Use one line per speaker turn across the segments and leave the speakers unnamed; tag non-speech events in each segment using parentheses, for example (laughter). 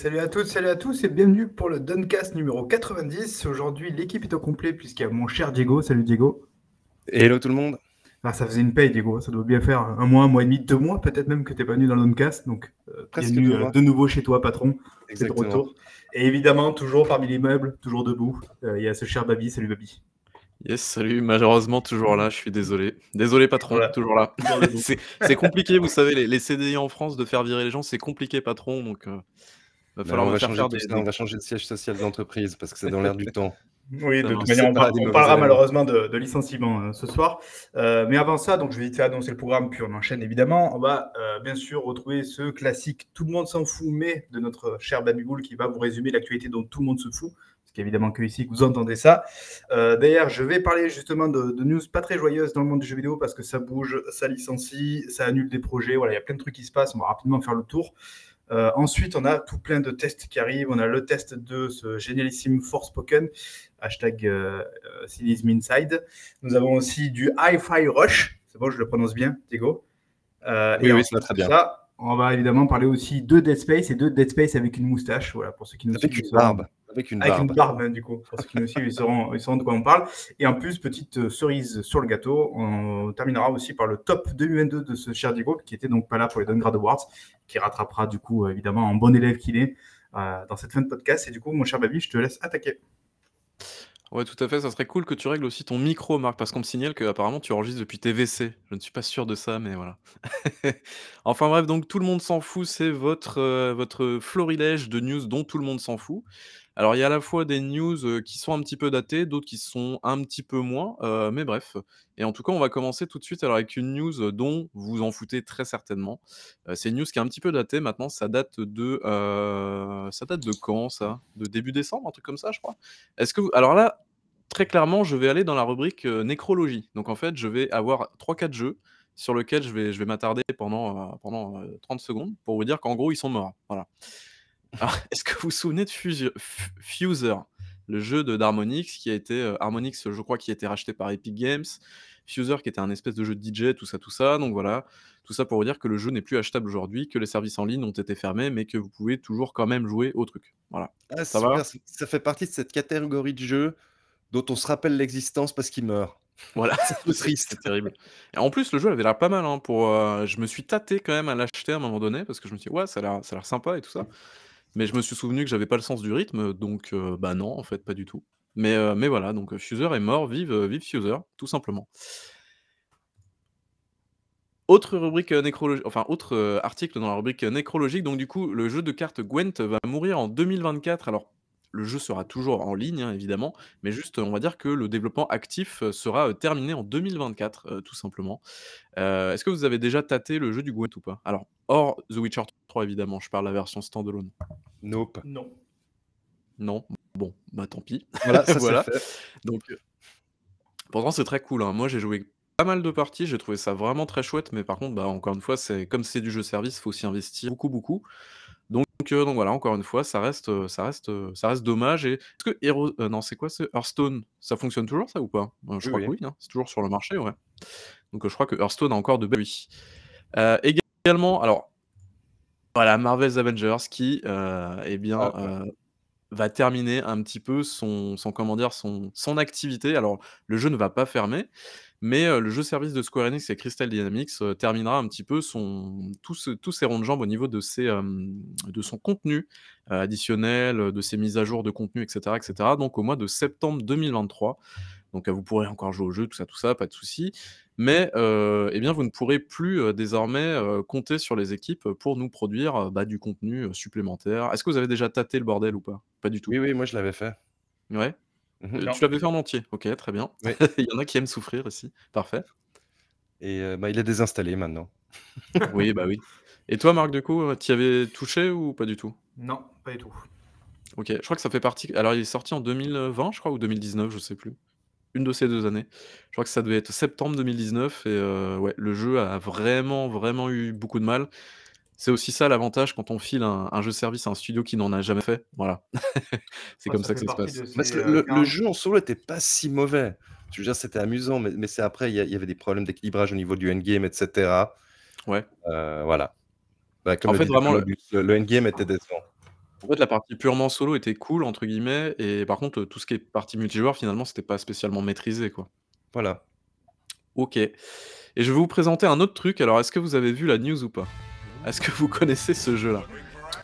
Salut à toutes, salut à tous et bienvenue pour le Duncast numéro 90. Aujourd'hui, l'équipe est au complet puisqu'il y a mon cher Diego. Salut Diego.
Hello tout le monde.
Ah, ça faisait une paye, Diego. Ça doit bien faire un mois, un mois et demi, deux mois, peut-être même que tu n'es pas venu dans le Duncast. Donc, euh, bienvenue euh, de nouveau chez toi, patron. C'est de retour. Et évidemment, toujours parmi les meubles, toujours debout, euh, il y a ce cher Babi. Salut Babi.
Yes, salut, malheureusement toujours là, je suis désolé. Désolé patron, toujours là. (laughs) c'est compliqué, vous savez, les, CDI en France, de faire virer les gens, c'est compliqué patron, donc euh,
va falloir on, va changer on va changer de siège social d'entreprise parce que c'est dans l'air du temps. (laughs)
Oui, de toute manière, on, parlera malheureusement de, licenciement euh, ce soir. Euh, mais avant ça, donc je vais vite annoncer le programme, puis on enchaîne évidemment. On va bien sûr retrouver ce classique Tout le monde s'en fout, mais de notre cher Babiboul qui va vous résumer l'actualité dont tout le monde se fout parce qu'évidemment que ici vous entendez ça. Euh, d'ailleurs, je vais parler justement de, news pas très joyeuses dans le monde du jeu vidéo parce que ça bouge, ça licencie, ça annule des projets. Voilà, il y a plein de trucs qui se passent. On va rapidement faire le tour. Euh, ensuite, on a tout plein de tests qui arrivent. On a le test de ce génialissime Forspoken, hashtag euh, Inside. Nous avons aussi du Hi-Fi Rush. C'est bon, je le prononce bien, Diego?
Euh, oui, oui, ça va très bien.
on va évidemment parler aussi de Dead Space et de Dead Space avec une moustache. Voilà, pour ceux qui nous
Avec une barbe.
Avec une barbe. Hein, du coup. Pour ceux qui nous suivent, ils sauront, ils sauront de quoi on parle. Et en plus, petite euh, cerise sur le gâteau, on terminera aussi par le top 2022 de ce cher Diego, qui était donc pas là pour les Downgrade Awards, qui rattrapera du coup, euh, évidemment, en bon élève qu'il est euh, dans cette fin de podcast. Et du coup, mon cher Babi, je te laisse attaquer.
Ouais, tout à fait. Ça serait cool que tu règles aussi ton micro, Marc, parce qu'on me signale qu'apparemment tu enregistres depuis TVC. Je ne suis pas sûr de ça, mais voilà. (laughs) enfin bref, donc tout le monde s'en fout, c'est votre, votre florilège de news dont tout le monde s'en fout. Alors, il y a à la fois des news, qui sont un petit peu datées, d'autres qui sont un petit peu moins, mais bref. Et en tout cas, on va commencer tout de suite alors avec une news, dont vous en foutez très certainement. c'est une news qui est un petit peu datée maintenant, ça date de, ça date de quand ça? De début décembre, un truc comme ça, je crois? Est-ce que alors là, très clairement, je vais aller dans la rubrique, nécrologie. Donc en fait, je vais avoir 3-4 jeux sur lesquels je vais je vais m'attarder pendant, pendant, 30 secondes pour vous dire qu'en gros, ils sont morts. Voilà. (laughs) est-ce que vous vous souvenez de Fuser, le jeu de d'Harmonix qui a été euh, Harmonix, je crois, qui a été racheté par Epic Games. Fuser qui était un espèce de jeu de DJ, tout ça, tout ça. Donc voilà, tout ça pour vous dire que le jeu n'est plus achetable aujourd'hui, que les services en ligne ont été fermés, mais que vous pouvez toujours quand même jouer au truc. Voilà.
Ah, ça, va? ça fait partie de cette catégorie de jeux dont on se rappelle l'existence parce qu'il meurt. (laughs)
Voilà, c'est triste, c'est terrible. Et en plus, le jeu avait l'air pas mal. Hein, pour, euh, je me suis tâté quand même à l'acheter à un moment donné parce que je me suis dit, ouais, ça a l'air sympa et tout ça. Mais je me suis souvenu que j'avais pas le sens du rythme, donc bah non, en fait, pas du tout. Mais mais voilà, donc Fuser est mort, vive, vive Fuser, tout simplement. Autre rubrique, nécrologique, enfin autre, article dans la rubrique, nécrologique, donc du coup, le jeu de cartes Gwent va mourir en 2024. Alors le jeu sera toujours en ligne, hein, évidemment, mais juste, on va dire que le développement actif sera terminé en 2024, tout simplement. Est-ce que vous avez déjà tâté le jeu du Gwent ou pas? Alors, hors The Witcher 3, évidemment, je parle de la version standalone.
Nope.
Non.
Non? Bon, bah tant pis.
Voilà, (laughs) ça voilà. Fait.
Donc, pourtant, c'est très cool. Hein. Moi, j'ai joué pas mal de parties, j'ai trouvé ça vraiment très chouette, mais par contre, bah, encore une fois, c'est comme c'est du jeu service, il faut s'y investir beaucoup, beaucoup. Donc, donc voilà, encore une fois, ça reste, ça reste, ça reste dommage et est-ce que Hero non, c'est quoi? Hearthstone, ça fonctionne toujours ça ou pas? je crois que oui, hein, c'est toujours sur le marché, ouais. Donc je crois que Hearthstone a encore de belles également, alors voilà, Marvel's Avengers qui, eh bien, ah, va terminer un petit peu son son comment dire? Son son activité. Alors le jeu ne va pas fermer, mais le jeu service de Square Enix et Crystal Dynamics, terminera un petit peu son tous tous ses ronds de jambes au niveau de ses, de son contenu, additionnel, de ses mises à jour de contenu etc., etc. donc au mois de septembre 2023. Donc vous pourrez encore jouer au jeu, tout ça, tout ça, pas de souci. Mais eh bien vous ne pourrez plus, désormais, compter sur les équipes, pour nous produire, bah, du contenu, supplémentaire. Est-ce que vous avez déjà tâté le bordel ou pas? Pas du tout?
Oui, oui, moi je l'avais fait.
Ouais? Mmh tu l'avais fait en entier? OK, très bien. (laughs) Il y en a qui aiment souffrir aussi. Parfait.
Et bah, il est désinstallé maintenant. (laughs)
Oui, bah, oui. Et toi, Marc, du coup, tu y avais touché ou pas du tout?
Non, pas du tout.
OK, je crois que ça fait partie alors il est sorti en 2020, je crois, ou 2019, je sais plus. Une de ces deux années. Je crois que ça devait être septembre 2019 et ouais, le jeu a vraiment, vraiment eu beaucoup de mal. C'est aussi ça l'avantage quand on file un, jeu service à un studio qui n'en a jamais fait. Voilà. (laughs) c'est comme ça, que ça se passe.
le, euh, jeu en solo était pas si mauvais. Je veux dire, c'était amusant, mais, c'est après, il y, avait des problèmes d'équilibrage au niveau du endgame, etc.
Ouais.
Euh, voilà. Bah, comme en fait, vraiment, le, endgame était décevant.
En fait, la partie purement solo était «cool» entre guillemets et par contre, tout ce qui est partie multijoueur finalement, c'était pas spécialement maîtrisé, quoi.
Voilà.
OK et je vais vous présenter un autre truc. Alors, est-ce que vous avez vu la news ou pas? Est-ce que vous connaissez ce jeu-là?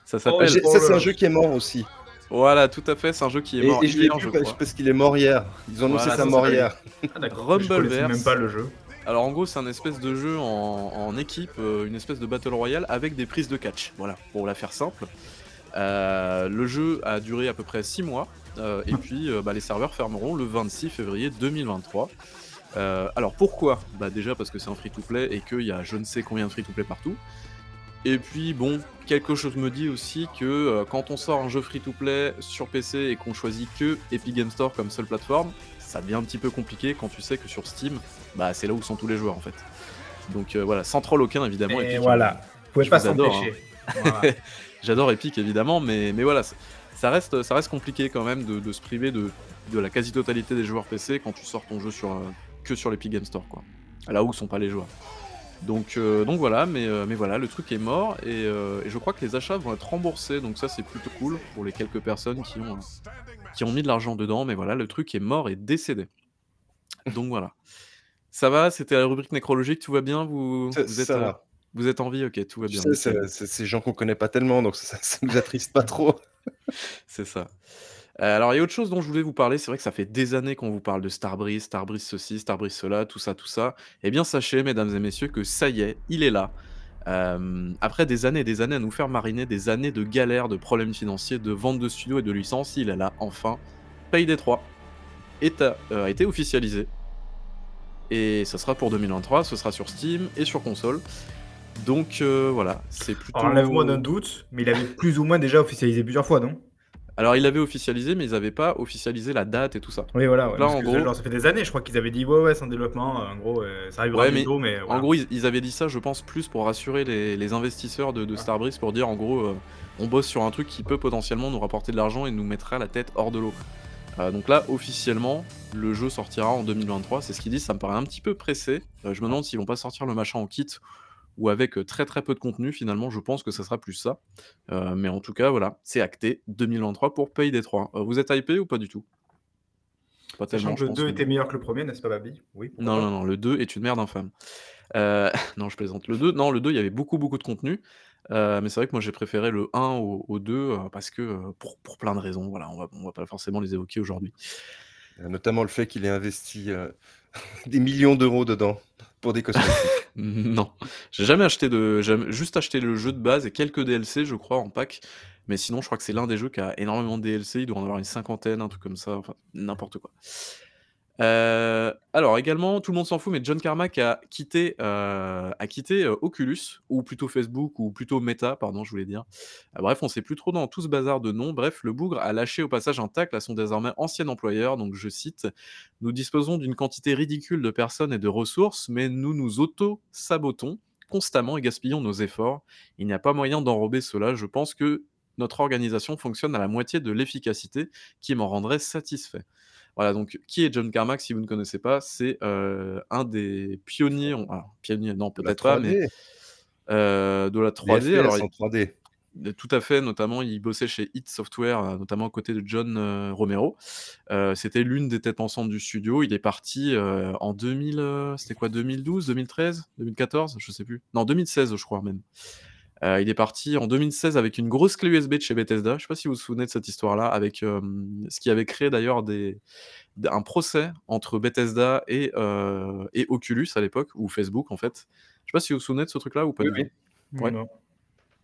Ça
Oh,
s'appelle
ça, c'est un jeu qui est mort aussi.
Voilà, tout à fait, c'est un jeu qui est mort
et je l'ai
hier,
vu
je
parce qu'il est mort hier. Ils ont annoncé
Voilà,
sa
ça
mort hier.
Ah
Rumbleverse.
même pas le jeu.
Alors en gros, c'est un espèce de jeu en en équipe, heu, une espèce de battle royale avec des prises de catch. Voilà, pour la faire simple. Heu, le jeu a duré à peu près 6 mois, heu et puis, bah, les serveurs fermeront le 26 février 2023. Heu, alors pourquoi? Bah, déjà parce que c'est un free to play et qu'il y a je ne sais combien de free to play partout. Et puis bon, quelque chose me dit aussi que, heu, quand on sort un jeu free to play sur PC et qu'on choisit que Epic Games Store comme seule plateforme, ça devient un petit peu compliqué quand tu sais que sur Steam, bah, c'est là où sont tous les joueurs en fait. Donc, heu, voilà, sans troll aucun évidemment,
Et
Epic,
voilà, vous pouvez pas
hein.
s'empêcher. Voilà. (laughs)
J'adore Epic évidemment, mais mais voilà, ça reste ça reste compliqué quand même de de se priver de de la quasi-totalité des joueurs PC quand tu sors ton jeu sur, heu, que sur l'Epic Games Store, quoi. Là où sont pas les joueurs. Donc, heu, donc voilà, mais, heu, mais voilà, le truc est mort et heu, et je crois que les achats vont être remboursés, donc ça c'est plutôt cool pour les quelques personnes qui ont, qui ont mis de l'argent dedans, mais voilà, le truc est mort et décédé. Donc voilà. Ça va? C'était la rubrique nécrologique, tout va bien? Vous vous êtes,
ça va.
vous êtes en vie? OK, tout va bien,
c'est ces gens qu'on connaît pas tellement, donc ça ça nous attriste pas trop.
C'est ça. Heu, alors il y a autre chose dont je voulais vous parler, c'est vrai que ça fait des années qu'on vous parle de Starbreeze, Starbreeze ceci, Starbreeze cela, tout ça, tout ça. Eh bien sachez, mesdames et messieurs, que ça y est, il est là. Hem, après des années et des années à nous faire mariner, des années de galères, de problèmes financiers, de vente de studios et de licences, il est là, enfin. Payday 3 est a heu, a été officialisé. Et ça sera pour 2023, ce sera sur Steam et sur console. Donc, voilà, c'est plutôt
Alors enlève-moi d'un doute, mais il avait plus ou moins déjà officialisé plusieurs fois, non?
Alors il l'avait officialisé, mais ils avaient pas officialisé la date et tout ça.
Oui, voilà, ouais,
là,
parce
en
que
gros
genre ça fait des années, je crois qu'ils avaient dit: «Ouais, ouais, c'est en développement, en gros, heu, ça arrivera
Ouais,
bientôt», mais
en
voilà.
gros, ils ils avaient dit ça, je pense, plus pour rassurer les les investisseurs de de. Starbreeze, pour dire en gros, heu: «On bosse sur un truc qui peut potentiellement nous rapporter de l'argent et nous mettra la tête hors de l'eau». Donc là, officiellement, le jeu sortira en 2023, c'est ce qu'ils disent, ça me paraît un petit peu pressé. Je me demande s'ils vont pas sortir le machin en kit ou avec, très, très peu de contenu finalement, je pense que ça sera plus ça. Heu, mais en tout cas, voilà, c'est acté, 2023 pour Payday 3. Heu, vous êtes hypés ou pas du tout? Pas
Sachant que le
pense,
2
mais
était meilleur que le 1er, n'est-ce pas Babi? Oui,
Non, non, non, le 2 est une merde infâme. Heu, (laughs) non, je plaisante. Le 2, non, le 2, il y avait beaucoup, beaucoup de contenu, heu, mais c'est vrai que moi j'ai préféré le 1 au au 2, heu, parce que, pour pour plein de raisons, voilà, on va on va pas forcément les évoquer aujourd'hui.
Notamment le fait qu'il ait investi, (laughs) des millions d'euros dedans, pour des cosmétiques. (laughs) (laughs)
Non, j'ai jamais acheté de jamais juste acheté le jeu de base et quelques DLC, je crois, en pack, mais sinon je crois que c'est l'un des jeux qui a énormément de DLC, il doit en avoir une cinquantaine, un truc comme ça, enfin n'importe quoi. Heu, alors également, tout le monde s'en fout, mais John Carmack a quitté, quitté, heu, Oculus ou plutôt Facebook ou plutôt Meta, pardon, je voulais dire. Bref, on sait plus trop dans tout ce bazar de noms. Bref, le bougre a lâché au passage un tacle à son désormais ancien employeur, donc je cite: «Nous disposons d'une quantité ridicule de personnes et de ressources, mais nous nous auto-sabotons constamment et gaspillons nos efforts. Il n'y a pas moyen d'enrober cela. Je pense que notre organisation fonctionne à la moitié de l'efficacité qui m'en rendrait satisfait». Voilà, donc qui est John Carmack si vous ne connaissez pas? C'est, heu, un des pionniers, on alors pionnier non, peut-être pas, mais
3D.
heu, de la
Des
3D, alors
FPS
il
en 3D.
de tout à fait, notamment il bossait chez id Software, heu, notamment aux côtés de John, Romero. C'était l'une des têtes pensantes du studio. Il est parti, en 2000, heu, c'était quoi? 2012-2013-2014? Je sais plus. Non, 2016, je crois même. Heu, il est parti en 2016 avec une grosse clé USB de chez Bethesda. Je sais pas si vous vous souvenez de cette histoire-là avec, hem, ce qui avait créé d'ailleurs des un procès entre Bethesda et heu, et Oculus à l'époque ou Facebook en fait. Je sais pas si vous vous souvenez de ce truc-là ou pas
Oui,
du
oui.
Ouais?
Non.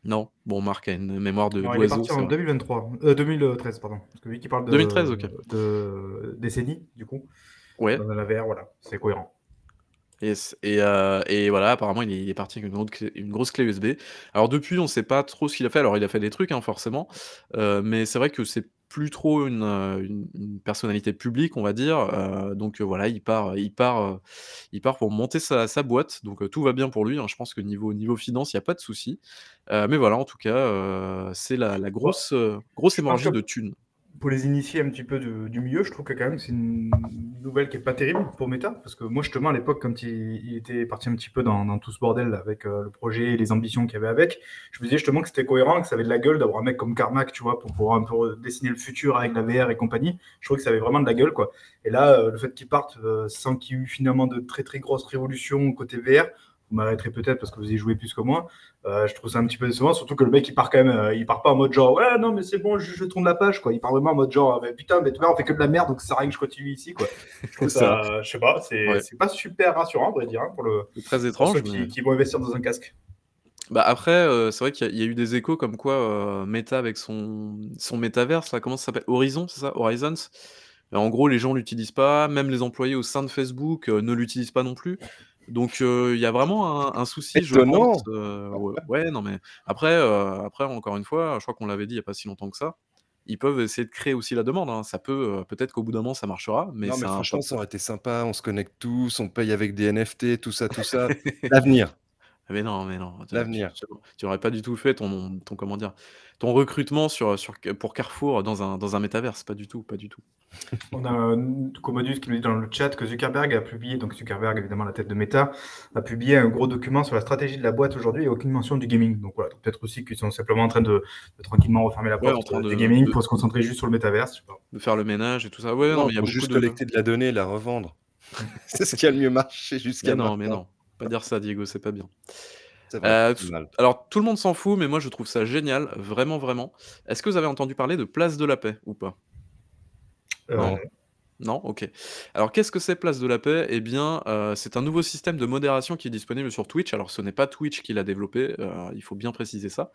Non? Bon, Marc a une mémoire de
Non, il est parti en
vrai.
2023, heu, 2013 pardon, parce que vu qu'il parle
2013,
de
OK.
de décennie, du coup,
Ouais.
dans la VR, voilà, c'est cohérent.
Yes et heu et voilà, apparemment, il est il est parti avec une grande clé une grosse clé USB. Alors depuis, on sait pas trop ce qu'il a fait. Alors il a fait des trucs, hein, forcément, heu, mais c'est vrai que c'est plus trop une, une personnalité publique, on va dire, donc voilà, il part il part, il part pour monter sa sa boîte, donc tout va bien pour lui, hein. Je pense que niveau niveau finances, il y a pas de souci, mais voilà, en tout cas, c'est la la grosse, heu, grosse
je pense
hémorragie
que
de thunes.
Pour les initier un petit peu du milieu, je trouve que quand même c'est une nouvelle qui est pas terrible pour Meta, parce que moi justement à l'époque, quand il, était parti un petit peu dans, tout ce bordel avec euh, le projet et les ambitions qu'il y avait avec, je me disais justement que c'était cohérent, que ça avait de la gueule d'avoir un mec comme Carmack, tu vois, pour pouvoir un peu dessiner le futur avec la VR et compagnie. Je trouve que ça avait vraiment de la gueule, quoi. Et là, euh, le fait qu'il parte euh, sans qu'il y ait eu finalement de très très grosses révolutions côté VR, vous m'arrêterez peut-être parce que vous y jouez plus que moi. Euh, je trouve ça un petit peu décevant, surtout que le mec il part quand même, euh, il part pas en mode genre ouais non mais c'est bon, je, tourne la page quoi. Il part vraiment en mode genre putain mais vois on fait que de la merde donc ça sert à rien que je continue ici quoi. Je trouve (laughs) ça, je sais pas, c'est pas super rassurant on vrai dire hein, pour le.
Très étrange.
Pour ceux qui, vont investir dans un casque.
Bah après, euh, c'est vrai qu'il y, a eu des échos comme quoi Meta avec son, son métaverse, là, comment ça s'appelle? Horizon, c'est ça? Horizons? En gros, les gens l'utilisent pas, même les employés au sein de Facebook ne l'utilisent pas non plus. Donc il y a vraiment un, souci, je pense. ouais, non, mais après, après, encore une fois, je crois qu'on l'avait dit il n'y a pas si longtemps que ça. Ils peuvent essayer de créer aussi la demande. Hein. Ça peut, peut-être qu'au bout d'un moment, ça marchera, mais
Non, mais franchement, ça aurait été sympa. On se connecte tous, on paye avec des NFT, tout ça, tout ça. L'avenir.
Mais non, mais non,
L'avenir.
tu n'aurais pas du tout fait ton ton comment dire? Ton recrutement sur, sur pour Carrefour dans un dans un métaverse, pas du tout, pas du tout. (laughs)
On a, Commodus qui nous dit dans le chat que Zuckerberg a publié, donc Zuckerberg évidemment la tête de Meta, a publié un gros document sur la stratégie de la boîte aujourd'hui et aucune mention du gaming. Donc voilà, peut-être aussi qu'ils sont simplement en train de tranquillement refermer la porte, en du gaming pour se concentrer juste sur le métaverse, je sais pas.
De faire le ménage et tout ça. Ouais,
non, mais il y a juste collecter de la donnée et la revendre. (laughs) C'est ce qui a le mieux marché jusqu'à
non, mais non pas dire ça, Diego, c'est pas bien. Euh, alors, tout le monde s'en fout, mais moi je trouve ça génial, vraiment, vraiment. Est-ce que vous avez entendu parler de Place de la Paix ou pas?
Euh, Non.
Non? Ok. Alors, qu'est-ce que c'est Place de la Paix? Eh bien, euh, c'est un nouveau système de modération qui est disponible sur Twitch. Alors, ce n'est pas Twitch qui l'a développé, il faut bien préciser ça.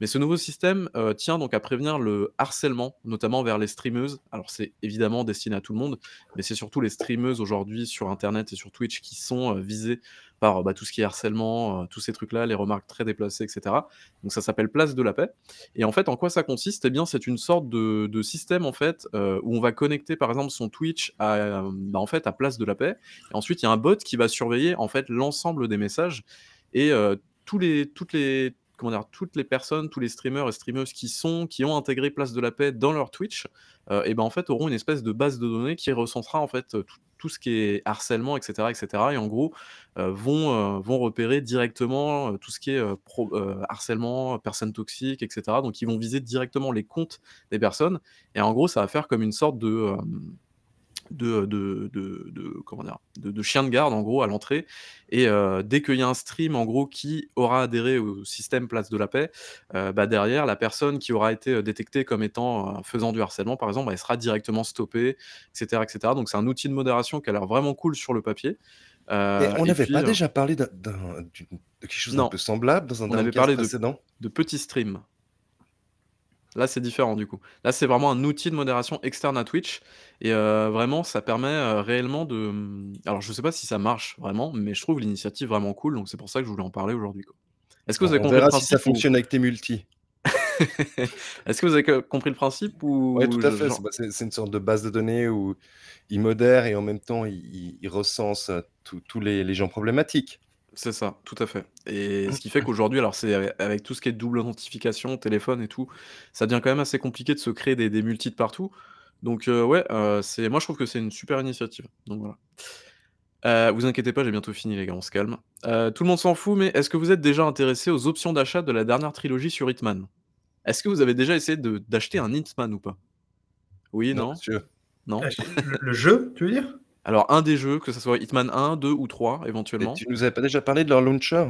Mais ce nouveau système tient donc à prévenir le harcèlement, notamment vers les streameuses. Alors, c'est évidemment destiné à tout le monde, mais c'est surtout les streameuses aujourd'hui sur Internet et sur Twitch qui sont visées par bah, tout ce qui est harcèlement, tous ces trucs-là, les remarques très déplacées, etc. Donc ça s'appelle Place de la Paix. Et en fait, en quoi ça consiste? Eh bien, c'est une sorte de, système en fait où on va connecter par exemple son Twitch à, bah, en fait, à Place de la Paix. Et ensuite, il y a un bot qui va surveiller en fait l'ensemble des messages et tous les, toutes les toutes les personnes, tous les streamers et streameuses qui sont, qui ont intégré Place de la Paix dans leur Twitch, et ben en fait auront une espèce de base de données qui recensera en fait tout, ce qui est harcèlement, etc., etc. Et en gros vont vont repérer directement tout ce qui est harcèlement, personnes toxiques, etc. Donc ils vont viser directement les comptes des personnes. Et en gros, ça va faire comme une sorte de de, de, de, comment dire, de, chien de garde en gros à l'entrée. Et dès qu'il y a un stream en gros qui aura adhéré au système Place de la Paix, bah, derrière la personne qui aura été détectée comme étant faisant du harcèlement par exemple, bah, elle sera directement stoppée, etc. etc. Donc c'est un outil de modération qui a l'air vraiment cool sur le papier.
on n'avait pas déjà parlé de quelque chose d'un peu semblable dans un
on avait parlé de, de petits streams. Là, c'est différent du coup. Là, c'est vraiment un outil de modération externe à Twitch et vraiment, ça permet, réellement de, mmh, alors je sais pas si ça marche vraiment, mais je trouve l'initiative vraiment cool, donc c'est pour ça que je voulais en parler aujourd'hui, (laughs)
Est-ce que vous avez compris le si ça fonctionne avec tes multi.
Est-ce que vous avez compris le principe ou
tout à fait. Bah, c'est une sorte de base de données où il modère et en même temps, il recense, tous les gens problématiques.
C'est ça, tout à fait et ce qui fait qu'aujourd'hui, alors c'est avec tout ce qui est double authentification, téléphone et tout, ça devient quand même assez compliqué de se créer des des multis de partout. Donc euh, ouais, euh, c'est moi je trouve que c'est une super initiative, donc voilà. Euh, vous inquiétez pas, j'ai bientôt fini les gars, on se calme. tout le monde s'en fout, mais est-ce que vous êtes déjà intéressé aux options d'achat de la dernière trilogie sur Hitman? Est-ce que vous avez déjà essayé de d'acheter un Hitman ou pas? Oui, non? Non?
le jeu, tu veux dire?
Alors, un des jeux, que ce soit Hitman 1, 2 ou 3, éventuellement.
tu nous avais pas déjà parlé de leur launcher?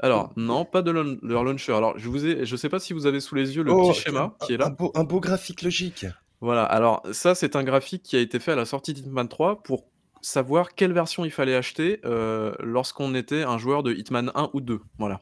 Alors, non, pas de leur launcher. Alors, je vous ai, je sais pas si vous avez sous les yeux le petit oh, schéma qui est là.
un beau graphique logique.
Voilà, alors ça, c'est un graphique qui a été fait à la sortie d'Hitman 3 pour savoir quelle version il fallait acheter euh, lorsqu'on était un joueur de Hitman 1 ou 2. Voilà.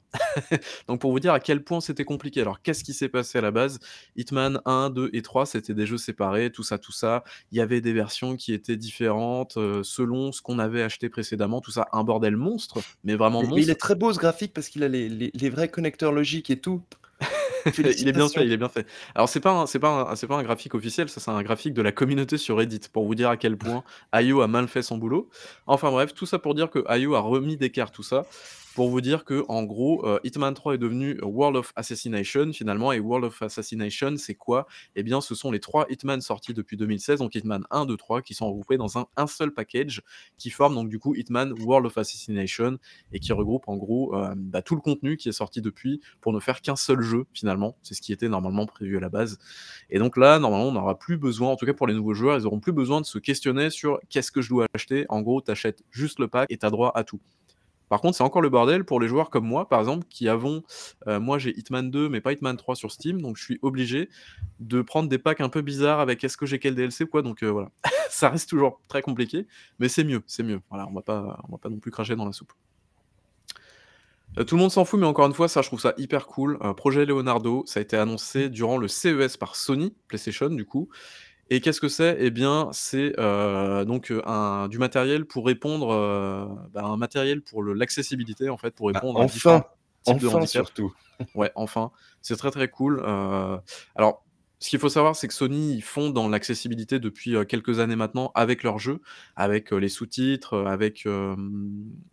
(laughs) Donc pour vous dire à quel point c'était compliqué. Alors qu'est-ce qui s'est passé à la base? Hitman 1, 2 et 3, c'était des jeux séparés, tout ça, tout ça. Il y avait des versions qui étaient différentes euh, selon ce qu'on avait acheté précédemment, tout ça, un bordel monstre, mais vraiment monstre.
il est très beau ce graphique parce qu'il a les, les vrais connecteurs logiques et tout. (laughs) (laughs)
il est bien fait, il est bien fait. Alors c'est pas c'est pas c'est pas un graphique officiel, ça c'est un graphique de la communauté sur Reddit pour vous dire à quel point (laughs) IO a mal fait son boulot. Enfin bref, tout ça pour dire que IO a remis d'écart tout ça. Pour vous dire que en gros, euh, Hitman 3 est devenu World of Assassination finalement et World of Assassination, c'est quoi? Eh bien, ce sont les trois Hitman sortis depuis 2016, donc Hitman 1, 2, 3 qui sont regroupés dans un seul package qui forme donc du coup Hitman World of Assassination et qui regroupe en gros, euh, bah, tout le contenu qui est sorti depuis pour ne faire qu'un seul jeu finalement. C'est ce qui était normalement prévu à la base et donc là, normalement, on n'aura plus besoin, en tout cas pour les nouveaux joueurs, ils auront plus besoin de se questionner sur qu'est-ce que je dois acheter. En gros, tu juste le pack et tu droit à tout. Par contre, c'est encore le bordel pour les joueurs comme moi, par exemple, qui avons. Euh, moi, j'ai Hitman 2, mais pas Hitman 3 sur Steam, donc je suis obligé de prendre des packs un peu bizarres avec est-ce que j'ai quel DLC ou quoi. Donc euh, voilà, (laughs) ça reste toujours très compliqué, mais c'est mieux, c'est mieux. Voilà, on va pas, on va pas non plus cracher dans la soupe. Euh, tout le monde s'en fout, mais encore une fois, ça, je trouve ça hyper cool. projet Leonardo, ça a été annoncé durant le CES par Sony, PlayStation, du coup. Et qu'est-ce que c'est? Eh bien, c'est, euh, donc, euh, un du matériel pour répondre, euh, bah, un matériel pour l'accessibilité, en fait, pour
Bah,
répondre à
enfin!
différents types de
Enfin, surtout. (laughs)
Ouais, enfin, c'est très, très cool, heu, alors, ce qu'il faut savoir, c'est que Sony, ils font dans l'accessibilité depuis, quelques années maintenant avec leurs jeux, avec, les sous-titres, avec,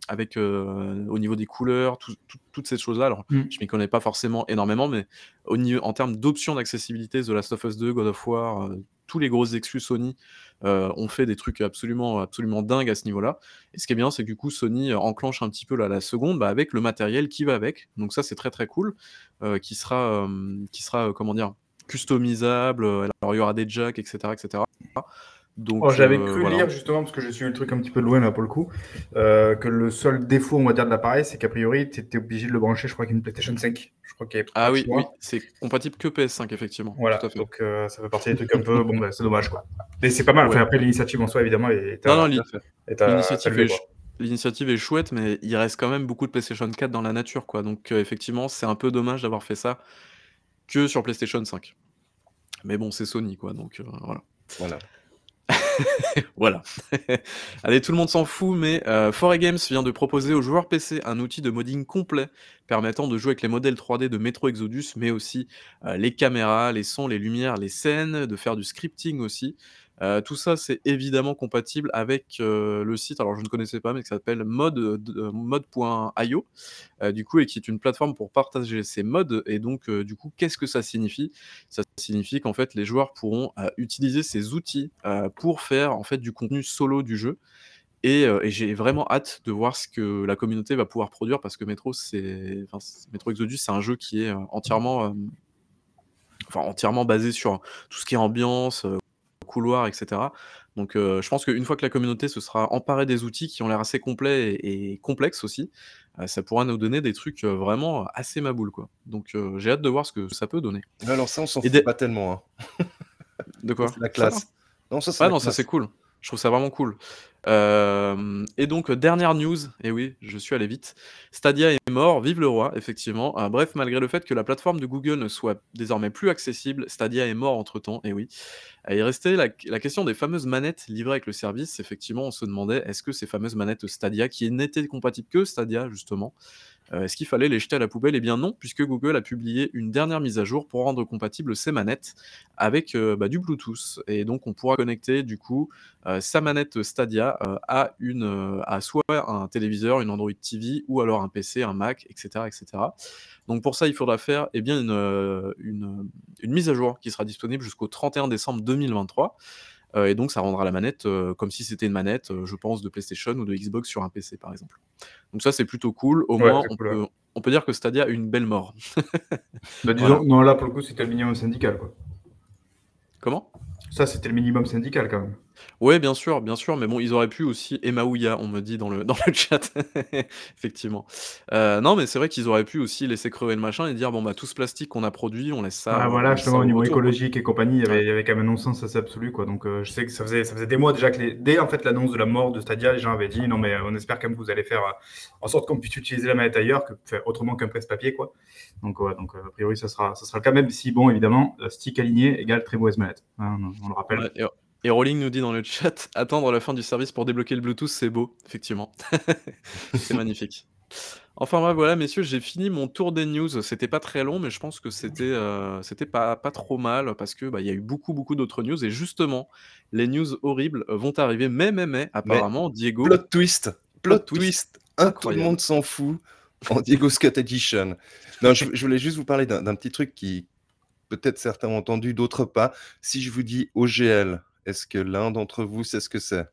avec, au niveau des couleurs, tout tout toutes ces choses-là. Alors,
Mmh.
je m'y connais pas forcément énormément, mais au niveau en termes d'options d'accessibilité, The Last of Us 2, God of War, les grosses exclus Sony, heu, ont fait des trucs absolument absolument dingues à ce niveau-là et ce qui est bien, c'est que du coup, Sony, heu, enclenche un petit peu la seconde, bah, avec le matériel qui va avec. Donc ça, c'est très, très cool, heu, qui sera, qui sera, comment dire? Customisable, alors il y aura des jacks et cetera et cetera. Donc
Oh, j'avais
heu,
cru
voilà.
lire justement, parce que j'ai suivi le truc un petit peu de loin là pour le coup, euh, que le seul défaut, on va dire, de l'appareil, c'est qu'a priori, tu étais obligé de le brancher, je crois, avec une PlayStation 5. Je crois qu'il
Ah oui, oui, c'est compatible que PS5 effectivement,
Voilà,
tout à fait.
donc euh, ça fait partie des trucs un peu. Bon, bah, c'est dommage quoi. Mais c'est pas mal. Enfin, après, l'initiative en soi, évidemment, est
Non, non, l'initiative est l'initiative est chouette, mais il reste quand même beaucoup de PlayStation 4 dans la nature, quoi. Donc effectivement, c'est un peu dommage d'avoir fait ça que sur PlayStation 5. Mais bon, c'est Sony, quoi, donc voilà.
Voilà. (laughs)
Voilà. (laughs) Allez, tout le monde s'en fout, mais heu, 4A Games vient de proposer aux joueurs PC un outil de modding complet permettant de jouer avec les modèles 3D de Metro Exodus, mais aussi, heu, les caméras, les sons, les lumières, les scènes, de faire du scripting aussi. Heu, tout ça, c'est évidemment compatible avec, heu, le site, alors je ne connaissais pas, mais qui s'appelle mod, heu, d heu, mod.io, heu, du coup et qui est une plateforme pour partager ses mods et donc du coup, qu'est-ce que ça signifie? Ça signifie qu'en fait, les joueurs pourront, utiliser ces outils, pour faire, en fait, du contenu solo du jeu et j'ai vraiment hâte de voir ce que la communauté va pouvoir produire parce que Metro, c'est Metro Exodus, c'est un jeu qui est, entièrement, enfin, entièrement basé sur tout ce qui est ambiance, heu, couloir et cetera. Donc heu, je pense qu'une fois que la communauté se sera emparée des outils qui ont l'air assez complets et et complexes aussi, heu, ça pourra nous donner des trucs, heu, vraiment assez maboules, quoi. Donc j'ai hâte de voir ce que ça peut donner.
Alors ça, on s'en fout
des
pas tellement, hein.
De quoi? (laughs)
c'est la classe. Non, ça, c'est la
non, ça, c'est
classe.
cool. Je trouve ça vraiment cool. Hem et donc heu, dernière news, et oui, je suis allé vite. Stadia est mort, vive le roi, effectivement. Heu, bref, malgré le fait que la plateforme de Google ne soit désormais plus accessible, Stadia est mort entre-temps, et oui. Il restait la question des fameuses manettes livrées avec le service. Effectivement, on se demandait, est-ce que ces fameuses manettes Stadia, qui n'étaient compatibles que Stadia justement, heu, est-ce qu'il fallait les jeter à la poubelle? Eh bien non, puisque Google a publié une dernière mise à jour pour rendre compatibles ces manettes avec, heu, bah, du Bluetooth et donc on pourra connecter du coup, heu, sa manette Stadia, à une, à soit un téléviseur, une Android TV ou alors un PC, un Mac et cetera et cetera. Donc pour ça, il faudra faire, eh bien, une mise à jour qui sera disponible jusqu'au 31 décembre 2023, heu et donc ça rendra la manette, heu, comme si c'était une manette, heu, je pense de PlayStation ou de Xbox sur un PC, par exemple. Donc ça, c'est plutôt cool. Au
Ouais,
moins, on
cool, ouais.
peut on peut dire que Stadia a une belle mort. (laughs)
Bah, disons,
Voilà.
non, là, pour le coup, c'était le minimum syndical, quoi.
Comment?
Ça, c'était le minimum syndical, quand même.
Ouais, bien sûr, bien sûr, mais bon, ils auraient pu aussi Emma Ouya, on me dit dans le (laughs) dans le chat. Effectivement. Heu, non, mais c'est vrai qu'ils auraient pu aussi laisser crever le machin et dire: «Bon, bah, tout ce plastique qu'on a produit, on laisse ça,
Ah
on
voilà,
laisse ça
justement, au
au
niveau
retour, quoi».
écologique et compagnie, il y avait il y avait quand même un non-sens assez absolu, quoi. Donc heu, je sais que ça faisait ça faisait des mois déjà que les dès, en fait, l'annonce de la mort de Stadia, les gens avaient dit: «Non, mais on espère quand même que vous allez faire, heu, en sorte qu'on puisse utiliser la manette ailleurs, que enfin, autrement qu'un presse-papier, quoi». Donc ouais, donc a priori, ça sera ça sera le cas, même si, bon, évidemment, stick aligné égale très mauvaise manette, hein, on on le rappelle.
Ouais et Rowling nous dit dans le chat: (laughs) «Attendre la fin du service pour débloquer le Bluetooth, c'est beau». Effectivement. (laughs) C'est magnifique. Enfin bref, voilà, messieurs, j'ai fini mon tour des news. C'était pas très long, mais je pense que c'était, c'était pas pas trop mal parce que, bah, il y a eu beaucoup, beaucoup d'autres news et justement, les news horribles vont arriver. Mais, mais, mais,
Mais
apparemment, Diego
plot twist,
plot
plot
twist
hein, tout le monde s'en fout. en Diego Scott Edition. Non, je, voulais juste vous parler d'un petit truc qui, peut-être certains ont entendu, d'autres pas. Si je vous dis OGL, est-ce que l'un d'entre vous sait ce que c'est?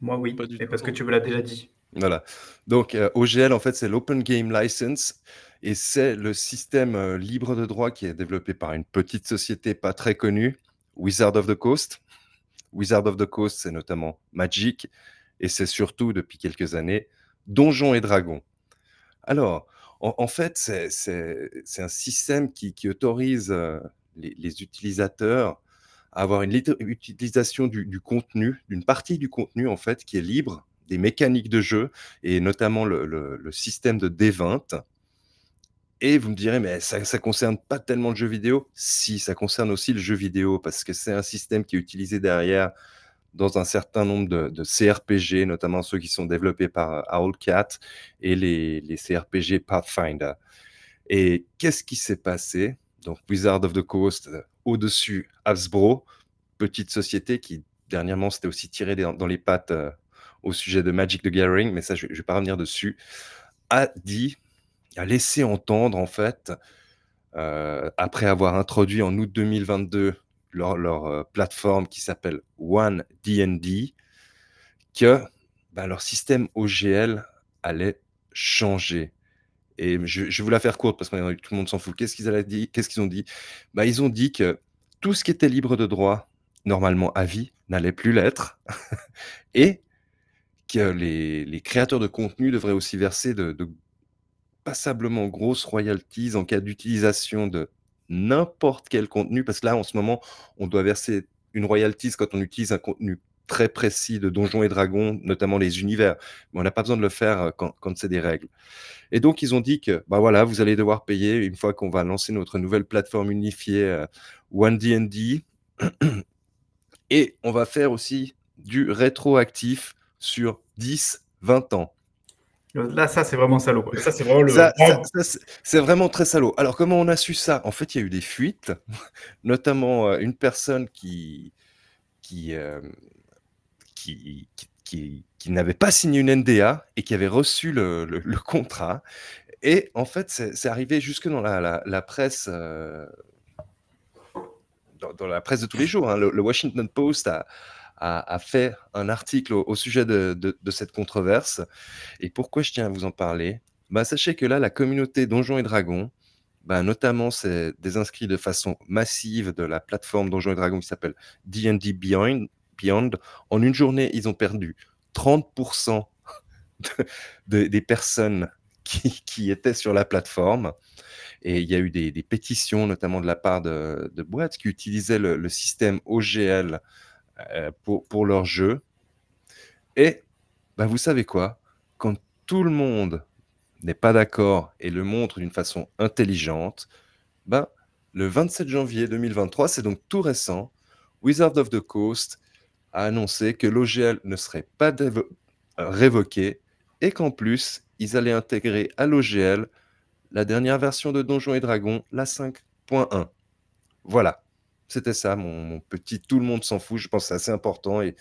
Moi, oui, et parce que tu me l'as déjà dit.
Voilà. Donc, euh, OGL, en fait, c'est l'Open Game License et c'est le système euh, libre de droit qui est développé par une petite société pas très connue, Wizard of the Coast. Wizard of the Coast, c'est notamment Magic et c'est surtout, depuis quelques années, Donjons et Dragons. Alors, en, fait, c'est un système qui, autorise euh, les, utilisateurs avoir une utilisation du, contenu, d'une partie du contenu, en fait, qui est libre, des mécaniques de jeu, et notamment le, système de D20. Et vous me direz, mais ça ne concerne pas tellement le jeu vidéo? Si, ça concerne aussi le jeu vidéo, parce que c'est un système qui est utilisé derrière dans un certain nombre de, CRPG, notamment ceux qui sont développés par euh, Owlcat et les, les CRPG Pathfinder. Et qu'est-ce qui s'est passé? Donc Wizard of the Coast, euh, au-dessus Hasbro, petite société qui dernièrement s'était aussi tirée dans les pattes euh, au sujet de Magic the Gathering, mais ça je ne vais pas revenir dessus, a dit, a laissé entendre en fait, après avoir introduit en août 2022 leur, euh, plateforme qui s'appelle One DND, que bah, leur système OGL allait changer. Et je, vais vous la faire courte parce que tout le monde s'en fout. Qu'est-ce qu'ils ont dit Qu'est-ce qu'ils ont dit? Bah, Ils ont dit que tout ce qui était libre de droit, normalement à vie, n'allait plus l'être. (laughs) et que les, créateurs de contenu devraient aussi verser de, de passablement grosses royalties en cas d'utilisation de n'importe quel contenu, parce que là, en ce moment, on doit verser une royalties quand on utilise un contenu très précis de Donjons et Dragons, notamment les univers. Mais on n'a pas besoin de le faire euh, quand, c'est des règles. Et donc, ils ont dit que, bah voilà, vous allez devoir payer une fois qu'on va lancer notre nouvelle plateforme unifiée euh, OneDND. (clears throat) Et on va faire aussi du rétroactif sur 10, 20 ans.
Là, ça, c'est vraiment salaud. Ça, c'est vraiment le.
c'est vraiment très salaud. Alors, comment on a su ça? En fait, il y a eu des fuites, (laughs) notamment euh, une personne qui, qui, euh, qui, n'avait pas signé une NDA et qui avait reçu le, contrat. Et en fait, c'est arrivé jusque dans la, presse. Euh, dans, la presse de tous les jours. Hein. Le, Washington Post a, a, fait un article au, sujet de, cette controverse. Et pourquoi je tiens à vous en parler? Bah, Sachez que là, la communauté Donjons et Dragons, bah, notamment, c'est des inscrits de façon massive de la plateforme Donjons et Dragons qui s'appelle D&D Beyond, En une journée, ils ont perdu 30% des personnes qui, étaient sur la plateforme. Et il y a eu des, pétitions, notamment de la part de, boîtes qui utilisaient le, le système OGL euh, pour, pour leur jeu. Et bah, vous savez quoi? Quand tout le monde n'est pas d'accord et le montre d'une façon intelligente, bah, le 27 janvier 2023, c'est donc tout récent, Wizard of the Coast a annoncé que l'OGL ne serait pas euh, révoqué et qu'en plus, ils allaient intégrer à l'OGL la dernière version de Donjons et Dragons, la 5.1. Voilà. C'était ça, mon, petit tout le monde s'en fout. Je pense que c'est assez important et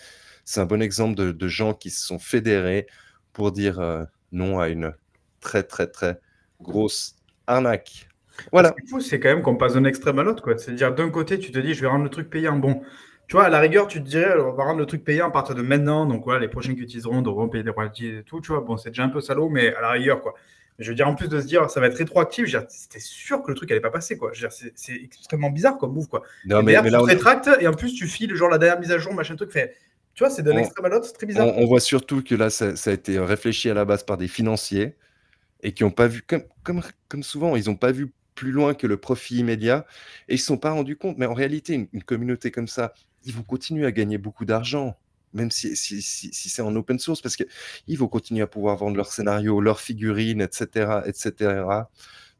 c'est un bon exemple de, gens qui se sont fédérés pour dire euh, non à une très, très, très grosse arnaque. Voilà.
c'est quand même qu'on passe d'un extrême à l'autre. C'est-à-dire, d'un côté, tu te dis, je vais rendre le truc payant. Bon, tu vois, à la rigueur, tu te dirais, on va rendre le truc payant à partir de maintenant. Donc, voilà, les prochains qui utiliseront devront payer des royalties et tout. Tu vois, bon, c'est déjà un peu salaud, mais à la rigueur, quoi. Je veux dire, en plus de se dire, ça va être rétroactif, c'était sûr que le truc n'allait pas passer, quoi. C'est extrêmement bizarre comme move, quoi. Non, mais, tu rétractes et en plus, tu files genre la dernière mise à jour, machin truc. Fait, tu vois, c'est d'un extrême à l'autre, c'est très bizarre.
On, voit surtout que là, ça, a été réfléchi à la base par des financiers et qui n'ont pas vu, comme, comme, comme souvent, ils n'ont pas vu plus loin que le profit immédiat et ils ne sont pas rendus compte. Mais en réalité, une communauté comme ça, ils vont continuer à gagner beaucoup d'argent même si, c'est en open source, parce qu'ils vont continuer à pouvoir vendre leurs scénarios, leurs figurines, etc. etc.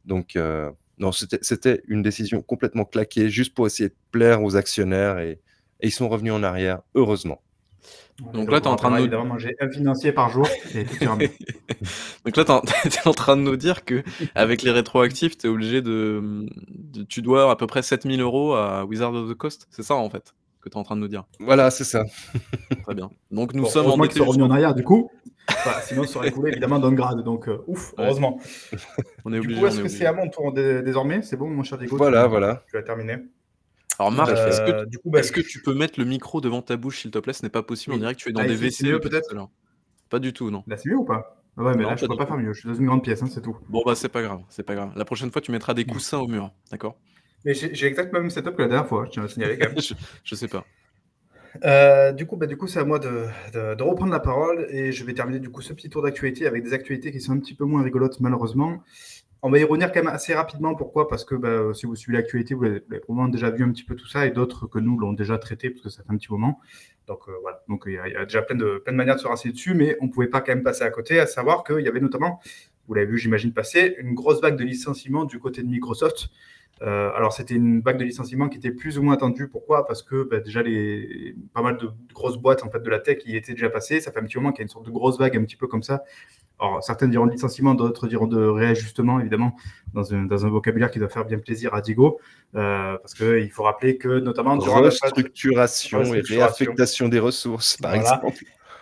Donc, euh, non, c'était une décision complètement claquée, juste pour essayer de plaire aux actionnaires, et, ils sont revenus en arrière, heureusement.
Donc là, tu es en train de nous... manger un financier par jour. (laughs)
Donc là, tu es, (laughs) en train de nous dire que avec les rétroactifs, tu es obligé de, Tu dois à peu près 7000 euros à Wizard of the Coast. C'est ça, en fait que tu es en train de nous dire.
Voilà, c'est ça. (laughs)
Très bien. Donc nous sommes en
été. sont revenus en arrière du coup. sinon, ça aurait coulé évidemment d'un grade. Donc, euh, ouf, heureusement.
On est obligé.
Du coup, est-ce que c'est à mon tour désormais? C'est bon, mon cher Diego
Voilà, voilà.
Tu as terminé.
Alors Marc, est-ce que, du coup, bah, est-ce que tu peux mettre le micro devant ta bouche, s'il te plaît? Ce n'est pas possible. On dirait que tu es dans des WC
peut-être.
Pas du tout, non.
Là, c'est mieux ou pas? Ouais, mais là, je peux pas faire mieux. Je suis dans une grande pièce, hein, c'est tout.
Bon, bah, c'est pas grave. C'est pas grave. La prochaine fois, tu mettras des coussins au mur. D'accord?
Mais j'ai exactement le même setup que la dernière fois. Je tiens à signaler quand même. (laughs)
je, sais pas.
Euh, du coup, bah, du coup, c'est à moi de, de, reprendre la parole et je vais terminer du coup ce petit tour d'actualité avec des actualités qui sont un petit peu moins rigolotes malheureusement. On va y revenir quand même assez rapidement. Pourquoi? Parce que bah, si vous suivez l'actualité, vous avez, probablement déjà vu un petit peu tout ça et d'autres que nous l'ont déjà traité parce que ça fait un petit moment. Donc euh, voilà. Donc il y, a déjà plein de, plein de manières de se rasser dessus, mais on ne pouvait pas quand même passer à côté, à savoir qu'il y avait notamment, vous l'avez vu, j'imagine passer, une grosse vague de licenciements du côté de Microsoft. Euh, alors, c'était une vague de licenciements qui était plus ou moins attendue. Pourquoi? Parce que bah, déjà, les, pas mal de grosses boîtes en fait, de la tech y étaient déjà passées. Ça fait un petit moment qu'il y a une sorte de grosse vague un petit peu comme ça. Alors, certaines diront de licenciement, d'autres diront de réajustement, évidemment, dans un, dans un, vocabulaire qui doit faire bien plaisir à Digo. Euh, parce qu'il faut rappeler que, notamment,
durant la structuration et réaffectation des ressources, par exemple.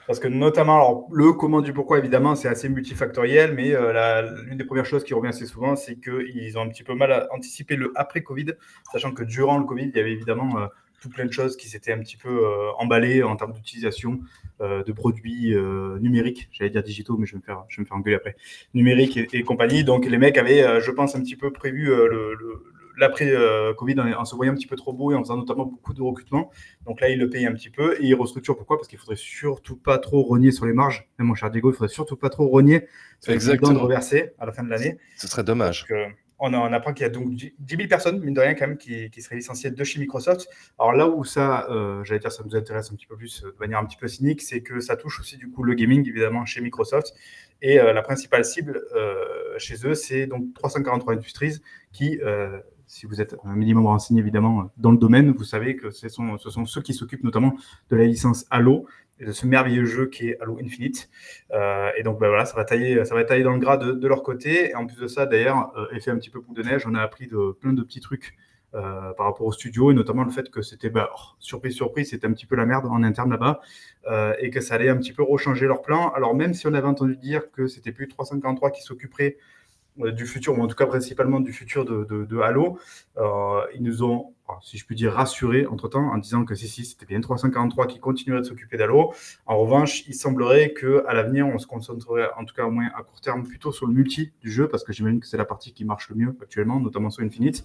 Parce que notamment, alors, le comment du pourquoi, évidemment, c'est assez multifactoriel, mais euh, l'une des premières choses qui revient assez souvent, c'est qu'ils ont un petit peu mal anticipé le après-Covid, sachant que durant le Covid, il y avait évidemment euh, tout plein de choses qui s'étaient un petit peu euh, emballées en termes d'utilisation de produits numériques, j'allais dire digitaux, mais je vais me faire, je vais me faire engueuler après, numériques et, compagnie. Donc les mecs avaient, je pense, un petit peu prévu le, l'après-Covid en, se voyant un petit peu trop beau et en faisant notamment beaucoup de recrutement. Donc là, il le paye un petit peu et il restructure. Pourquoi? Parce qu'il faudrait surtout pas trop rogner sur les marges. Même mon cher Diego, il faudrait surtout pas trop rogner sur les de reversés à la fin de l'année.
Ce serait dommage.
Euh, on, apprend qu'il y a donc 10 000 personnes, mine de rien, quand même, qui, seraient licenciées de chez Microsoft. Alors là où ça, euh, j'allais dire, ça nous intéresse un petit peu plus euh, de manière un petit peu cynique, c'est que ça touche aussi du coup le gaming, évidemment, chez Microsoft. Et la principale cible chez eux, c'est donc 343 Industries qui si vous êtes un minimum renseigné évidemment dans le domaine, vous savez que ce sont, ce sont ceux qui s'occupent notamment de la licence Halo et de ce merveilleux jeu qui est Halo Infinite. Euh, et donc ben voilà, ça va tailler, ça va tailler dans le gras de, leur côté. Et en plus de ça, d'ailleurs, euh, effet un petit peu boule de neige, on a appris de plein de petits trucs euh, par rapport au studio, et notamment le fait que c'était, bah, oh, surprise, surprise, c'était un petit peu la merde en interne là-bas, et que ça allait un petit peu rechanger leur plan. Alors même si on avait entendu dire que c'était plus 343 qui s'occuperait euh, du futur, ou en tout cas principalement du futur de, Halo. Euh, ils nous ont, si je puis dire, rassurés entre-temps en disant que si, si, c'était bien 343 qui continuerait de s'occuper d'Halo. En revanche, il semblerait qu'à l'avenir, on se concentrerait, en tout cas au moins à court terme, plutôt sur le multi du jeu, parce que j'imagine que c'est la partie qui marche le mieux actuellement, notamment sur Infinite.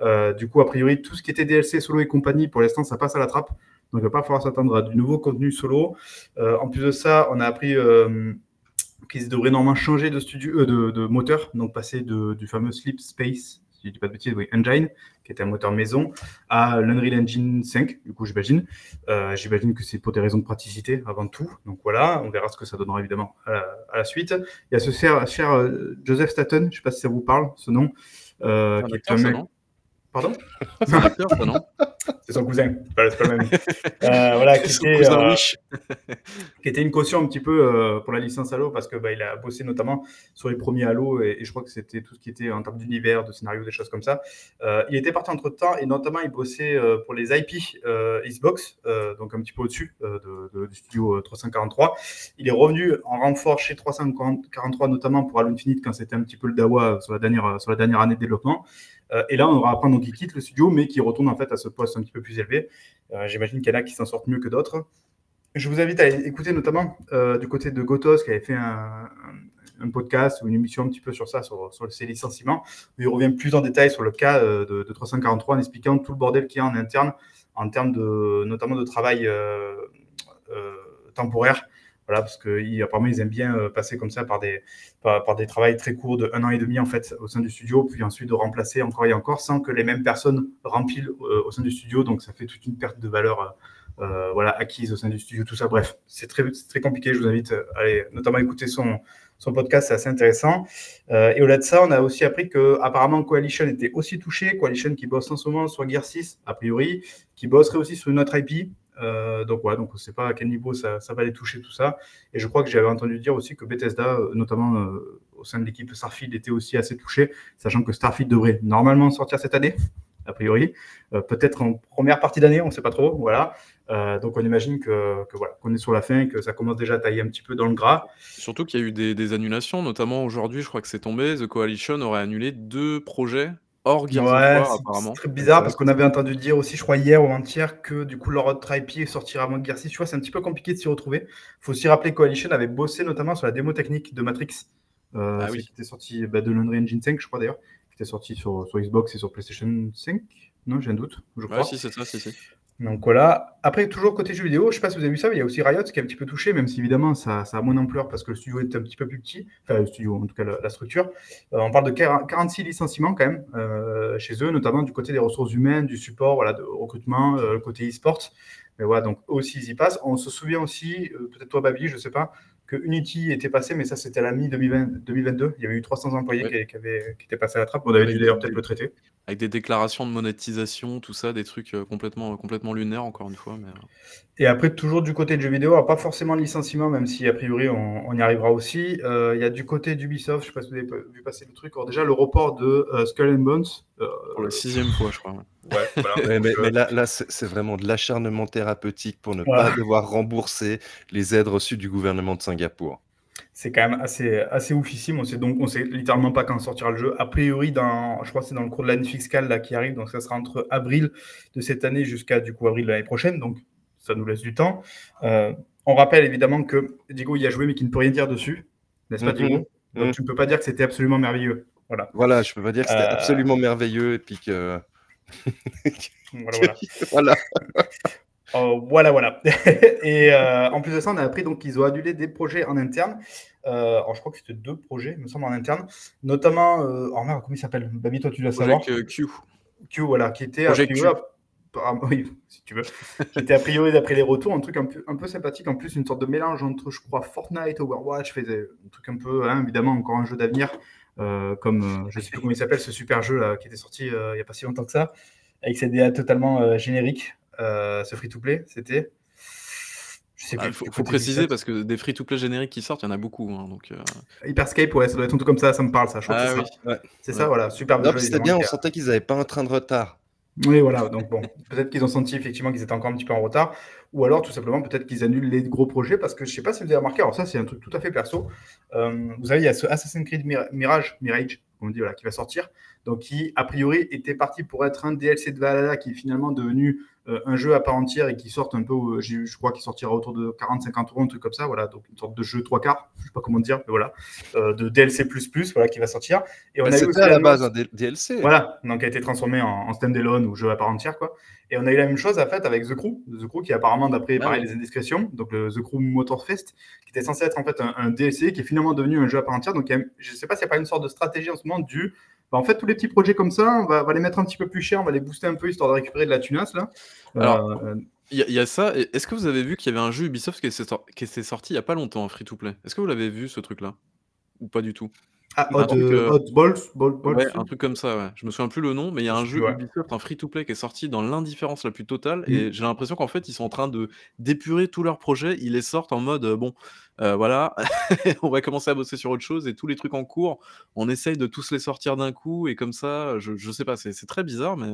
Euh, du coup, a priori, tout ce qui était DLC, solo et compagnie, pour l'instant, ça passe à la trappe. Donc, il va pas falloir s'attendre à du nouveau contenu solo. en plus de ça, on a appris qu'ils devraient normalement changer de, studio, euh, de, moteur, donc passer du fameux Sleep Space, si je ne dis pas de bêtises, oui, Engine, qui était un moteur maison, à l'Unreal Engine 5, du coup, j'imagine. Euh, j'imagine que c'est pour des raisons de praticité avant tout. Donc voilà, on verra ce que ça donnera évidemment à la, suite. Il y a ce cher, cher euh, Joseph Staten, je ne sais pas si ça vous parle, ce nom.
qui est un
Pardon
C'est un acteur, ça, non
C'est son cousin, c'est pas, le même. Euh, voilà, qui était, euh, qui était, une caution un petit peu euh, pour la licence Halo parce que bah, il a bossé notamment sur les premiers Halo et, je crois que c'était tout ce qui était en termes d'univers, de scénario, des choses comme ça. il était parti entre temps et notamment il bossait pour les IP Xbox, donc un petit peu au-dessus de, du studio 343. Il est revenu en renfort chez 343 notamment pour Halo Infinite quand c'était un petit peu le Dawa sur la dernière, sur la dernière année de développement. Euh, et là, on aura apprendre qu'il quitte le studio, mais qui retourne en fait à ce poste un petit peu plus élevé. Euh, j'imagine qu'il y en a qui s'en sortent mieux que d'autres. Je vous invite à écouter notamment euh, du côté de Gotos, qui avait fait un, podcast ou une émission un petit peu sur ça, sur, sur ses licenciements, il revient plus en détail sur le cas de, 343 en expliquant tout le bordel qu'il y a en interne, en termes de, notamment de travail temporaire voilà, parce qu'apparemment, ils aiment bien euh, passer comme ça par des, par, des travails très courts de un an et demi en fait au sein du studio, puis ensuite de remplacer encore et encore sans que les mêmes personnes remplissent euh, au sein du studio. Donc ça fait toute une perte de valeur euh, voilà, acquise au sein du studio, tout ça. Bref, c'est très, très compliqué. Je vous invite à aller notamment écouter son, son podcast, c'est assez intéressant. et au-delà de ça, on a aussi appris que apparemment Coalition était aussi touché. Coalition qui bosse en ce moment sur Gear 6, a priori, qui bosserait aussi sur une autre IP. Euh, donc ouais, donc on ne sait pas à quel niveau ça, va aller toucher tout ça. Et je crois que j'avais entendu dire aussi que Bethesda, euh, notamment euh, au sein de l'équipe Starfield, était aussi assez touché, sachant que Starfield devrait normalement sortir cette année. a priori. Peut-être en première partie d'année, on ne sait pas trop. Voilà. donc on imagine que, voilà, qu'on est sur la fin et que ça commence déjà à tailler un petit peu dans le gras.
Surtout qu'il y a eu des annulations, notamment aujourd'hui, je crois que c'est tombé. The Coalition aurait annulé deux projets hors Gears
ouais, apparemment. C'est très bizarre parce qu'on avait entendu dire aussi, je crois, hier ou avant-hier, que du coup, leur Tripe sortira avant Gears 6. Tu vois, c'est un petit peu compliqué de s'y retrouver. Il faut aussi rappeler que Coalition avait bossé notamment sur la démo technique de Matrix, euh, ah qui était sorti bah, de l'Unreal Engine 5, je crois d'ailleurs, qui était sorti sur, sur Xbox et sur PlayStation 5. Non, j'ai un doute, je crois.
Ouais, si, c'est ça.
Donc voilà. Après, toujours côté jeux vidéo, je sais pas si vous avez vu ça, mais il y a aussi Riot qui est un petit peu touché, même si évidemment ça, ça a moins d'ampleur parce que le studio est un petit peu plus petit. Enfin, le studio, en tout cas la, structure. Euh, on parle de 46 licenciements quand même euh, chez eux, notamment du côté des ressources humaines, du support, voilà, de recrutement, euh, côté e-sport. Mais voilà, donc aussi ils y passent. On se souvient aussi, peut-être toi Babi, je sais pas, que Unity était passé, mais ça c'était à la mi-2022. Il y avait eu 300 employés qui, qui, avaient, qui étaient passés à la trappe. On avait dû d'ailleurs peut-être le traiter.
Avec des déclarations de monétisation, tout ça, des trucs euh, complètement, complètement lunaires, encore une fois. Mais... Euh.
Et après, toujours du côté de jeux vidéo, pas forcément le licenciement, même si a priori on, y arrivera aussi. Euh, il y a du côté d'Ubisoft, je ne sais pas si vous avez vu passer le truc. Alors, déjà, le report de Skull and Bones.
pour la sixième fois, je crois.
Ouais, (laughs) mais, là, là c'est vraiment de l'acharnement thérapeutique pour ne pas devoir rembourser les aides reçues du gouvernement de Singapour
c'est quand même assez, assez oufissime. On sait donc, on sait littéralement pas quand sortira le jeu. A priori, dans, je crois que c'est dans le cours de l'année fiscale là, qui arrive, donc ça sera entre avril de cette année jusqu'à du coup avril de l'année prochaine, donc ça nous laisse du temps. Euh, on rappelle évidemment que Diego y a joué mais qu'il ne peut rien dire dessus, n'est-ce pas. Diego? Donc tu ne peux pas dire que c'était absolument merveilleux. Voilà.
Voilà, je peux pas dire que c'était euh, absolument merveilleux et puis que. (laughs)
voilà. voilà. (laughs) voilà. Oh, voilà, voilà. (laughs) et euh, en plus de ça, on a appris donc qu'ils ont annulé des projets en interne. Euh, alors, je crois que c'était deux projets, il me semble, en interne. Notamment, euh, oh merde, comment il s'appelle? Babi, toi, tu dois savoir.
Q.
Q, voilà, qui était. Projet Q. oui, si tu veux. qui était a priori, d'après les retours, un truc un peu, un peu sympathique. En plus, une sorte de mélange entre, je crois, Fortnite, Overwatch, faisait un truc un peu, hein, évidemment, encore un jeu d'avenir. comme, je ne sais plus comment il s'appelle, ce super jeu là, qui était sorti il n'y a pas si longtemps que ça, avec ses DA totalement génériques. Euh, ce free-to-play, c'était
il ah, faut, préciser parce que des free-to-play génériques qui sortent, il y en a beaucoup. Hein, donc, euh...
Hyperscape, ouais, ça doit être un truc comme ça, ça me parle, ça.
Ah
c'est ça, voilà, super.
C'était bien, on sentait qu'ils n'avaient pas un train de retard.
Oui, voilà, donc bon, (laughs) peut-être qu'ils ont senti effectivement qu'ils étaient encore un petit peu en retard, ou alors tout simplement peut-être qu'ils annulent les gros projets, parce que je ne sais pas si vous avez remarqué, alors ça c'est un truc tout à fait perso, euh, vous savez, il y a ce Assassin's Creed Mirage, Mirage, on dit, voilà, qui va sortir, donc qui a priori était parti pour être un DLC de Valhalla, qui est finalement devenu euh, un jeu à part entière et qui sortent un peu, euh, je crois qu'il sortira autour de 40-50 euros, un truc comme ça, voilà, donc une sorte de jeu trois quarts, je sais pas comment dire, mais voilà, euh, de DLC++, voilà, qui va sortir.
Et on a eu à la base un DLC.
Voilà, donc a été transformé en, en standalone ou jeu à part entière, quoi. Et on a eu la même chose à fait avec The Crew, The Crew qui apparemment, d'après ah les indiscrétions, donc le The Crew Motorfest, qui était censé être en fait un, DLC, qui est finalement devenu un jeu à part entière. Donc je ne sais pas s'il n'y a pas une sorte de stratégie en ce moment du bah, en fait, tous les petits projets comme ça, on va, les mettre un petit peu plus cher, on va les booster un peu histoire de récupérer de la tunasse. Là.
Alors, euh, il y, a ça. Est-ce que vous avez vu qu'il y avait un jeu Ubisoft qui s'est sorti il n'y a pas longtemps, un free-to-play? Est-ce que vous l'avez vu ce truc-là? Ou pas du tout?
Ah, un, truc, euh, Balls,
un truc comme ça, ouais. Je me souviens plus le nom, mais il y a un jeu Ubisoft, un free-to-play qui est sorti dans l'indifférence la plus totale, et mmh. j'ai l'impression qu'en fait, ils sont en train de d'épurer tous leurs projets. Ils les sortent en mode, euh, bon, euh, voilà, (laughs) on va commencer à bosser sur autre chose et tous les trucs en cours, on essaye de tous les sortir d'un coup et comme ça, je, je sais pas, c'est très bizarre, mais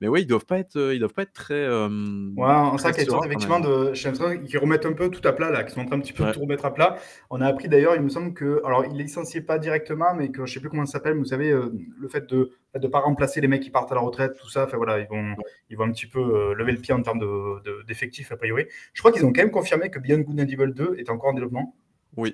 mais ouais, ils doivent pas être, ils doivent pas être très. Euh,
ouais, ça qui effectivement de, qu'ils remettent un peu tout à plat là, qu'ils sont en train un petit peu de tout remettre à plat. On a appris d'ailleurs, il me semble que, alors ils licenciaient pas directement, mais que je sais plus comment ça s'appelle, vous savez, le fait de de pas remplacer les mecs qui partent à la retraite, tout ça, fait voilà, ils vont ils vont un petit peu lever le pied en termes d'effectifs de, a priori. Je crois qu'ils ont quand même confirmé que Beyond Good and Evil 2 est encore en développement.
Oui,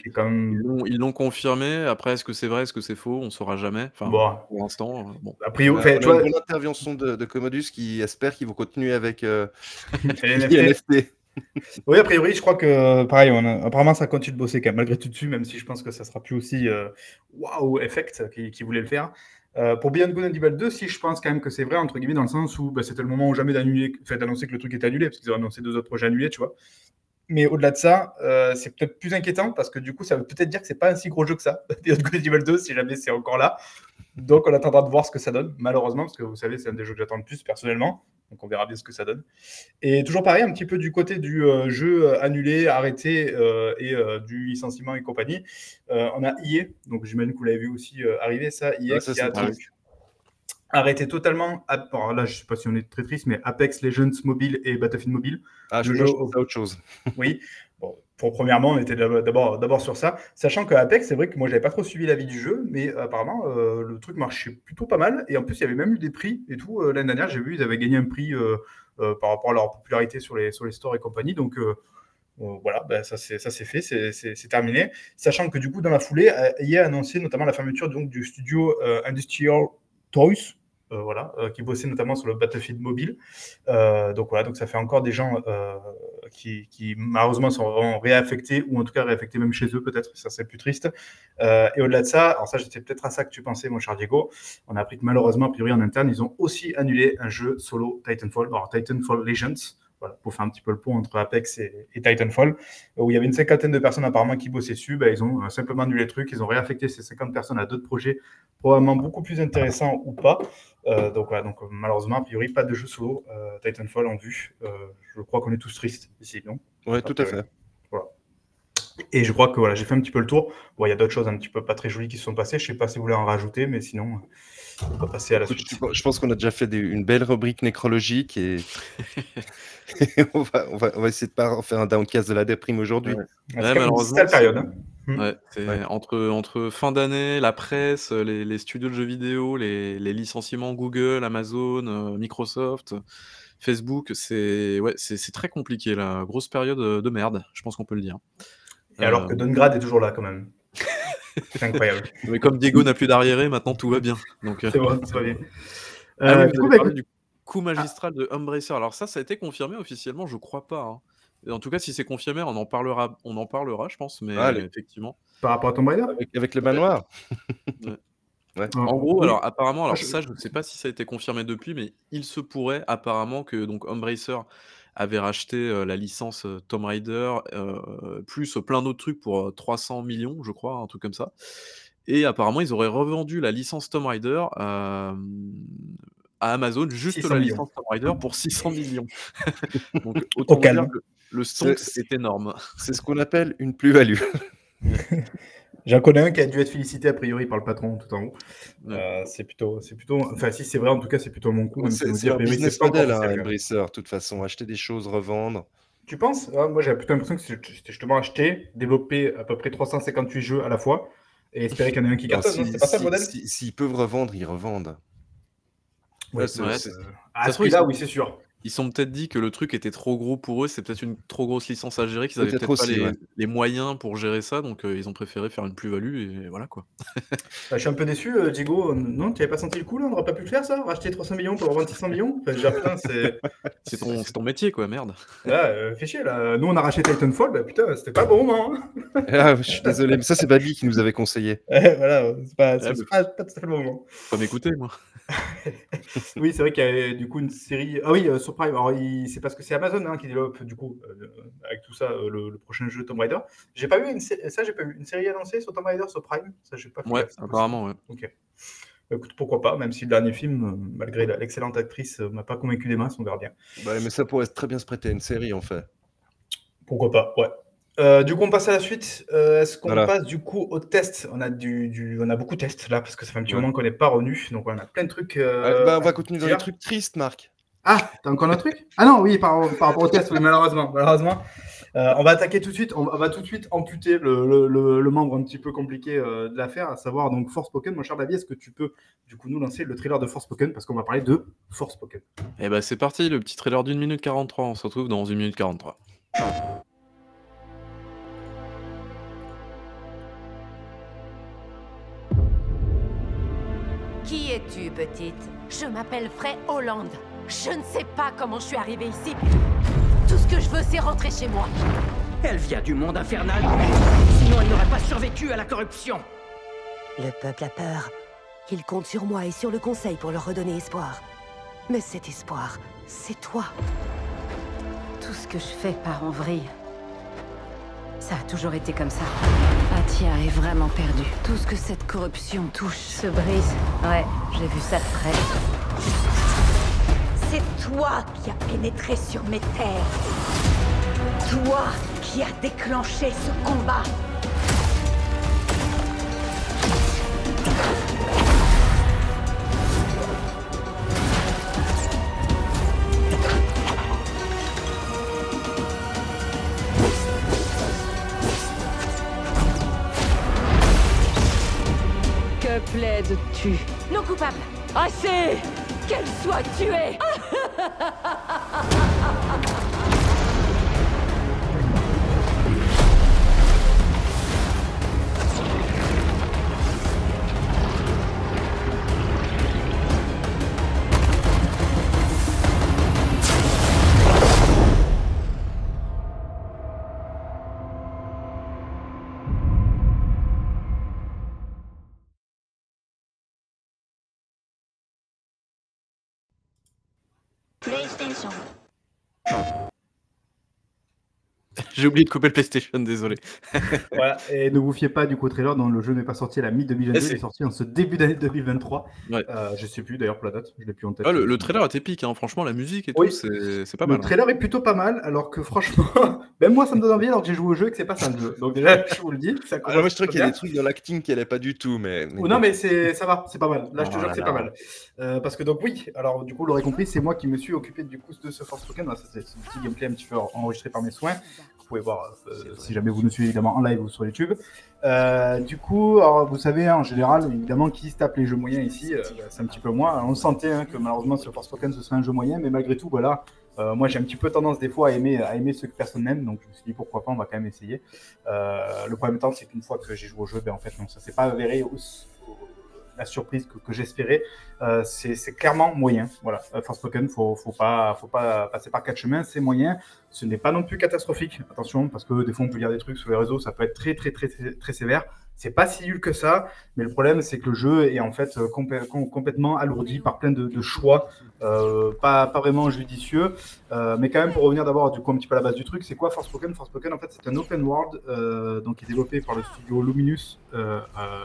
ils l'ont confirmé. Après, est-ce que c'est vrai, est-ce que c'est faux? On ne saura jamais. Enfin, pour l'instant, euh, bon.
A priori, fait, tu vois...
l'intervention de, Commodus qui espère qu'ils vont continuer avec euh, (laughs) (laughs) NFT.
oui, a priori, je crois que pareil, apparemment ça continue de bosser quand même, malgré tout dessus, même si je pense que ça sera plus aussi euh, waouh effect qui, voulait le faire. Pour Beyond Good and Evil 2, si je pense quand même que c'est vrai, entre guillemets, dans le sens où bah, c'était le moment où jamais d'annuler, d'annoncer que le truc est annulé, parce qu'ils ont annoncé deux autres projets annulés, tu vois. Mais au-delà de ça, euh, c'est peut-être plus inquiétant parce que du coup, ça veut peut-être dire que c'est pas un si gros jeu que ça, (laughs) Beyond Good Evil 2, si jamais c'est encore là. Donc, on attendra de voir ce que ça donne, malheureusement, parce que vous savez, c'est un des jeux que j'attends le plus personnellement. Donc, on verra bien ce que ça donne. Et toujours pareil, un petit peu du côté du euh, jeu euh, annulé, arrêté et du licenciement et compagnie. on a IE, donc j'imagine que vous l'avez vu aussi arriver, ça. IE qui a arrêté totalement. là, je ne sais pas si on est très triste, mais Apex Legends mobile et Battlefield mobile.
Ah, je veux autre chose.
oui. (laughs) Pour premièrement, on était d'abord, sur ça. Sachant que Apex, c'est vrai que moi, j'avais pas trop suivi la vie du jeu, mais apparemment, euh, le truc marchait plutôt pas mal. Et en plus, il y avait même eu des prix et tout. Euh, l'année dernière, j'ai vu, ils avaient gagné un prix euh, par rapport à leur popularité sur les, stores et compagnie. Donc, voilà, ben, ça c'est fait, c'est terminé. Sachant que du coup, dans la foulée, EA a annoncé notamment la fermeture du studio Industrial Toys, euh, voilà, euh, qui bossaient notamment sur le Battlefield mobile. Euh, donc voilà, donc ça fait encore des gens qui, malheureusement sont réaffectés ou en tout cas réaffectés même chez eux peut-être, ça c'est plus triste. et au-delà de ça, alors ça c'était peut-être à ça que tu pensais mon cher Diego, on a appris que malheureusement a priori en interne ils ont aussi annulé un jeu solo Titanfall, alors Titanfall Legends pour faire un petit peu le pont entre Apex et, Titanfall, où il y avait une cinquantaine de personnes apparemment qui bossaient dessus. Ben, ils ont euh, simplement annulé le truc, ils ont réaffecté ces 50 personnes à d'autres projets, probablement beaucoup plus intéressants ou pas. Euh, donc voilà, donc malheureusement, a priori, pas de jeu solo euh, Titanfall en vue. je crois qu'on est tous tristes ici, non
Oui, tout à fait.
Voilà. Et je crois que voilà, j'ai fait un petit peu le tour. Bon, il y a d'autres choses un petit peu pas très jolies qui se sont passées. Je ne sais pas si vous voulez en rajouter, mais sinon, on va passer à la suite.
Je pense qu'on a déjà fait une belle rubrique nécrologique et, (laughs) (laughs) on, va, on, va, on, va, essayer de pas faire un downcast de la déprime aujourd'hui. Ouais.
malheureusement, c'est période. Hein. Hmm. entre, entre fin d'année, la presse, les, les, studios de jeux vidéo, les, les licenciements Google, Amazon, euh, Microsoft, Facebook, c'est ouais, c'est très compliqué la grosse période de merde, je pense qu'on peut le dire.
Et alors que euh, Dungrad est toujours là quand même. (laughs) C'est incroyable.
Mais comme Diego n'a plus d'arriéré, maintenant tout va bien. Donc,
euh, C'est va bien.
Ah euh, du, coup, bah, du, coup, magistral de Humbracer. Alors ça, ça a été confirmé officiellement, je crois pas. Hein. En tout cas, si c'est confirmé, on en parlera, on en parlera, je pense. Mais effectivement.
Par rapport à Tomb Raider
avec, le manoir.
Ouais. (laughs) En gros, alors apparemment, alors ça, je ne sais pas si ça a été confirmé depuis, mais il se pourrait apparemment que donc Humbracer avait racheté la licence Tomb Raider, plus plein d'autres trucs pour 300 millions, je crois, un truc comme ça. Et apparemment, ils auraient revendu la licence Tomb Raider à Amazon, juste la licence Tomb Raider pour 600 millions. (laughs) Donc, autant dire que le son est énorme. (laughs)
C'est ce qu'on appelle une plus-value. (laughs)
J'en connais un qui a dû être félicité a priori par le patron tout en haut. Euh, c'est plutôt, c'est plutôt, enfin si c'est vrai en tout cas c'est plutôt mon coup.
C'est un business model, hein, de toute façon, acheter des choses, revendre.
Tu penses? Ah, Moi j'ai plutôt l'impression que c'était justement acheter, développer à peu près 358 jeux à la fois et espérer qu'il y en ait un qui cartonne. c'est pas ça le modèle?
S'ils peuvent revendre, ils revendent.
Ouais, ouais, à ce là oui c'est sûr
ils sont peut-être dit que le truc était trop gros pour eux, c'est peut-être une trop grosse licence à gérer, qu'ils avaient peut-être pas les, moyens pour gérer ça, donc euh, ils ont préféré faire une plus-value et voilà quoi.
Bah, je suis un peu déçu, euh, Diego. Non, tu n'avais pas senti le coup là? On n'aurait pas pu le faire ça? Racheter 300 millions pour avoir 600 millions? (laughs)
C'est ton, ton, métier quoi, merde.
Ah, fais chier là. Nous on a racheté Titanfall, bah putain, c'était pas bon moment.
Hein. ah, je suis désolé, mais ça c'est Babi qui nous avait conseillé. (laughs)
voilà, c'est pas, pas, pas, tout à fait le moment.
Faut m'écouter moi. (laughs)
oui, c'est vrai qu'il y a du coup une série. Ah oui, euh, sur Prime. Alors, c'est parce que c'est Amazon hein, qui développe du coup euh, avec tout ça euh, le, prochain jeu Tomb Raider. J'ai pas vu une ça, j'ai pas vu une série annoncée sur Tomb Raider sur Prime? Ça, j'ai pas.
Fait ouais, apparemment, ouais.
Ok. Bah, écoute, pourquoi pas, même si le dernier film, malgré l'excellente actrice, m'a pas convaincu des masses, on verra bien.
Bah, mais ça pourrait très bien se prêter à une série, en fait.
Pourquoi pas, ouais. Euh, du coup, on passe à la suite. Euh, est-ce qu'on passe du coup au test? On a, du, on a beaucoup de tests là parce que ça fait un petit moment qu'on n'est pas revenu. Donc, on a plein de trucs. Euh,
bah, on va continuer dans les trucs tristes, Marc.
Ah, t'as encore un truc? Ah non, oui, par, rapport au test, oui, malheureusement. malheureusement. on va attaquer tout de suite. On va tout de suite amputer le, membre un petit peu compliqué de l'affaire, à savoir donc Force Pokémon. Mon cher David, est-ce que tu peux du coup nous lancer le trailer de Force Pokémon? Parce qu'on va parler de Force Pokémon
Eh ben, c'est parti, le petit trailer d'une minute 43. On se retrouve dans une minute 43.
Qui es-tu, petite? Je m'appelle Frey Hollande. Je ne sais pas comment je suis arrivée ici. Tout ce que je veux, c'est rentrer chez moi.
Elle vient du monde infernal. Sinon, elle n'aurait pas survécu à la corruption.
Le peuple a peur. Il compte sur moi et sur le Conseil pour leur redonner espoir. Mais cet espoir, c'est toi. Tout ce que je fais part en vrille. Ça a toujours été comme ça. Atia est vraiment perdu. Tout ce que cette corruption touche se brise. Ouais, j'ai vu ça de près. C'est toi qui as pénétré sur mes terres. Toi qui as déclenché ce combat. Que plaides-tu
Non coupable.
Assez Qu'elle soit tuée ah ha ha ha
PlayStation.
J'ai oublié de couper le PlayStation, désolé. (laughs)
voilà, et ne vous fiez pas du coup au trailer dont le jeu n'est pas sorti à la mi-2022, il est sorti en ce début d'année 2023.
Ouais.
Euh, je sais plus d'ailleurs pour la date, je l'ai plus en tête.
Ah, le, le trailer est épique, hein. franchement, la musique et
Oui.
tout, c'est pas
Le
mal. hein.
trailer est plutôt pas mal, alors que franchement, (laughs) même moi ça me donne envie alors que j'ai joué au jeu et que c'est pas ça le jeu. Donc déjà, je vous le dis. Ça
Ah, moi, je trouve qu'il y a des trucs dans l'acting qui n'allaient pas du tout, mais. mais
Oh, non, mais c'est ça va, c'est pas mal. Là, je te
Oh
jure que c'est pas mal. Euh, parce que donc oui, alors du coup, vous l'aurez compris, c'est moi qui me suis occupé du coup de ce Forspoken. Ça, c'est ce petit gameplay un petit peu enregistré par mes soins. Vous pouvez voir euh, si jamais vous nous suivez évidemment en live ou sur YouTube. Euh, du coup, alors, vous savez, hein, en général, évidemment, qui se tape les jeux moyens ici, euh, bah, c'est un petit peu moi. Alors, on sentait hein, que malheureusement, ce Forspoken, ce serait un jeu moyen, mais malgré tout, voilà. euh, moi, j'ai un petit peu tendance des fois à aimer, à aimer ceux que personne n'aime, donc je me suis dit pourquoi pas, on va quand même essayer. Euh, le problème étant, c'est qu'une fois que j'ai joué au jeu, ben, en fait, non, ça s'est pas avéré au- la surprise que, j'espérais. Euh, c'est clairement moyen. Voilà, euh, Forspoken, faut, faut pas, faut pas passer par quatre chemins, c'est moyen. Ce n'est pas non plus catastrophique. Attention, parce que des fois on peut lire des trucs sur les réseaux, ça peut être très très très, très sévère. C'est pas si nul que ça, mais le problème c'est que le jeu est en fait euh, complè- com- complètement alourdi par plein de, choix, euh, pas, vraiment judicieux. Euh, mais quand même, pour revenir d'abord du coup un petit peu à la base du truc, c'est quoi Forspoken Forspoken en fait c'est un open world donc qui est développé par le studio Luminous,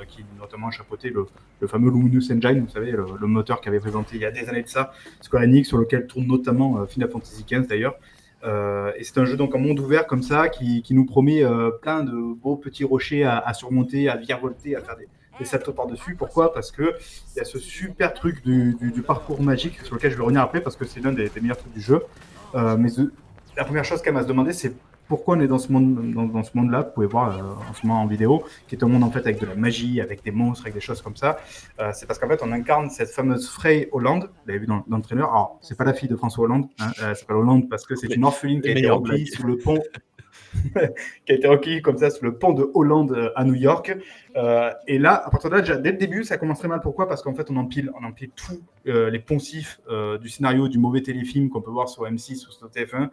qui notamment a chapeauté le, fameux Luminous Engine, vous savez, le, le moteur qui avait présenté il y a des années de ça, Square Enix, sur lequel tourne notamment Final Fantasy XV d'ailleurs. Euh, et c'est un jeu donc en monde ouvert comme ça qui, qui nous promet euh, plein de beaux petits rochers à, à surmonter, à virevolter, à faire des, des par-dessus. Pourquoi? Parce que il y a ce super truc du, parcours magique sur lequel je vais revenir après parce que c'est l'un des, meilleurs trucs du jeu. Euh, mais la première chose qu'elle m'a se demander, c'est pourquoi on est dans ce monde, dans, dans ce monde-là. Vous pouvez voir euh, en ce moment en vidéo, qui est un monde en fait avec de la magie, avec des monstres, avec des choses comme ça. Euh, c'est parce qu'en fait, on incarne cette fameuse Frey Hollande. Vous l'avez vu dans, dans le trailer. Alors, c'est pas la fille de François Hollande. Hein, euh, elle s'appelle Hollande parce que c'est une orpheline qui a été recueillie sous le pont. (laughs) qui a été recueillie comme ça sous le pont de Hollande euh, à New York. Euh, et là, à partir de là, déjà, dès le début, ça commence très mal. Pourquoi? Parce qu'en fait, on empile, on empile tous euh, les poncifs euh, du scénario du mauvais téléfilm qu'on peut voir sur M6 ou sur TF1.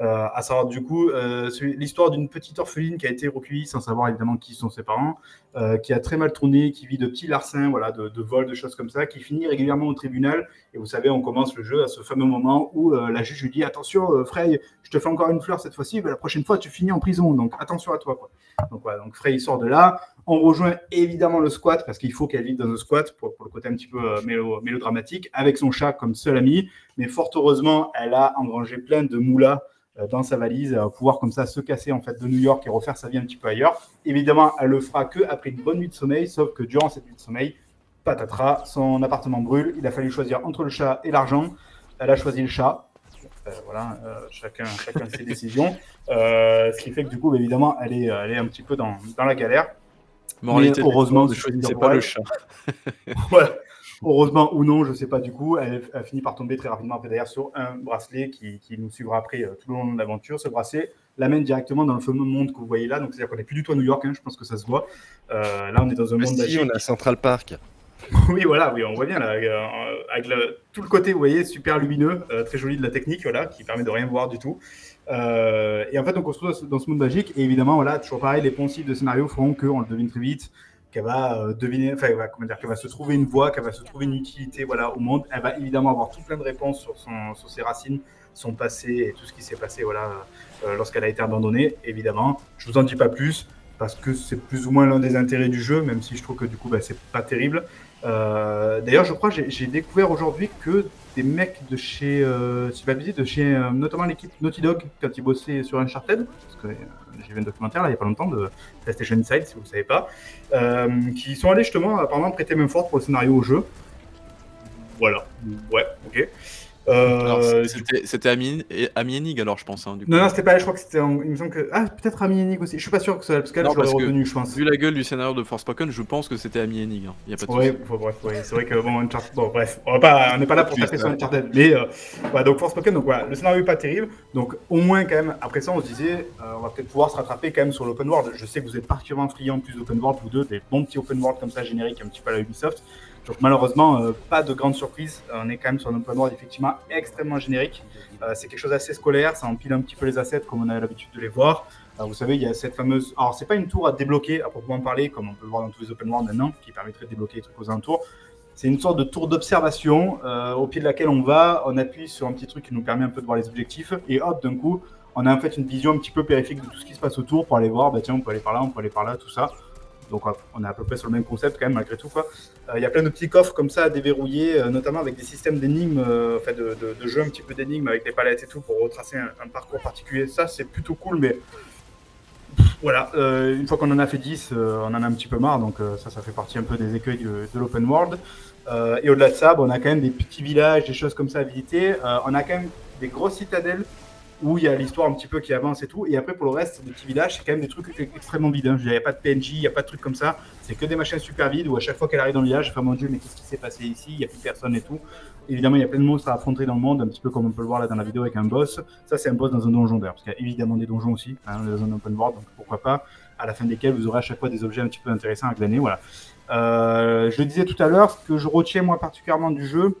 Euh, à savoir du coup euh, l'histoire d'une petite orpheline qui a été recueillie sans savoir évidemment qui sont ses parents, euh, qui a très mal tourné, qui vit de petits larcins, voilà, de, vols, de choses comme ça, qui finit régulièrement au tribunal. Et vous savez, on commence le jeu à ce fameux moment où la juge lui dit attention, Frey, je te fais encore une fleur cette fois-ci, mais la prochaine fois tu finis en prison, donc attention à toi. Quoi. Donc voilà, donc Frey sort de là. On rejoint évidemment le squat parce qu'il faut qu'elle vive dans le squat pour, le côté un petit peu mélo- mélodramatique, avec son chat comme seul ami. Mais fort heureusement, elle a engrangé plein de moulas dans sa valise, à pouvoir comme ça se casser en fait de New York et refaire sa vie un petit peu ailleurs. Évidemment, elle le fera que après une bonne nuit de sommeil, sauf que durant cette nuit de sommeil, patatras, son appartement brûle. Il a fallu choisir entre le chat et l'argent. Elle a choisi le chat. Euh, voilà, euh, chacun, chacun ses (laughs) décisions. Euh, ce qui fait que du coup, évidemment, elle est, elle est un petit peu dans, dans la galère.
Moralité
Mais heureusement,
ne choisissez pas le chat. (laughs)
Voilà. Heureusement ou non, je sais pas du coup, elle a fini par tomber très rapidement après d'ailleurs sur un bracelet qui, qui nous suivra après euh, tout le long de l'aventure. Ce bracelet l'amène directement dans le fameux monde que vous voyez là. Donc c'est-à-dire qu'on n'est plus du tout à New York, hein, je pense que ça se voit. Euh, là, on est dans un
Mais
monde
si,
magique.
on a Central Park. (laughs)
Oui, voilà, oui, on voit bien là, euh, avec le- tout le côté, vous voyez, super lumineux, euh, très joli de la technique, voilà, qui permet de rien voir du tout. Et en fait, donc, on se retrouve dans ce- dans ce monde magique, et évidemment, voilà, toujours pareil, les poncifs de scénario feront qu'on le devine très vite, qu'elle va euh, deviner, enfin, va, comment dire, qu'elle va se trouver une voie, qu'elle va se trouver une utilité, voilà, au monde. Elle va évidemment avoir tout plein de réponses sur, son, sur ses racines, son passé et tout ce qui s'est passé, voilà, euh, lorsqu'elle a été abandonnée, évidemment. Je vous en dis pas plus parce que c'est plus ou moins l'un des intérêts du jeu, même si je trouve que du coup, bah, c'est pas terrible. Euh, D'ailleurs, je crois j'ai découvert aujourd'hui que des mecs de chez, euh, si pas bêtises, de chez euh, notamment l'équipe Naughty Dog, quand ils bossaient sur Uncharted, parce que euh, j'ai vu un documentaire là, il y a pas longtemps de PlayStation Inside, si vous ne savez pas, euh, qui sont allés justement apparemment prêter main forte pour le scénario au jeu. Voilà, ouais, ok.
Euh, c'était Ami, Ami alors, je pense. Hein,
du coup. Non, non, c'était pas, je crois que c'était. Il me semble que. Ah, peut-être Ami Enig aussi. Je suis pas sûr que ce soit parce qu'elle, je l'aurais retenu, je pense.
Vu la gueule du scénario de Forspoken, je pense que c'était Ami Enig. Hein.
Y a pas de ouais, bref, ouais, c'est vrai que bon, Uncharted. Bon, bref, on n'est pas, là pour taper sur Uncharted. Mais euh, voilà, donc Forspoken, donc voilà, le scénario est pas terrible. Donc au moins, quand même, après ça, on se disait, euh, on va peut-être pouvoir se rattraper quand même sur l'open world. Je sais que vous êtes particulièrement friand plus d'open world, vous deux, des bons petits open world comme ça génériques, un petit peu à la Ubisoft. Donc malheureusement, euh, pas de grande surprise. Euh, on est quand même sur un open world effectivement extrêmement générique. Euh, c'est quelque chose d'assez scolaire, ça empile un petit peu les assets comme on a l'habitude de les voir. vous savez, il y a cette fameuse... Alors c'est pas une tour à débloquer à proprement parler, comme on peut le voir dans tous les open world maintenant, qui permettrait de débloquer les trucs aux alentours. C'est une sorte de tour d'observation au pied de laquelle on va, on appuie sur un petit truc qui nous permet un peu de voir les objectifs, et hop, d'un coup, on a en fait une vision un petit peu périphérique de tout ce qui se passe autour pour aller voir, bah tiens, on peut aller par là, on peut aller par là, tout ça. Donc on est à peu près sur le même concept quand même malgré tout. Euh, il y a plein de petits coffres comme ça à déverrouiller, euh, notamment avec des systèmes d'énigmes, euh, enfin de, jeux un petit peu d'énigmes avec des palettes et tout pour retracer un, parcours particulier. Ça c'est plutôt cool, mais voilà, une fois qu'on en a fait 10, on en a un petit peu marre, donc ça, ça fait partie un peu des écueils de l'open world. et au-delà de ça, on a quand même des petits villages, des choses comme ça à visiter. on a quand même des grosses citadelles où il y a l'histoire un petit peu qui avance et tout. Et après, pour le reste, des petits villages, c'est quand même des trucs extrêmement vides. Il n'y a pas de PNJ, il n'y a pas de trucs comme ça. C'est que des machines super vides où à chaque fois qu'elle arrive dans le village, enfin mon dieu, mais qu'est-ce qui s'est passé ici? Il n'y a plus personne et tout. Évidemment, il y a plein de monstres à affronter dans le monde, un petit peu comme on peut le voir là dans la vidéo avec un boss. Ça, c'est un boss dans un donjon d'ailleurs, parce qu'il y a évidemment des donjons aussi, hein, dans un open world, donc pourquoi pas, à la fin desquels vous aurez à chaque fois des objets un petit peu intéressants à glaner. Voilà. Euh, je le disais tout à l'heure, ce que je retiens moi particulièrement du jeu,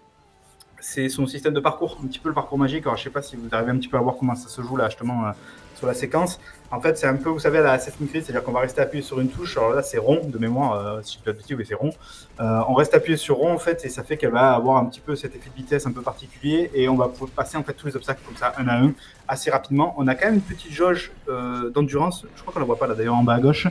c'est son système de parcours, un petit peu le parcours magique. Alors, je sais pas si vous arrivez un petit peu à voir comment ça se joue là, justement, euh, sur la séquence. En fait, c'est un peu, vous savez, la Assassin's Creed, c'est-à-dire qu'on va rester appuyé sur une touche. Alors là, c'est rond de mémoire, euh, si je peux dire, mais c'est rond. Euh, on reste appuyé sur rond, en fait, et ça fait qu'elle va avoir un petit peu cet effet de vitesse un peu particulier, et on va pouvoir passer en fait tous les obstacles comme ça, un à un, assez rapidement. On a quand même une petite jauge d'endurance. Je crois qu'on la voit pas là, d'ailleurs, en bas à gauche.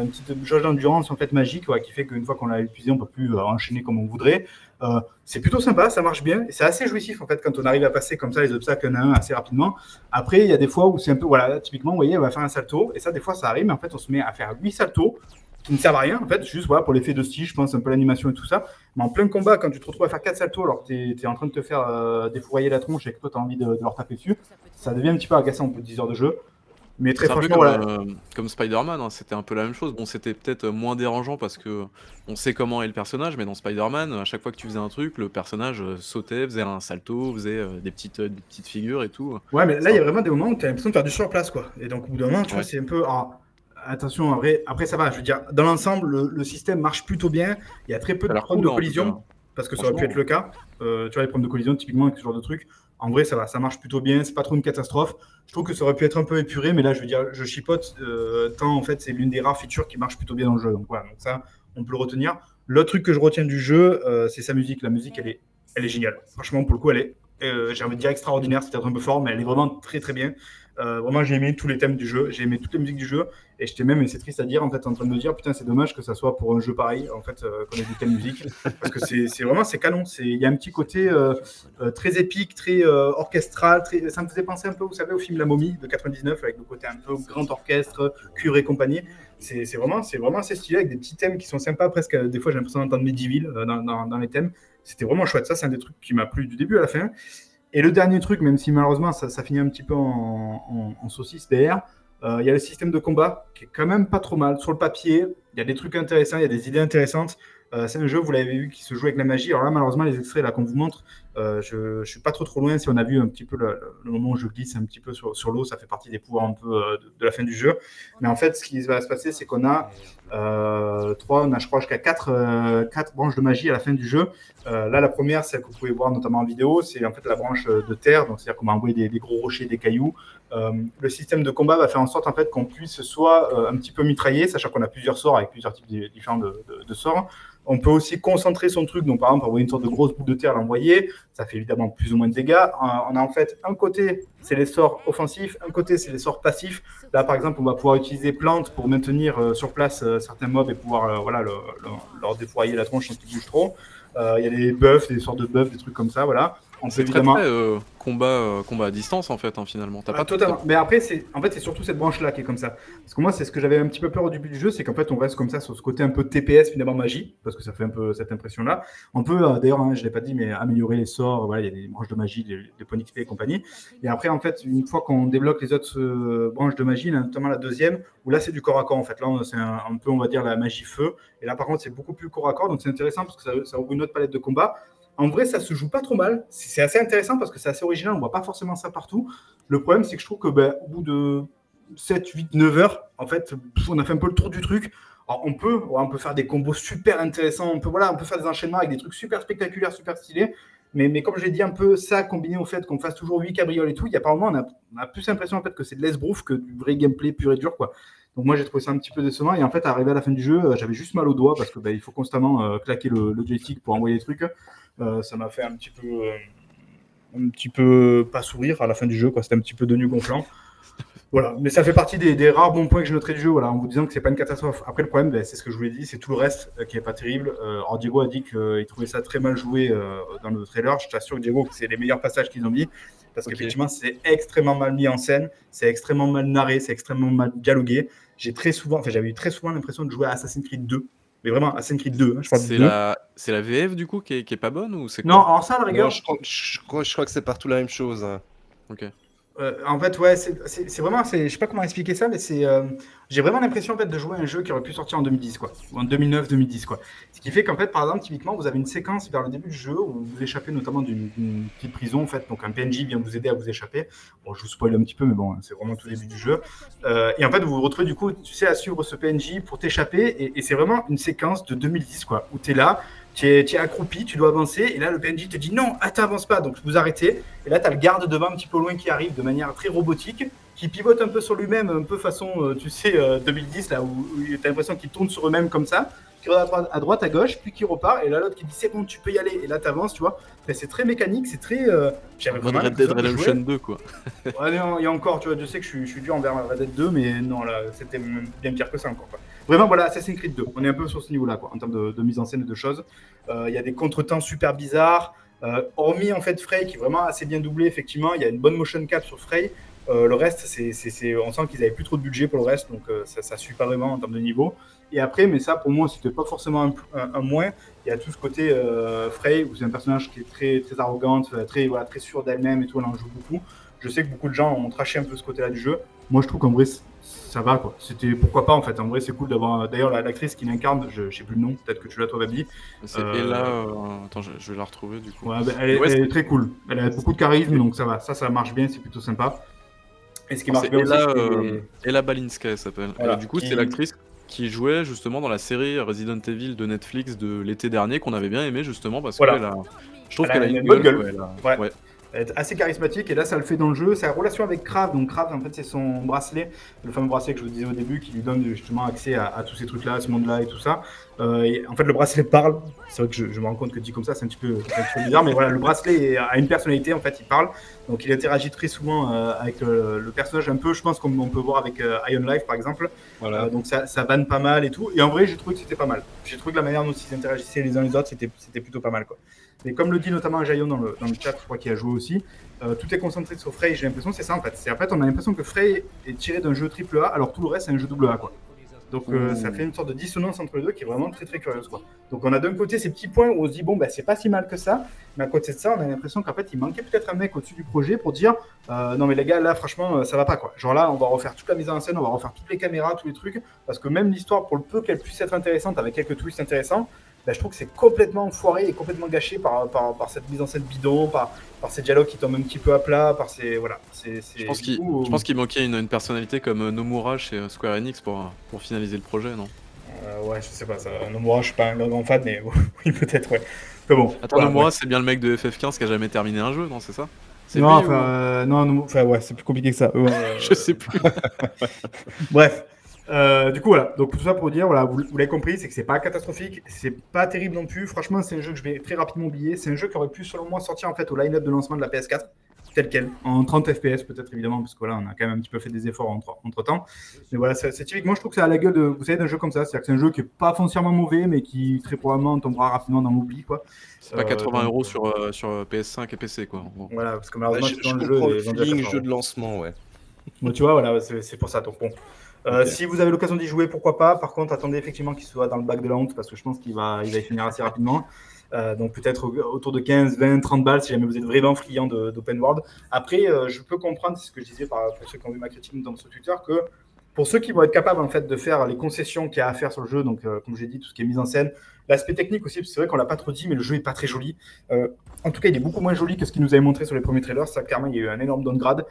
Une petite jauge d'endurance en fait magique, qui fait qu'une fois qu'on l'a épuisé, on peut plus enchaîner comme on voudrait. Euh, c'est plutôt sympa, ça marche bien. C'est assez jouissif en fait quand on arrive à passer comme ça les obstacles un à un assez rapidement. Après, il y a des fois où c'est un peu, voilà, typiquement, vous voyez, on va faire un salto et ça, des fois, ça arrive, mais en fait, on se met à faire 8 saltos qui ne servent à rien en fait, juste voilà, pour l'effet de style, je pense, un peu l'animation et tout ça. Mais en plein combat, quand tu te retrouves à faire 4 saltos alors que tu es, en train de te faire euh, défourailler la tronche et que toi, tu as envie de, de, leur taper dessus, ça devient un petit peu agaçant au bout de 10 heures de jeu. Mais très franchement,
comme,
voilà.
Euh, comme Spider-Man, hein, c'était un peu la même chose. Bon, c'était peut-être moins dérangeant parce que on sait comment est le personnage, mais dans Spider-Man, à chaque fois que tu faisais un truc, le personnage euh, sautait, faisait un salto, faisait euh, des, petites, des petites figures et tout.
Ouais, mais là, il y a vraiment des moments où tu as l'impression de faire du sur place, quoi. Et donc, au bout d'un moment, tu vois, c'est un peu. Ah, attention, après, après, ça va. Je veux dire, dans l'ensemble, le, système marche plutôt bien. Il y a très peu de problèmes de collision, parce que ça aurait pu être le cas. tu vois, les problèmes de collision, typiquement, avec ce genre de truc en vrai, ça va, ça marche plutôt bien, c'est pas trop une catastrophe. Je trouve que ça aurait pu être un peu épuré, mais là, je veux dire, je chipote euh, tant en fait, c'est l'une des rares features qui marche plutôt bien dans le jeu. Donc voilà, donc ça, on peut le retenir. L'autre truc que je retiens du jeu, euh, c'est sa musique. La musique, elle est, elle est géniale. Franchement, pour le coup, elle est, euh, j'ai envie de dire extraordinaire, c'est peut-être un peu fort, mais elle est vraiment très très bien. Euh, vraiment, j'ai aimé tous les thèmes du jeu, j'ai aimé toutes les musiques du jeu, et j'étais même, et c'est triste à dire, en fait, en train de me dire, putain, c'est dommage que ça soit pour un jeu pareil, en fait, euh, qu'on ait du thème musique, parce que c'est vraiment, c'est canon. Il y a un petit côté euh, très épique, très orchestral, ça me faisait penser un peu, vous savez, au film La Momie de 99, avec le côté un peu grand orchestre, cure et compagnie. C'est vraiment, vraiment assez stylé, avec des petits thèmes qui sont sympas, presque, des fois, j'ai l'impression d'entendre Medieval dans les thèmes. C'était vraiment chouette. Ça, c'est un des trucs qui m'a plu du début à la fin. Et le dernier truc, même si malheureusement ça, finit un petit peu en, saucisse derrière, euh, il y a le système de combat qui est quand même pas trop mal. Sur le papier, il y a des trucs intéressants, il y a des idées intéressantes. Euh, c'est un jeu, vous l'avez vu, qui se joue avec la magie. Alors là, malheureusement, les extraits là qu'on vous montre, euh, je, je suis pas trop trop loin. Si on a vu un petit peu le, moment où je glisse un petit peu sur, l'eau, ça fait partie des pouvoirs un peu de, la fin du jeu. Mais en fait, ce qui va se passer, c'est qu'on a trois, on a je crois jusqu'à quatre, quatre branches de magie à la fin du jeu. là, la première, celle que vous pouvez voir notamment en vidéo, c'est en fait la branche de terre. Donc c'est-à-dire qu'on va envoyer des, gros rochers, des cailloux. le système de combat va faire en sorte en fait qu'on puisse soit un petit peu mitrailler, sachant qu'on a plusieurs sorts avec plusieurs types différents de sorts. On peut aussi concentrer son truc, donc par exemple envoyer une sorte de grosse boule de terre, l'envoyer, ça fait évidemment plus ou moins de dégâts. Euh, on a en fait un côté, c'est les sorts offensifs, un côté, c'est les sorts passifs. Là, par exemple, on va pouvoir utiliser plantes pour maintenir euh, sur place euh, certains mobs et pouvoir voilà, leur défoyer la tronche quand ils bougent trop. Il y a des buffs, des sortes de buffs, des trucs comme ça, voilà.
On évidemment. Très, euh, combat, euh, combat à distance en fait, hein, finalement.
As pas totalement. Mais après, c'est en fait, c'est surtout cette branche-là qui est comme ça. Parce que moi, c'est ce que j'avais un petit peu peur au début du jeu, c'est qu'en fait, on reste comme ça sur ce côté un peu TPS finalement magie, parce que ça fait un peu cette impression-là. On peut, euh, d'ailleurs, hein, je l'ai pas dit, mais améliorer les sorts. Voilà, il y a des branches de magie, des, points d'XP et compagnie. Et après, en fait, une fois qu'on débloque les autres branches de magie, notamment la deuxième, où là, c'est du corps à corps en fait. Là, c'est un, un, peu, on va dire, la magie feu. Et là, par contre, c'est beaucoup plus corps à corps, donc c'est intéressant parce que ça, ça ouvre une autre palette de combat. En vrai, ça se joue pas trop mal. C'est assez intéressant parce que c'est assez original. On voit pas forcément ça partout. Le problème, c'est que je trouve que ben, au bout de 7, 8, 9 heures, en fait, on a fait un peu le tour du truc. on peut, on peut faire des combos super intéressants. On peut, voilà, on peut faire des enchaînements avec des trucs super spectaculaires, super stylés. Mais, mais comme j'ai dit un peu, ça combiné au fait qu'on fasse toujours 8 cabrioles et tout, il y a pas moment, on a, on a plus l'impression en fait que c'est de l'esbrouf que du vrai gameplay pur et dur. quoi. Donc moi j'ai trouvé ça un petit peu décevant et en fait arrivé à la fin du jeu, euh, j'avais juste mal au doigt parce que ben, il faut constamment euh, claquer le, le, joystick pour envoyer des trucs. Euh, ça m'a fait un petit peu un petit peu pas sourire à la fin du jeu quoi. C'était un petit peu de nu gonflant. Voilà, mais ça fait partie des, rares bons points que je noterai du jeu, voilà, en vous disant que c'est pas une catastrophe. Après, le problème, ben, c'est ce que je vous l'ai dit, c'est tout le reste qui est pas terrible. Euh, alors, Diego a dit qu'il trouvait ça très mal joué dans le trailer. Je t'assure, Diego, que c'est les meilleurs passages qu'ils ont mis, parce qu'effectivement, c'est extrêmement mal mis en scène, c'est extrêmement mal narré, c'est extrêmement mal dialogué j'ai très souvent, enfin j'avais eu très souvent l'impression de jouer à Assassin's Creed 2. Mais vraiment, Assassin's Creed 2, hein, je
C'est la... la VF du coup qui est, qui est pas bonne ou c'est
Non, en ça, la rigueur.
je, crois, je, crois, je crois que c'est partout la même chose. Hein.
Ok.
Euh, en fait, ouais, c'est vraiment, je sais pas comment expliquer ça, mais c'est, euh, j'ai vraiment l'impression en fait de jouer à un jeu qui aurait pu sortir en 2010, quoi, ou en 2009-2010, quoi. Ce qui fait qu'en fait, par exemple, typiquement, vous avez une séquence vers le début du jeu où vous échappez notamment d'une petite prison, en fait, donc un PNJ vient vous aider à vous échapper. Bon, je vous spoil un petit peu, mais bon, c'est vraiment tout début du jeu. Euh, et en fait, vous vous retrouvez du coup, tu sais, à suivre ce PNJ pour t'échapper, et, c'est vraiment une séquence de 2010, quoi, où tu es là, tu es, accroupi, tu dois avancer, et là le PNJ te dit non, attends, avance pas, donc vous arrêtez, et là tu as le garde devant un petit peu loin qui arrive de manière très robotique, qui pivote un peu sur lui-même, un peu façon, euh, tu sais, 2010, euh, là où, tu as l'impression qu'il tourne sur eux-mêmes comme ça, qui regarde à droite, à gauche, puis qui repart, et là l'autre qui dit c'est bon, tu peux y aller, et là tu avances, tu vois. c'est très mécanique, c'est très. Euh,
Red Dead Redemption 2, quoi.
ouais, il y a encore, tu vois, je sais que je suis, je suis dur envers Red Dead 2, mais non, là, c'était bien pire que ça encore, quoi. Vraiment, voilà, Assassin's Creed 2. On est un peu sur ce niveau-là, quoi, en termes de, mise en scène et de choses. Euh, il y a des contretemps super bizarres. Euh, hormis en fait Frey, qui est vraiment assez bien doublé, effectivement, il y a une bonne motion cap sur Frey. Euh, le reste, c'est, on sent qu'ils avaient plus trop de budget pour le reste, donc ça, ça suit pas vraiment en termes de niveau. Et après, mais ça pour moi, c'était pas forcément un, moins. Il y a tout ce côté Frey, où c'est un personnage qui est très, très arrogante, très, voilà, très sûr d'elle-même et tout, elle en joue beaucoup. Je sais que beaucoup de gens ont traché un peu ce côté-là du jeu. Moi, je trouve qu'en vrai, ça va quoi. C'était pourquoi pas en fait. En vrai, c'est cool d'avoir. D'ailleurs, l'actrice qui l'incarne, je, je sais plus le nom. Peut-être que tu l'as toi, Babi.
C'est euh... Ella. Euh, attends, je, vais la retrouver du coup.
Ouais, bah, elle, est, très cool. Elle a beaucoup de charisme, donc ça va. Ça, ça marche bien. C'est plutôt sympa.
Et ce qui marche bien Ella, aussi, euh, Ella Balinska, elle s'appelle. du coup, c'est l'actrice qui jouait justement dans la série Resident Evil de Netflix de l'été dernier qu'on avait bien aimé justement parce qu'elle a. Je trouve qu'elle a, une bonne gueule.
ouais assez charismatique et là ça le fait dans le jeu. Sa relation avec Krav, donc Krav en fait c'est son bracelet, le fameux bracelet que je vous disais au début qui lui donne justement accès à, tous ces trucs-là, à ce monde-là et tout ça. Euh, en fait le bracelet parle, c'est vrai que je, me rends compte que dit comme ça c'est un petit peu, bizarre, mais voilà le bracelet a une personnalité en fait, il parle, donc il interagit très souvent euh, avec le, personnage un peu, je pense comme on peut voir avec euh, Iron Life par exemple. Voilà. donc ça, ça vanne pas mal et tout. Et en vrai j'ai trouvé que c'était pas mal. J'ai trouvé que la manière dont ils interagissaient les uns les autres c'était plutôt pas mal quoi. Et comme le dit notamment Jayon dans le, dans le chat, je crois qu'il a joué aussi, euh, tout est concentré sur Frey. J'ai l'impression c'est ça en fait. C'est en fait on a l'impression que Frey est tiré d'un jeu triple A, alors tout le reste c'est un jeu double A quoi. Donc euh, ça fait une sorte de dissonance entre les deux qui est vraiment très très curieuse quoi. Donc on a d'un côté ces petits points où on se dit bon bah c'est pas si mal que ça, mais à côté de ça on a l'impression qu'en fait il manquait peut-être un mec au-dessus du projet pour dire euh, non mais les gars là franchement ça va pas quoi. Genre là on va refaire toute la mise en scène, on va refaire toutes les caméras, tous les trucs, parce que même l'histoire pour le peu qu'elle puisse être intéressante avec quelques twists intéressants, bah, je trouve que c'est complètement foiré et complètement gâché par, par, par, cette mise en scène bidon, par, par ces dialogues qui tombent un petit peu à plat, par ces voilà.
C'est, je pense qu'il, je pense qu'il manquait une, une, personnalité comme euh, Nomura chez euh, Square Enix pour, pour finaliser le projet, non?
Euh, Ouais, je sais pas. Ça. Nomura, je suis pas un grand fan, mais (laughs) oui, peut-être, ouais. Mais bon.
Attends, Nomura, c'est bien le mec de FF15 qui a jamais terminé un jeu, non C'est ça?
C'est non, enfin, non, enfin, ouais, c'est plus compliqué que ça. (laughs)
je sais plus. (laughs)
Bref. Euh, du coup, voilà. Donc, tout ça pour dire, voilà, vous, l'avez compris, c'est que c'est pas catastrophique, c'est pas terrible non plus. Franchement, c'est un jeu que je vais très rapidement oublier. C'est un jeu qui aurait pu, selon moi, sortir en fait au line-up de lancement de la PS4. tel quel, en 30 FPS peut-être évidemment, parce que voilà, on a quand même un petit peu fait des efforts entre, entre temps. Mais voilà, c'est typiquement, je trouve que ça a la gueule de, vous savez, d'un jeu comme ça. C'est-à-dire que c'est un jeu qui est pas foncièrement mauvais, mais qui très probablement tombera rapidement dans l'oubli, quoi.
C'est pas 80 euros sur, sur PS5 et PC, quoi.
Voilà, parce que malheureusement,
je, le jeu, jeu de lancement, ouais.
Bon, tu vois, voilà, c'est pour ça. Donc bon. Si vous avez l'occasion d'y jouer, pourquoi pas. Par contre, attendez effectivement qu'il soit dans le bac de la honte parce que je pense qu'il va, il va y finir assez rapidement. Euh, donc peut-être autour de 15, 20, 30 balles si jamais vous êtes vraiment friand d'open world. Après, euh, je peux comprendre, c'est ce que je disais par, pour ceux qui ont vu ma critique dans ce Twitter, que pour ceux qui vont être capables en fait de faire les concessions qu'il y a à faire sur le jeu, donc euh, comme j'ai dit, tout ce qui est mise en scène, l'aspect technique aussi, c'est vrai qu'on l'a pas trop dit, mais le jeu est pas très joli. en tout cas, il est beaucoup moins joli que ce qu'il nous avait montré sur les premiers trailers. Ça, clairement, il y a eu un énorme downgrade.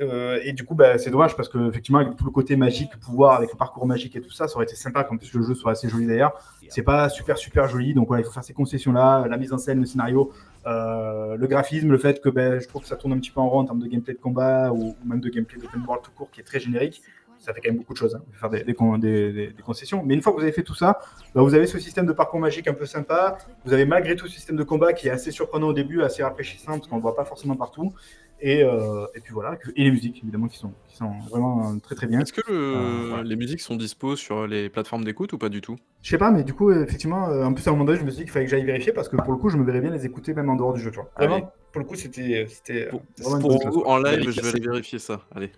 Euh, et du coup, bah, c'est dommage parce que effectivement, avec tout le côté magique, pouvoir, avec le parcours magique et tout ça, ça aurait été sympa quand le jeu soit assez joli d'ailleurs. C'est pas super super joli, donc voilà, il faut faire ces concessions-là, la mise en scène, le scénario, euh, le graphisme, le fait que ben, je trouve que ça tourne un petit peu en rond en termes de gameplay de combat ou, même de gameplay d'open world tout court qui est très générique. Ça fait quand même beaucoup de choses, hein, faire des, concessions. Mais une fois que vous avez fait tout ça, bah, vous avez ce système de parcours magique un peu sympa. Vous avez malgré tout ce système de combat qui est assez surprenant au début, assez rafraîchissant parce qu'on ne voit pas forcément partout. Et, euh, et, puis voilà, et les musiques évidemment qui sont, qui sont vraiment euh, très très bien.
Est-ce que euh, les musiques sont dispo sur les plateformes d'écoute ou pas du tout?
Je sais pas, mais du coup, effectivement, en plus à un moment donné, je me suis dit qu'il fallait que j'aille vérifier parce que pour le coup, je me verrais bien les écouter même en dehors du jeu. Tu vois. Vraiment, pour le coup, c'était.
Pour, pour vous, en live, je vais aller vérifier ça. Allez.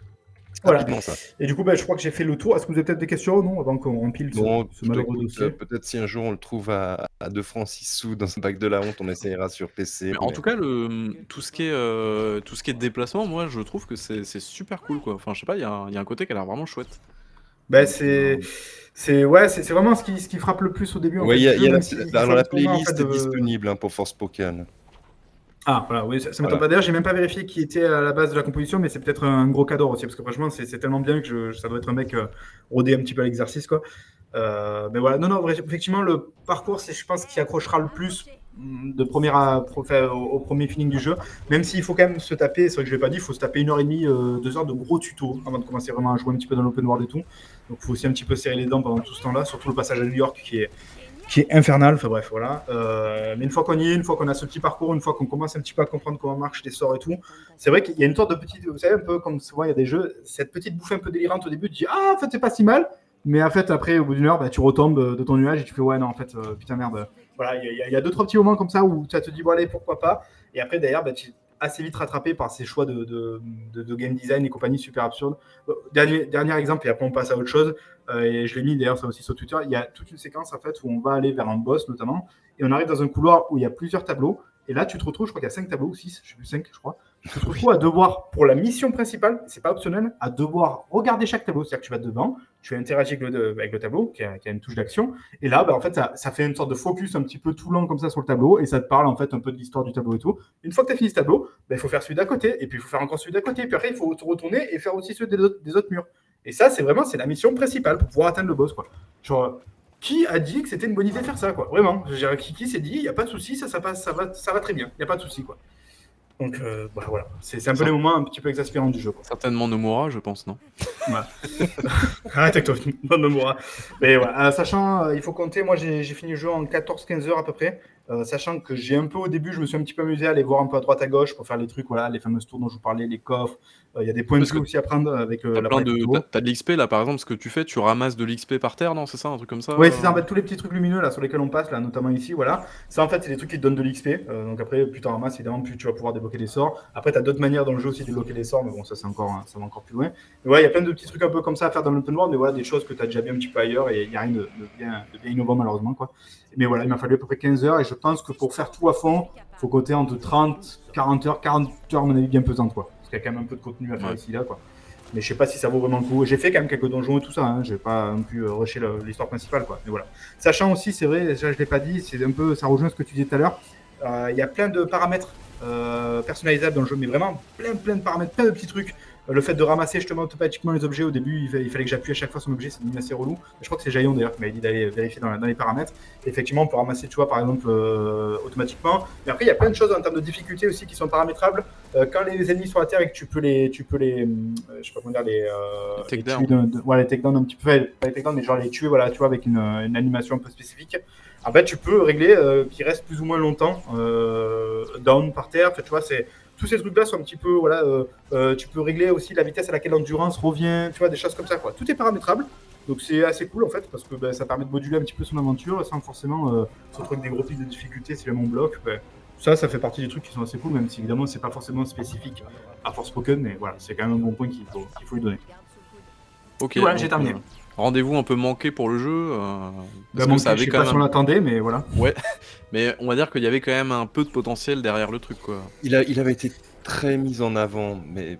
Voilà. Et du coup, bah, je crois que j'ai fait le tour. Est-ce que vous avez peut-être des questions ou non avant qu'on ce, malheureux dossier
Peut-être si un jour on le trouve à, à 2 francs 6 sous dans un bac de la honte, on essayera sur PC.
En tout cas, le, tout, ce qui est, euh, tout ce qui est déplacement, moi je trouve que c'est super cool. Quoi. Enfin, je sais pas, il y, y, a un côté qui a l'air vraiment chouette.
Bah, c'est. C'est ouais, c'est vraiment ce qui, ce qui frappe le plus au début.
Oui, il y a, y a la, la, playlist est disponible hein, pour Force Spoken.
Ah, voilà, oui, ça, ça m'étonne pas. D'ailleurs, j'ai même pas vérifié qui était à la base de la composition, mais c'est peut-être un gros cadeau aussi, parce que franchement, c'est tellement bien que ça doit être un mec euh, rodé un petit peu à l'exercice, quoi. Euh, mais voilà, non, non, effectivement, le parcours, c'est, je pense, qui accrochera le plus mm, de première à, au, premier feeling du jeu, même s'il faut quand même se taper, c'est vrai que je l'ai pas dit, il faut se taper une heure et demie, euh, deux heures de gros tutos avant de commencer vraiment à jouer un petit peu dans l'open world et tout. Donc il faut aussi un petit peu serrer les dents pendant tout ce temps-là, surtout le passage à New York qui est, qui est infernal. Enfin bref, voilà. Euh, mais une fois qu'on y est, une fois qu'on a ce petit parcours, une fois qu'on commence un petit peu à comprendre comment marchent les sorts et tout, c'est vrai qu'il y a une sorte de petite, vous savez, un peu comme souvent il y a des jeux, cette petite bouffe un peu délirante au début, tu dis ah en fait c'est pas si mal, mais en fait après au bout d'une heure, bah, tu retombes de ton nuage et tu fais ouais non en fait euh, putain merde. Voilà, il y, a deux trois petits moments comme ça où tu te dis bon allez pourquoi pas. Et après d'ailleurs, bah, tu assez vite rattrapé par ces choix de, game design et compagnie super absurdes. Euh, dernier, dernier exemple, et après on passe à autre chose, euh, et je l'ai mis d'ailleurs ça aussi sur Twitter, il y a toute une séquence en fait où on va aller vers un boss notamment, et on arrive dans un couloir où il y a plusieurs tableaux, et là tu te retrouves, je crois qu'il y a cinq tableaux ou six, je sais plus cinq je crois, tu te retrouves à devoir, pour la mission principale, c'est pas optionnel, à devoir regarder chaque tableau. C'est-à-dire que tu vas devant, tu interagir avec le, avec le tableau, qui a, une touche d'action, et là, bah, en fait, ça, fait une sorte de focus un petit peu tout long comme ça sur le tableau, et ça te parle en fait un peu de l'histoire du tableau et tout. Une fois que tu as fini ce tableau, bah, il faut faire celui d'à côté, et puis il faut faire encore celui d'à côté, et puis après, il faut retourner et faire aussi ceux des autres, murs. Et ça, c'est vraiment c'est la mission principale pour pouvoir atteindre le boss. Quoi. Genre, qui a dit que c'était une bonne idée de faire ça quoi? Vraiment, qui, qui s'est dit, il n'y a pas de souci, ça, ça, ça, va, ça va très bien, il n'y a pas de souci. Donc euh, bah, voilà, c'est un peu les moments un petit peu exaspérants du jeu. Quoi.
Certainement Nomura, je pense, non? (laughs)
Arrête avec toi, (laughs) Nomura. Mais voilà, euh, sachant, euh, il faut compter, moi j'ai fini le jeu en 14-15 heures à peu près. Euh, sachant que j'ai un peu au début, je me suis un petit peu amusé à aller voir un peu à droite à gauche pour faire les trucs, voilà, les fameuses tours dont je vous parlais, les coffres. Euh, il y a des points de vue aussi à prendre avec
euh, la de, T'as de l'XP là, par exemple, ce que tu fais, tu ramasses de l'XP par terre, non C'est ça, un truc comme ça
Oui, c'est ça. En fait, tous les petits trucs lumineux là sur lesquels on passe, là, notamment ici, voilà. Ça, en fait, c'est des trucs qui te donnent de l'XP. donc après, plus tu en ramasses, évidemment, plus tu vas pouvoir débloquer des sorts. Après, tu as d'autres manières dans le jeu aussi de débloquer des sorts, mais bon, ça, c'est encore, ça va encore plus loin. Mais ouais, il y a plein de petits trucs un peu comme ça à faire dans l'open world, mais voilà, des choses que tu as déjà bien un petit peu ailleurs et il n'y a rien de, bien, de bien innovant malheureusement, quoi. Mais voilà, il m'a fallu à peu près 15 heures et je pense que pour faire tout à fond, il faut compter entre 30, 40 heures, 40 heures, à mon avis, bien pesante, quoi. Parce qu'il y a quand même un peu de contenu à faire ici, là, quoi. Mais je sais pas si ça vaut vraiment le coup. J'ai fait quand même quelques donjons et tout ça, hein. j'ai pas pu euh, rusher l'histoire principale, quoi. Mais voilà. Sachant aussi, c'est vrai, déjà je l'ai pas dit, c'est un peu, ça rejoint ce que tu disais tout à l'heure. Euh, il y a plein de paramètres euh, personnalisables dans le jeu, mais vraiment plein, plein de paramètres, plein de petits trucs le fait de ramasser justement automatiquement les objets au début, il, fallait que j'appuie à chaque fois sur mon objet, c'est assez relou. Je crois que c'est Jaillon d'ailleurs qui m'avait dit d'aller vérifier dans, les paramètres. effectivement, on peut ramasser, tu vois, par exemple, euh, automatiquement. Mais après, il y a plein de choses en termes de difficulté aussi qui sont paramétrables. Euh, quand les ennemis sont à terre et que tu peux les, tu peux les, euh, je sais pas comment dire, les,
les,
voilà, les takedowns un petit peu, pas les takedowns, mais genre les tuer, voilà, tu vois, avec une, une animation un peu spécifique. En fait, tu peux régler qu'il reste plus ou moins longtemps down par terre. tu vois, c'est tous ces trucs-là sont un petit peu voilà. Euh, tu peux régler aussi la vitesse à laquelle l'endurance revient. Tu vois, des choses comme ça. Quoi. Tout est paramétrable. Donc c'est assez cool en fait parce que ben, ça permet de moduler un petit peu son aventure sans forcément se trouver des gros pics de difficulté si jamais on bloque. Ben, ça, ça fait partie des trucs qui sont assez cool, même si évidemment c'est pas forcément spécifique à Force Spoken, mais voilà, c'est quand même un bon point qu'il faut, qu'il faut lui donner.
Ok.
Voilà, j'ai terminé.
Rendez-vous un peu manqué pour le jeu. Euh,
parce bah, que ça avait je sais pas si on l'attendait, mais voilà.
Ouais, (laughs) mais on va dire qu'il y avait quand même un peu de potentiel derrière le truc, quoi.
Il, a, il avait été très mis en avant, mais.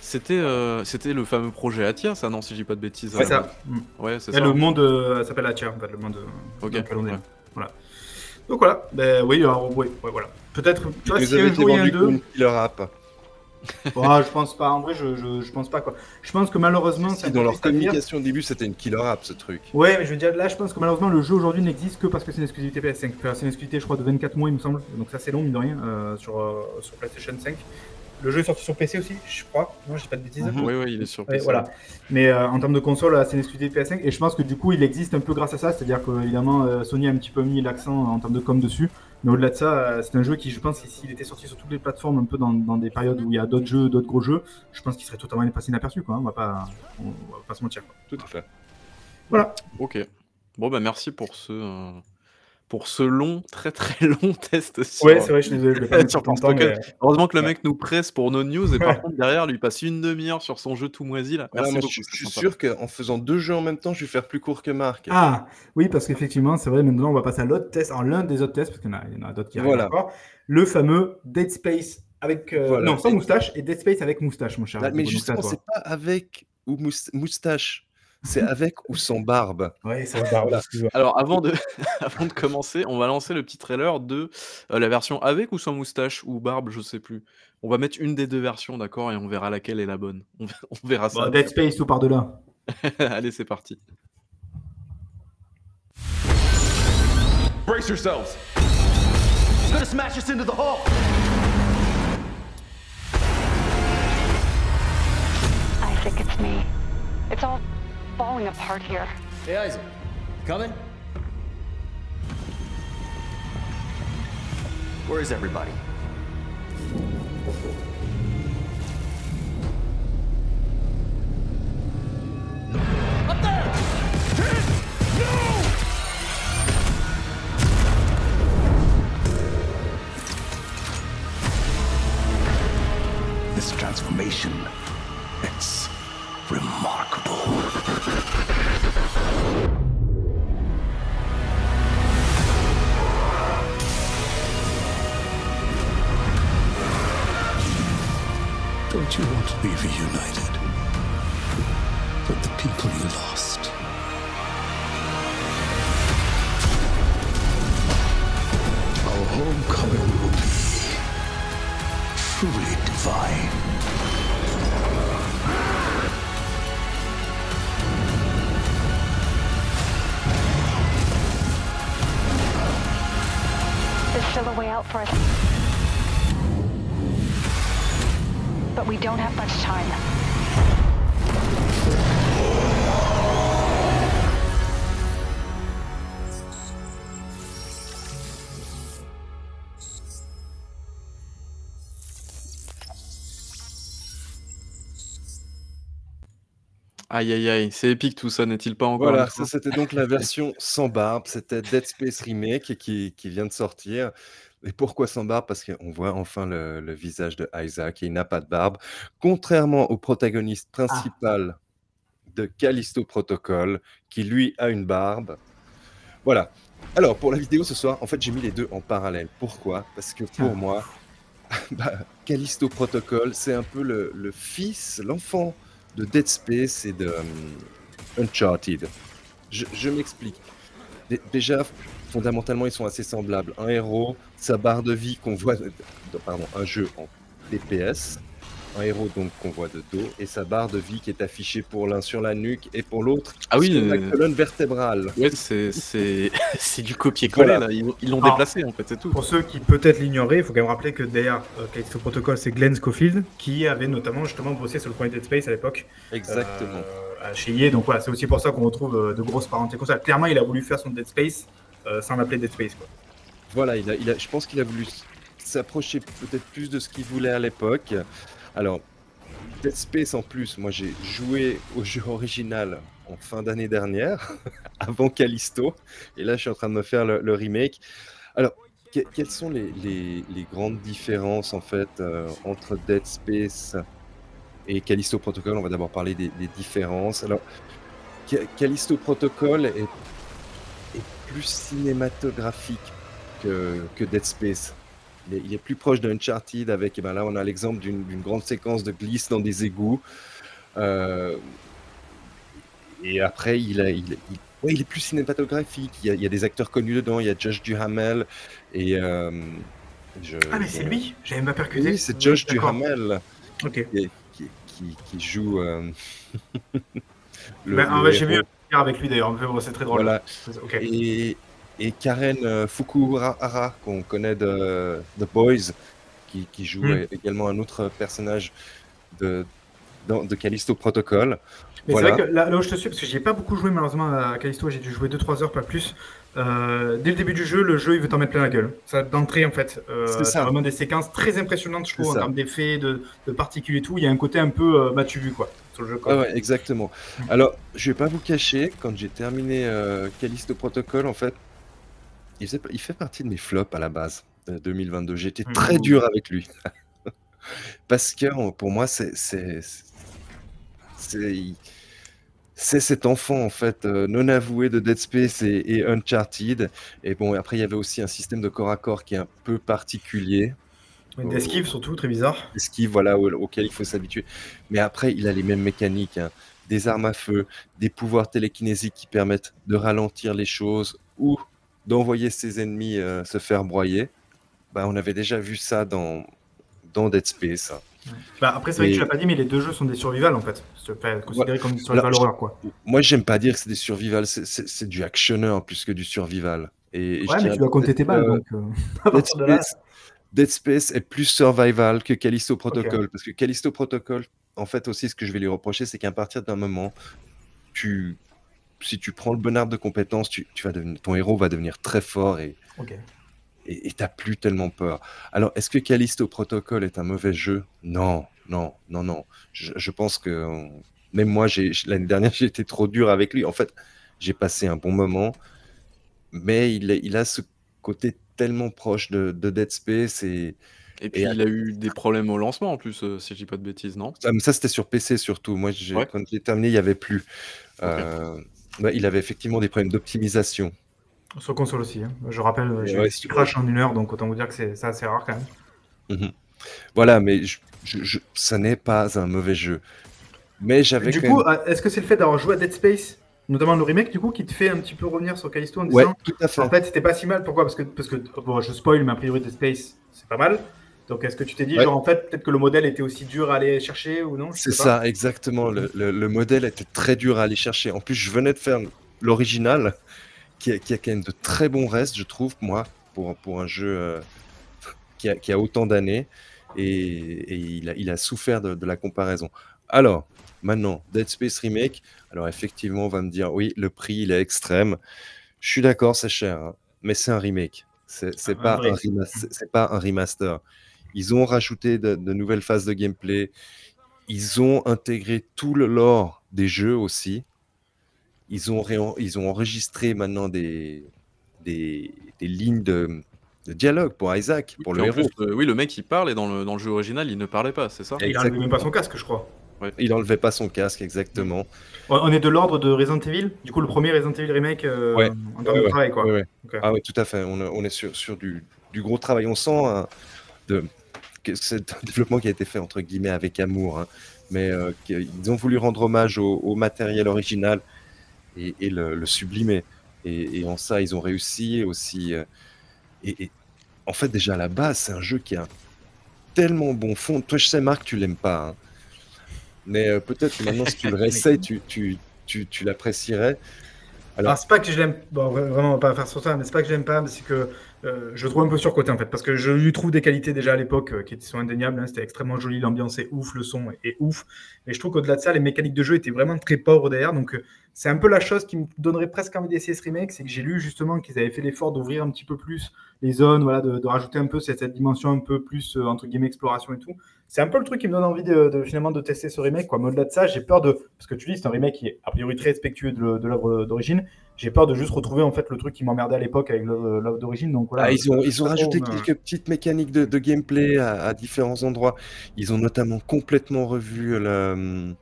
C'était euh, c'était le fameux projet Atia, ça, non, si je dis pas de bêtises.
Ouais, ça.
Ouais, c'est ça.
Le monde euh, s'appelle Atia, en fait, le monde. ok. Voilà. Donc voilà, ben, oui, alors, ouais, voilà. Peut-être,
tu vois, si un jour il y a un 2.
Je pense pas. En vrai, je, je, je, pense pas quoi. Je pense que malheureusement.
Si, dans leur communication au début, c'était une killer app ce truc.
Ouais, mais je veux dire, là, je pense que malheureusement, le jeu aujourd'hui n'existe que parce que c'est une exclusivité PS5. c'est une exclusivité, je crois, de 24 mois, il me semble. Donc ça, c'est long, mine de rien, euh, sur, euh, sur PlayStation 5. Le jeu est sorti sur PC aussi, je crois. Non, j'ai pas de bêtises.
Oui, oui, il est sur PC.
voilà. Mais euh, en termes de console, c'est une exclusivité PS5. Et je pense que du coup, il existe un peu grâce à ça. C'est-à-dire que, évidemment, Sony a un petit peu mis l'accent en termes de com dessus. Mais au-delà de ça, euh, c'est un jeu qui, je pense, s'il était sorti sur toutes les plateformes, un peu dans, des périodes où il y a d'autres jeux, d'autres gros jeux, je pense qu'il serait totalement passé inaperçu. Quoi. On, va pas, on, va pas se mentir.
Tout à fait.
Voilà.
Ok. Bon, bah merci pour ce, euh, pour ce long, très très (laughs) long test
sur, ouais, c'est vrai, je suis désolé. (laughs)
mais... Heureusement que le mec nous presse pour nos news et par contre derrière lui passe une demi-heure sur son jeu tout moisi là.
Merci beaucoup, je, suis sûr qu'en faisant deux jeux en même temps, je vais faire plus court que Marc.
Ah oui, parce qu'effectivement, c'est vrai, maintenant on va passer à l'autre test, alors l'un des autres tests, parce qu'il y en a, d'autres qui arrivent encore, le fameux Dead Space avec euh, non sans moustache et Dead Space avec moustache, mon cher.
mais justement, c'est pas avec ou moustache. C'est avec ou sans barbe
Oui, sans barbe.
Alors, avant de, (laughs) avant de commencer, on va lancer le petit trailer de euh, la version avec ou sans moustache ou barbe, je sais plus. On va mettre une des deux versions, d'accord, et on verra laquelle est la bonne. On, verra ça.
Dead Space ou par-delà. (laughs)
Allez, c'est parti. Brace yourselves. He's gonna smash us into the hall. I think it's me. It's all falling apart here. Hey, Isaac. Coming? Where is everybody? Up there! No! This transformation, it's remarkable. Don't you want to be reunited with the people you lost? Our homecoming will be truly divine. There's still a way out for us. Don't have much time. Aïe aïe aïe, c'est épique tout ça, n'est-il pas encore
Voilà, ça c'était donc la version sans barbe, c'était Dead Space Remake qui, qui vient de sortir. Et pourquoi sans barbe Parce qu'on voit enfin le, visage de Isaac et il n'a pas de barbe. Contrairement au protagoniste ah. principal de Callisto Protocol, qui lui a une barbe. Voilà. Alors, pour la vidéo ce soir, en fait, j'ai mis les deux en parallèle. Pourquoi? Parce que pour moi, (laughs) bah, Callisto Protocol, c'est un peu le, fils, l'enfant de Dead Space et de hum, Uncharted. Je, je m'explique. Déjà, fondamentalement, ils sont assez semblables. Un héros, sa barre de vie qu'on voit, pardon, un jeu en DPS, un héros donc qu'on voit de dos et sa barre de vie qui est affichée pour l'un sur la nuque et pour l'autre
Ah oui,
sur la
euh,
colonne vertébrale.
Ouais, c'est c'est (laughs) c'est du copier-coller
Voilà.
là. Ils l'ont- ils l'ont
Ah.
déplacé en fait, c'est tout.
Pour ceux qui peut-être l'ignoraient, il faut quand même rappeler que derrière euh, Callisto Protocol, c'est Glenn Schofield qui avait notamment justement bossé sur le premier Dead Space à l'époque.
Exactement.
euh, à chez EA. Donc voilà, c'est aussi pour ça qu'on retrouve euh, de grosses parentés comme ça. Clairement, il a voulu faire son Dead Space euh, sans l'appeler Dead Space. Quoi.
Voilà, il a, je pense qu'il a voulu s'approcher peut-être plus de ce qu'il voulait à l'époque. Alors, Dead Space en plus, moi j'ai joué au jeu original en fin d'année dernière, (laughs) avant Callisto, et là je suis en train de me faire le, remake. Alors, que- quelles sont les, grandes différences en fait euh, entre Dead Space et Callisto Protocol? On va d'abord parler des, des différences. Alors, Ca- Callisto Protocol est plus cinématographique que, que Dead Space. Il est, il est plus proche d'Uncharted avec, eh ben là on a l'exemple d'une grande séquence de glisse dans des égouts. Euh, et après, il, a, il, il- ouais, il est plus cinématographique. Il y, a, il y a des acteurs connus dedans. Il y a Josh Duhamel et... euh, je-
Ah, mais c'est lui J'avais pas percuté.
Oui, c'est Josh. Duhamel qui, qui, qui- qui joue... euh, (laughs) le-
Ben,
le
j'ai vu avec lui d'ailleurs. C'est très drôle.
Voilà. Et, et Karen euh, Fukuhara, qu'on connaît de The Boys, qui, qui joue
Mm.
également un autre personnage de, de Callisto Protocol.
Mais
Voilà.
c'est vrai que là, là où je te suis, parce que j'y ai pas beaucoup joué malheureusement à Callisto, j'ai dû jouer 2-3 heures, pas plus. Euh, dès le début du jeu, le jeu il veut t'en mettre plein la gueule. Ça d'entrée en fait. Euh,
C'est
vraiment des séquences très impressionnantes, je trouve, en termes d'effets, de, de particules et tout. Il y a un côté un peu euh, vu quoi sur le jeu. Quoi.
Ouais, ouais, exactement. Alors, je vais pas vous cacher, quand j'ai terminé euh, Callisto Protocol, en fait, il, faisait- il fait partie de mes flops à la base de 2022. J'ai été très dur avec lui. (laughs) Parce que pour moi, c'est. C'est- cet enfant en fait euh, non avoué de Dead Space et, et Uncharted. Et bon, après il y avait aussi un système de corps à corps qui est un peu particulier.
Une esquive surtout, très bizarre.
esquive voilà, au- auquel il faut s'habituer. Mais après, il a les mêmes mécaniques, hein. des armes à feu, des pouvoirs télékinésiques qui permettent de ralentir les choses ou d'envoyer ses ennemis euh, se faire broyer. Bah, on avait déjà vu ça dans, dans Dead Space. hein.
Bah, après, c'est vrai
Et-
que tu l'as pas dit, mais les deux jeux sont des survival en fait. C'est comme des survival horror quoi.
Moi, j'aime pas dire que c'est des survival, c'est- du actionneur plus que du survival. Et,
Ouais, mais tu dois compter tes balles
euh,
donc. euh, (laughs)
Dead. Space, Dead Space est plus survival que Callisto Protocol. Parce que Callisto Protocol, en fait, aussi, ce que je vais lui reprocher, c'est qu'à partir d'un moment, tu, si tu prends le bon arbre de compétences, tu, tu vas devenir, ton héros va devenir très fort et. Et t'as plus tellement peur. Alors, est-ce que Callisto Protocol est un mauvais jeu? Non, non, non, non. Je, je pense que même moi, l'année dernière, (laughs) j'ai été trop dur avec lui. En fait, j'ai passé un bon moment, mais il, a- il a ce côté tellement proche de, de Dead Space et
Et puis
Et-
il a eu des problèmes au lancement en plus, euh, si je dis pas de bêtises, non?
Ça, c'était sur PC surtout. Moi,
Ouais.
quand j'ai terminé, il n'y avait plus. Euh, ouais, il avait effectivement des problèmes d'optimisation.
Sur console aussi. hein. Je rappelle, j'ai
Ouais,
eu crash en une heure, donc autant vous dire que c'est assez rare quand même.
Mhm. Voilà, mais je, je- je- ça n'est pas un mauvais jeu. Mais j'avais
Du coup,
même-
euh, est-ce que c'est le fait d'avoir joué à Dead Space, notamment le remake, du coup, qui te fait un petit peu revenir sur Callisto en
Ouais,
disant
tout à fait.
En fait, c'était pas si mal. Pourquoi? Parce que, parce que bon, je spoil, mais a priori, Dead Space, c'est pas mal. Donc, est-ce que tu t'es dit,
Ouais.
genre, en fait, peut-être que le modèle était aussi dur à aller chercher ou non?
C'est ça, exactement. Le, le- le modèle était très dur à aller chercher. En plus, je venais de faire l'original, qui a, qui a quand même de très bons restes, je trouve, moi, pour, pour un jeu euh, qui, a, qui a autant d'années. Et, et il, a, il a souffert de, de la comparaison. Alors, maintenant, Dead Space Remake. Alors, effectivement, on va me dire, oui, le prix, il est extrême. Je suis d'accord, c'est cher, hein, mais c'est un remake. C'est pas,
vrai.
un c'est pas un remaster. Ils ont rajouté de, de nouvelles phases de gameplay. Ils ont intégré tout le lore des jeux aussi. Ils ont, ils ont enregistré maintenant des, des, des lignes de, de dialogue pour Isaac, pour le héros.
plus, euh, oui, le mec il parle et dans le, dans le jeu original il ne parlait pas, c'est ça
Il a même pas son casque, je crois.
Il enlevait pas son casque, exactement.
On est de l'ordre de Resident Evil? Du coup, le premier Resident Evil remake euh,
Ouais.
en termes
Ouais,
de travail, quoi.
Ouais, ouais.
Ok.
Ah oui, tout à fait. On, est- on est sur, sur du, du gros travail. On sent hein, de, que c'est un développement qui a été fait entre guillemets avec amour. hein. Mais euh, qu'ils ont voulu rendre hommage au, au matériel original et, et le, le sublimer. Et, et en ça, ils ont réussi aussi. euh, et, et en fait, déjà à la base, c'est un jeu qui a tellement bon fond. Toi, je sais, Marc, tu l'aimes pas. Hein. Mais euh, peut-être que maintenant, si tu le (laughs) réessayes, tu, tu, tu, tu l'apprécierais.
Alors, c'est pas que je l'aime, bon, vraiment, on va pas faire sur ça, mais c'est pas que je l'aime pas, mais c'est que euh, je le trouve un peu surcoté en fait, parce que je lui trouve des qualités déjà à l'époque euh, qui sont indéniables. Hein, c'était extrêmement joli, l'ambiance est ouf, le son est, ouf. Mais je trouve qu'au-delà de ça, les mécaniques de jeu étaient vraiment très pauvres derrière. Donc euh, c'est un peu la chose qui me donnerait presque envie d'essayer ce remake, c'est que j'ai lu justement qu'ils avaient fait l'effort d'ouvrir un petit peu plus les zones, voilà, de, rajouter un peu cette, dimension un peu plus entre guillemets exploration et tout. C'est un peu le truc qui me donne envie de, finalement de tester ce remake. Quoi. Mais au-delà de ça, j'ai peur de parce que tu dis c'est un remake qui est a priori très respectueux de l'œuvre d'origine j'ai peur de juste retrouver en fait le truc qui m'emmerdait à l'époque avec l'œuvre d'origine. Donc voilà.
Ah, ils ont, ils ont rajouté quelques petites mécaniques de, gameplay à, différents endroits. Ils ont notamment complètement revu le,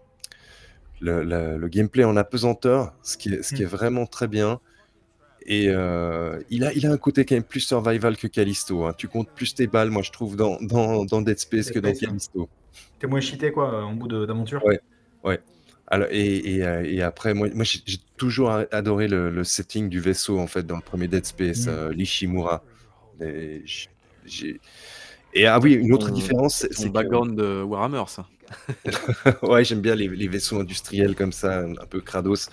le, gameplay en apesanteur, ce qui est, ce qui est hmm. vraiment très bien. Et euh, il, a, il a un côté quand même plus survival que Callisto. Hein. Tu comptes plus tes balles, moi je trouve, dans, dans, dans Dead Space que dans Callisto.
T'es moins cheaté quoi, en bout d'aventure.
Ouais, ouais. Alors, et, euh, et, après, moi, moi j'ai toujours adoré le, setting du vaisseau, en fait, dans le premier Dead Space, mmh. euh, l'Ishimura. Et, et, ah oui, une autre différence,
c'est le background de Warhammer, ça. (laughs)
ouais, j'aime bien les, les, vaisseaux industriels comme ça, un peu crados.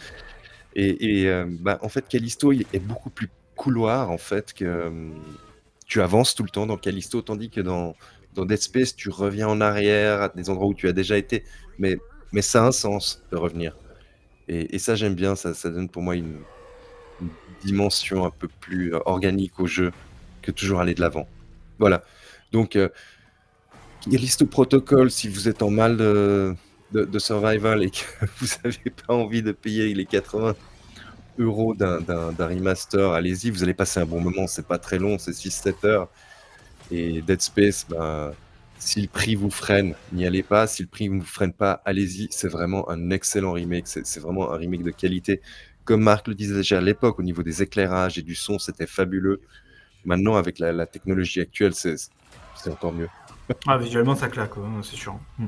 Et, euh, bah, en fait, Callisto il est beaucoup plus couloir, en fait, que tu avances tout le temps dans Callisto, tandis que dans, dans Dead Space, tu reviens en arrière à des endroits où tu as déjà été. Mais mais ça a un sens de revenir. Et, ça, j'aime bien, ça, donne pour moi une, dimension un peu plus euh, organique au jeu que toujours aller de l'avant. Voilà. Donc, euh, liste protocole si vous êtes en mal de, de, survival et que (laughs) vous n'avez pas envie de payer les 80 euros d'un remaster, allez-y, vous allez passer un bon moment, c'est pas très long, c'est 6-7 heures. Et Dead Space, ben, si le prix vous freine, n'y allez pas. Si le prix ne vous freine pas, allez-y. C'est vraiment un excellent remake. C'est vraiment un remake de qualité. Comme Marc le disait déjà à l'époque, au niveau des éclairages et du son, c'était fabuleux. Maintenant, avec la, technologie actuelle, c'est encore mieux.
Ah, visuellement, ça claque, c'est sûr. Hmm.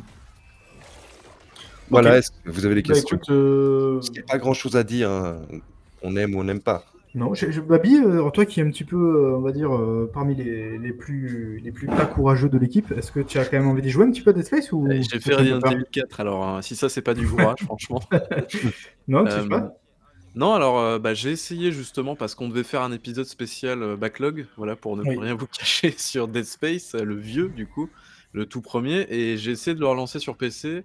Voilà, est-ce que vous avez des bah, questions? euh, Il n'y a pas grand-chose à dire. Hein. On aime ou on n'aime pas.
Non, je, Babi, euh, toi qui es un petit peu, euh, on va dire, euh, parmi les, les, plus, les plus pas courageux de l'équipe, est-ce que tu as quand même envie d'y jouer un petit peu à Dead Space ou
eh, J'ai fait Resident Evil 4, alors hein, si ça c'est pas du courage, (laughs) franchement. (laughs)
non, tu sais pas
Non, alors bah, j'ai essayé justement parce qu'on devait faire un épisode spécial backlog, voilà, pour ne rien vous cacher (laughs) sur Dead Space, le vieux du coup, le tout premier, et j'ai essayé de le relancer sur PC.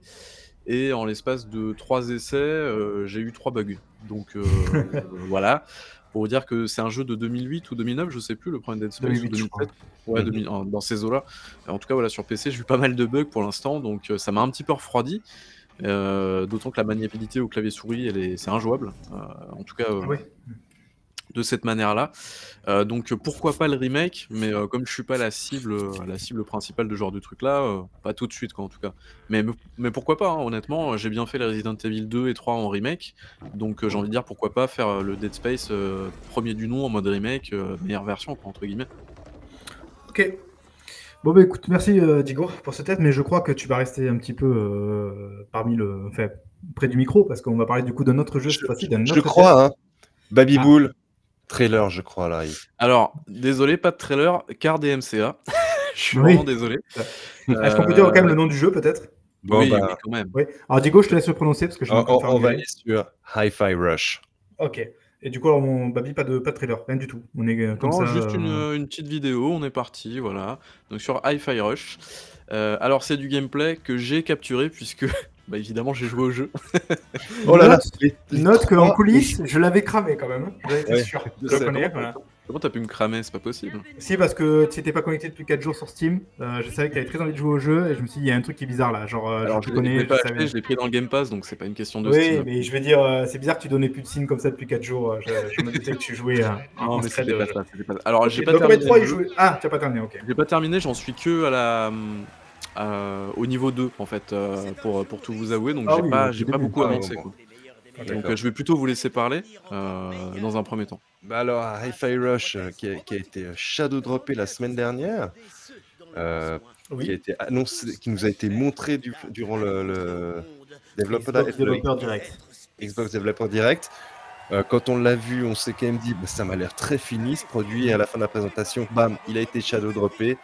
Et en l'espace de trois essais, j'ai eu trois bugs. Donc voilà pour vous dire que c'est un jeu de 2008 ou 2009, je sais plus, le premier Dead Space 2008, ou 2007. Ouais, dans ces eaux-là. En tout cas, voilà, sur PC, j'ai eu pas mal de bugs pour l'instant, donc euh, ça m'a un petit peu refroidi. Euh, d'autant que la maniabilité au clavier souris, elle est, c'est injouable. Euh, en tout cas, oui de cette manière-là. Euh, donc pourquoi pas le remake, mais euh, comme je suis pas la cible, la cible principale de ce genre de truc là, euh, pas tout de suite quoi en tout cas. Mais, mais pourquoi pas, hein, honnêtement, j'ai bien fait les Resident Evil 2 et 3 en remake, donc j'ai envie de dire pourquoi pas faire le Dead Space premier du nom en mode remake, meilleure version quoi entre guillemets.
Ok. Bon bah écoute, merci Digo pour ce test, mais je crois que tu vas rester un petit peu parmi le, enfin, près du micro parce qu'on va parler du coup de notre jeu cette fois-ci.
Je crois, hein. Baby ah trailer, je crois, là.
Alors, désolé, pas de trailer, car DMCA. (laughs) je suis vraiment désolé.
Est-ce qu'on peut dire quand même le nom du jeu, peut-être?
Oui, bah, quand même.
Alors, Digo, je te laisse le prononcer parce que je
On, on va aller sur Hi-Fi Rush.
Ok. Et du coup, alors, mon Babi, pas de, pas de trailer, rien du tout. On est euh, comme non,
juste une, euh, une, petite vidéo, on est parti, voilà. Donc sur Hi-Fi Rush. Euh, alors, c'est du gameplay que j'ai capturé puisque bah évidemment, j'ai joué au jeu. (laughs)
oh là là, note qu'en coulisses, je l'avais cramé quand même. Hein. J'étais sûr.
Comment t'as pu me cramer? C'est pas possible.
Si, parce que tu n'étais pas connecté depuis 4 jours sur Steam. Euh, je savais que t'avais très envie de jouer au jeu et je me suis dit, il y a un truc qui est bizarre là. Genre, euh,
je, connais. Je l'ai pris dans le Game Pass donc c'est pas une question de
oui, mais je veux dire, euh, c'est bizarre que tu donnais plus de signes comme ça depuis 4 jours. Je, me doutais que tu jouais.
non, mais c'était pas, ça, pas Alors, j'ai pas terminé.
3, Ah, tu pas terminé, ok.
J'ai pas terminé, j'en suis que à la euh, au niveau 2 en fait euh, pour, pour tout vous avouer donc ah j'ai pas, j'ai pas beaucoup avancé quoi. donc euh, je vais plutôt vous laisser parler dans un premier temps.
Bah alors Hi-Fi Rush qui a, qui, a, été shadow droppé la semaine dernière, qui a été annoncé, qui nous a été montré du, durant le, le
Xbox Developer Direct.
Xbox Developer Direct. quand on l'a vu, on s'est quand même dit, bah, ça m'a l'air très fini ce produit. Et à la fin de la présentation, bam, il a été shadow droppé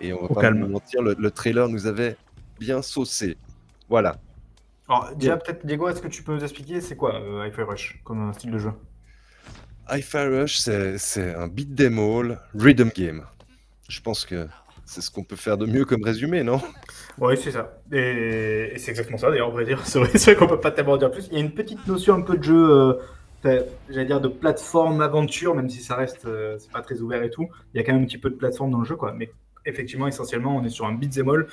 Et on va pas nous mentir, le, trailer nous avait bien saucé. Voilà.
Alors, déjà, peut-être, Diego, est-ce que tu peux nous expliquer c'est quoi euh, Hi-Fi Rush comme style de jeu?
Hi-Fi Rush, c'est un beat them all rhythm game. Je pense que c'est ce qu'on peut faire de mieux comme résumé, non?
Oui, c'est ça. Et, c'est exactement ça, d'ailleurs, on vrai dire. (laughs) C'est vrai, qu'on peut pas tellement dire plus. Il y a une petite notion un peu de jeu, euh, j'allais dire de plateforme aventure, même si ça reste, euh, c'est pas très ouvert et tout. Il y a quand même un petit peu de plateforme dans le jeu, quoi. Mais effectivement, essentiellement, on est sur un beat'em all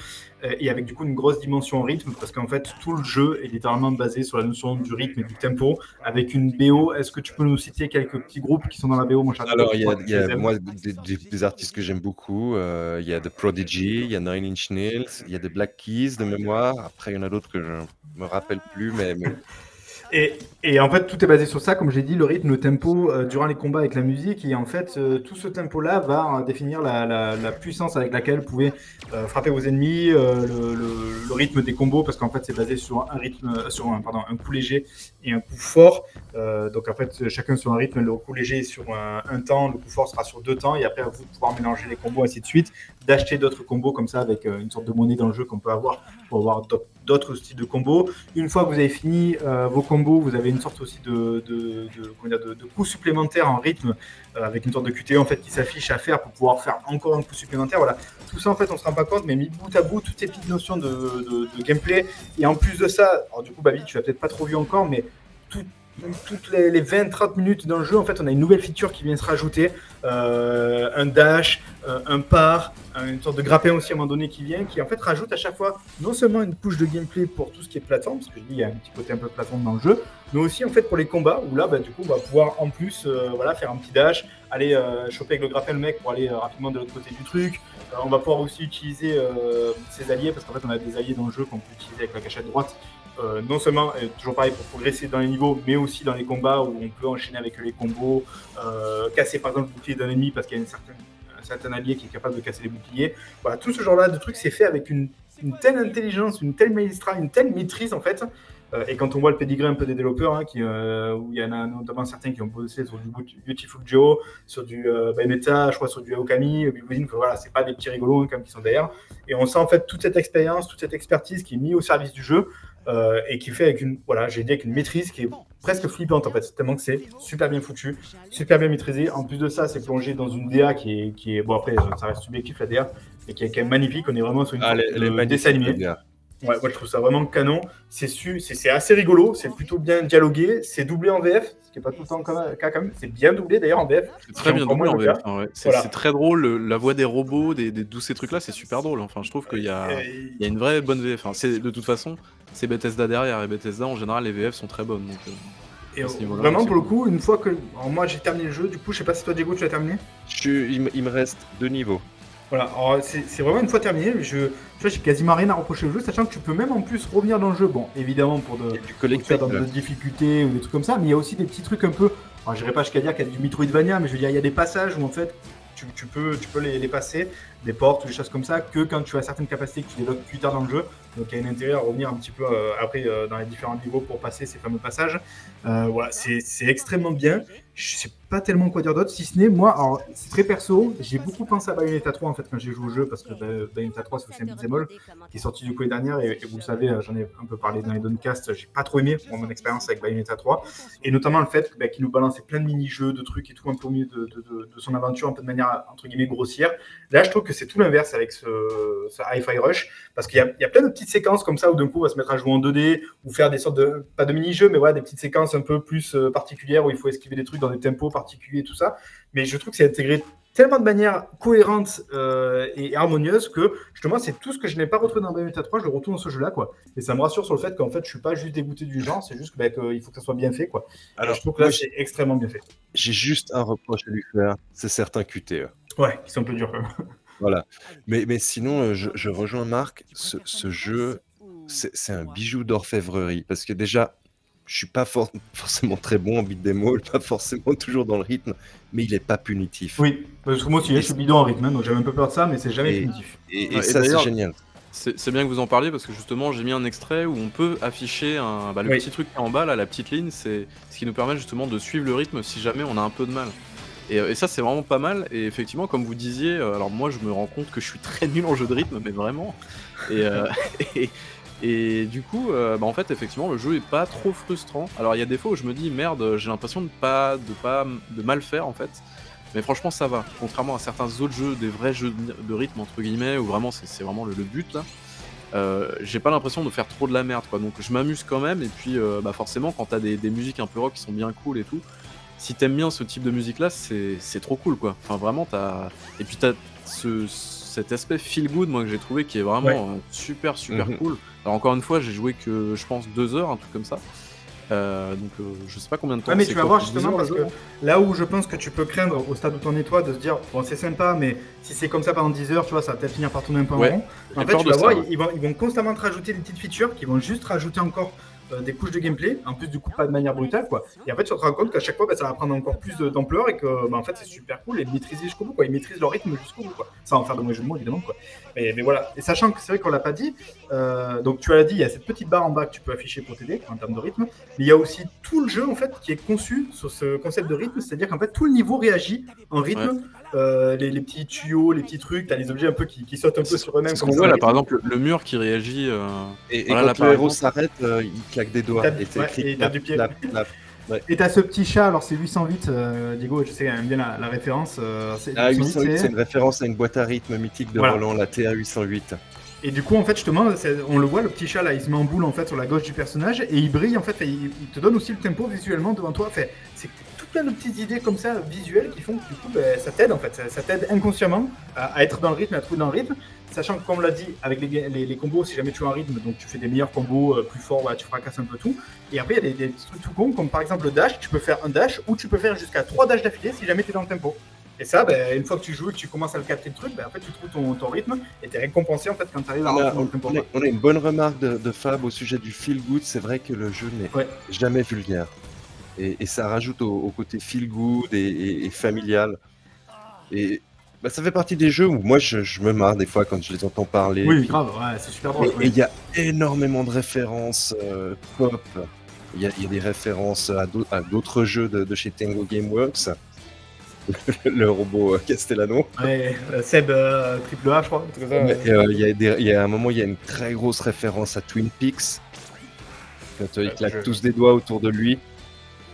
euh, et avec du coup une grosse dimension rythme parce qu'en fait, tout le jeu est littéralement basé sur la notion du rythme et du tempo avec une BO. Est-ce que tu peux nous citer quelques petits groupes qui sont dans la BO, mon cher
Alors, il y a, moi des, artistes que j'aime beaucoup. Euh, il y a The Prodigy, il y a Nine Inch Nails, il y a The Black Keys de mémoire. Après, il y en a d'autres que je me rappelle plus, mais (laughs)
et, en fait, tout est basé sur ça, comme j'ai dit, le rythme, le tempo euh, durant les combats avec la musique. Et en fait, euh, tout ce tempo-là va euh, définir la, puissance avec laquelle vous pouvez frapper vos ennemis, le, rythme des combos, parce qu'en fait, c'est basé sur un rythme, sur un, pardon, un coup léger et un coup fort. donc en fait, chacun sur un rythme, le coup léger sur un, temps, le coup fort sera sur deux temps. Et après, vous pouvoir mélanger les combos, ainsi de suite. D'acheter d'autres combos comme ça, avec une sorte de monnaie dans le jeu qu'on peut avoir pour avoir d'autres styles de combos. Une fois que vous avez fini vos combos, vous avez une sorte aussi de, de, de, coups supplémentaires en rythme euh, avec une sorte de QTE en fait qui s'affiche à faire pour pouvoir faire encore un coup supplémentaire. Voilà, tout ça en fait on se rend pas compte, mais mis bout à bout toutes ces petites notions de, gameplay et en plus de ça, alors du coup Babi tu l'as peut-être pas trop vu encore, mais tout, toutes les, 20-30 minutes dans le jeu, en fait, on a une nouvelle feature qui vient se rajouter. Euh, un dash, euh, un par, une sorte de grappin aussi à un moment donné qui vient, qui en fait rajoute à chaque fois non seulement une couche de gameplay pour tout ce qui est plateforme, parce que je dis il y a un petit côté un peu plateforme dans le jeu, mais aussi en fait pour les combats, où là, bah, du coup, on va pouvoir en plus euh, voilà, faire un petit dash, aller choper avec le grappin le mec pour aller rapidement de l'autre côté du truc. on va pouvoir aussi utiliser ses alliés, parce qu'en fait, on a des alliés dans le jeu qu'on peut utiliser avec la cachette droite euh, non seulement, toujours pareil, pour progresser dans les niveaux, mais aussi dans les combats où on peut enchaîner avec les combos, euh, casser par exemple le bouclier d'un ennemi parce qu'il y a une certaine, un certain allié qui est capable de casser les boucliers. Voilà, tout ce genre-là de trucs, c'est fait avec une, telle intelligence, une telle magistrat, une telle maîtrise en fait. Euh, et quand on voit le pedigree un peu des développeurs, hein, qui, où il y en a notamment certains qui ont bossé sur du Beautiful Joe, sur du Bayonetta, je crois sur du Okami, voilà, c'est pas des petits rigolos comme qui sont derrière. Et on sent en fait toute cette expérience, toute cette expertise qui est mise au service du jeu. Euh, et qui fait avec une, voilà, j'ai dit avec une maîtrise qui est presque flippante en fait, tellement que c'est super bien foutu, super bien maîtrisé. En plus de ça, c'est plongé dans une DA qui est, qui est, bon après, ça reste subjectif la DA, mais qui est quand même magnifique. On est vraiment sur une
ah, les,
dessin animé. Ouais, moi je trouve ça vraiment canon. C'est c'est assez rigolo, c'est plutôt bien dialogué, c'est doublé en VF, ce qui n'est pas tout le temps le cas quand même. C'est bien doublé d'ailleurs en VF.
C'est très bien doublé en VF. Hein, c'est très drôle, la voix des robots, des, des tous ces trucs là, c'est super drôle. Enfin, je trouve qu'il y, a, il y a une vraie bonne VF. Enfin, de toute façon, c'est Bethesda derrière et Bethesda en général les VF sont très bonnes. Donc, euh,
et vraiment pour le coup, une fois que moi j'ai terminé le jeu, du coup, je sais pas si toi Diego tu l'as terminé.
Je, il, me reste deux niveaux.
Voilà, c'est vraiment une fois terminé, je, tu vois, j'ai quasiment rien à reprocher au jeu, sachant que tu peux même en plus revenir dans le jeu. Bon, évidemment pour de, du faire dans de difficultés ou des trucs comme ça, mais il y a aussi des petits trucs un peu. Alors, je pas jusqu'à dire qu'il y a du Metroidvania, mais je veux dire, il y a des passages où en fait tu, peux, tu peux les, les, passer, des portes ou des choses comme ça, que quand tu as certaines capacités que tu développes plus tard dans le jeu. Donc il y a un intérêt à revenir un petit peu euh, après euh, dans les différents niveaux pour passer ces fameux passages. Euh, voilà, c'est extrêmement bien. Je sais pas tellement quoi dire d'autre, si ce n'est moi, alors c'est très perso, j'ai beaucoup pensé à Bayonetta 3 en fait quand j'ai joué au jeu, parce que Bayonetta 3 c'est aussi un beat'em qui est sorti du coup l'année dernière, et, vous le savez, j'en ai un peu parlé dans les Doncast, j'ai pas trop aimé mon expérience avec Bayonetta 3, et notamment le fait bah, qu'il nous balançait plein de mini-jeux, de trucs et tout un peu au milieu de, son aventure, un peu de manière entre guillemets grossière. Là je trouve que c'est tout l'inverse avec ce, ce Hi-Fi Rush, parce qu'il y, y, a plein de petites séquences comme ça où d'un coup on va se mettre à jouer en 2D, ou faire des sortes de, pas de mini-jeux, mais voilà, des petites séquences un peu plus euh, particulières où il faut esquiver des trucs dans des tempos tout ça. Mais je trouve que c'est intégré tellement de manière cohérente euh, et harmonieuse que justement c'est tout ce que je n'ai pas retrouvé dans Bayonetta 3, je le retrouve dans ce jeu-là quoi. Et ça me rassure sur le fait qu'en fait je suis pas juste dégoûté du genre, c'est juste bah, qu'il faut que ça soit bien fait quoi. Alors je trouve que là c'est extrêmement bien fait.
J'ai juste un reproche à lui faire, c'est certains QTE.
Ouais, qui sont un peu durs (laughs)
Voilà. Mais, mais sinon, euh, je, rejoins Marc, ce, ce jeu, c'est un bijou d'orfèvrerie parce que déjà je suis pas (laughs) forcément très bon en beat des (laughs) all, pas forcément toujours dans le rythme, mais il est pas punitif.
Oui, parce que moi aussi, je suis bidon en rythme, hein, donc j'avais un peu peur de ça, mais c'est jamais punitif.
Et, ça, c'est génial.
C'est bien que vous en parliez parce que justement, j'ai mis un extrait où on peut afficher un, bah, le petit truc en bas, là, la petite ligne, c'est ce qui nous permet justement de suivre le rythme si jamais on a un peu de mal. Et, ça, c'est vraiment pas mal. Et effectivement, comme vous disiez, alors moi, je me rends compte que je suis très nul en jeu de rythme, mais vraiment. Et, (laughs) et, du coup, bah, en fait, effectivement, le jeu est pas trop frustrant. Alors, il y a des fois où je me dis, merde, j'ai l'impression de pas, de pas, de mal faire en fait. Mais franchement, ça va. Contrairement à certains autres jeux, des vrais jeux de rythme, entre guillemets, où vraiment c'est vraiment le, but là. Euh, j'ai pas l'impression de faire trop de la merde quoi. Donc je m'amuse quand même. Et puis euh, bah forcément, quand t'as des, des musiques un peu rock qui sont bien cool et tout, si t'aimes bien ce type de musique là, c'est trop cool quoi. Enfin vraiment, t'as. Et puis t'as ce, cet aspect feel good, moi que j'ai trouvé qui est vraiment euh, super super mhm. cool. Alors encore une fois, j'ai joué que je pense deux heures, un truc comme ça. Euh, donc euh, je sais pas combien de temps.
Ah, mais tu vas voir justement parce que là où je pense que tu peux craindre au stade où t'en es toi de se dire bon c'est sympa mais si c'est comme ça pendant 10 heures tu vois ça va peut-être finir par tourner un peu en rond. En fait tu vas voir ils, vont, ils vont constamment te rajouter des petites features qui vont juste rajouter encore euh, des couches de gameplay, en plus du coup pas de manière brutale quoi. Et en fait tu te rends compte qu'à chaque fois bah, ça va prendre encore plus d'ampleur et que bah, en fait c'est super cool et maîtriser jusqu'au bout quoi. Ils maîtrisent leur rythme jusqu'au bout quoi. Sans en faire de mauvais jeu de mots évidemment quoi. Mais, mais, voilà. Et sachant que c'est vrai qu'on l'a pas dit, euh, donc tu as dit il y a cette petite barre en bas que tu peux afficher pour t'aider en termes de rythme, mais il y a aussi tout le jeu en fait qui est conçu sur ce concept de rythme, c'est-à-dire qu'en fait tout le niveau réagit en rythme. Euh, les, petits tuyaux, les petits trucs, t'as les objets un peu qui, qui sautent un peu sur eux-mêmes.
Voit là, par exemple, le, mur qui réagit.
Et, quand le héros s'arrête, il claque des doigts. Et
et t'as du pied. Et t'as ce petit chat, alors c'est 808, euh, Diego, je sais aime bien la, référence.
Euh, ah, 808, c'est une référence à une boîte à rythme mythique de Roland, la TA808.
Et du coup, en fait, justement, on le voit, le petit chat là, il se met en boule en fait sur la gauche du personnage et il brille en fait, il, te donne aussi le tempo visuellement devant toi. Fait, c'est plein de petites idées comme ça visuelles qui font que du coup, ben, ça t'aide en fait, ça, t'aide inconsciemment à, être dans le rythme, à trouver dans le rythme. Sachant que, comme on l'a dit, avec les, les, combos, si jamais tu as un rythme, donc tu fais des meilleurs combos euh, plus forts, tu fracasses un peu tout. Et après, il y a des, trucs tout cons, comme par exemple le dash, tu peux faire un dash ou tu peux faire jusqu'à 3 dashs d'affilée si jamais tu es dans le tempo. Et ça, ben, une fois que tu joues et que tu commences à le capter le truc, ben, en fait, tu trouves ton, ton rythme et tu es récompensé en fait, quand tu arrives à
on a, on, a, une bonne remarque de, Fab au sujet du feel good. C'est vrai que le jeu n'est jamais vulgaire. Et, ça rajoute au, côté feel good et, et familial. Et bah, ça fait partie des jeux où moi je, me marre des fois quand je les entends parler.
Oui, grave, ouais, c'est super drôle.
Et il y a énormément de références euh, pop. Il y, a des références à d'autres jeux de, chez Tango Gameworks. (laughs) le robot euh, Castellano.
Ouais, euh, Seb Triple A, je crois.
Il y, a un moment, il y a une très grosse référence à Twin Peaks. Quand il claque tous des doigts autour de lui.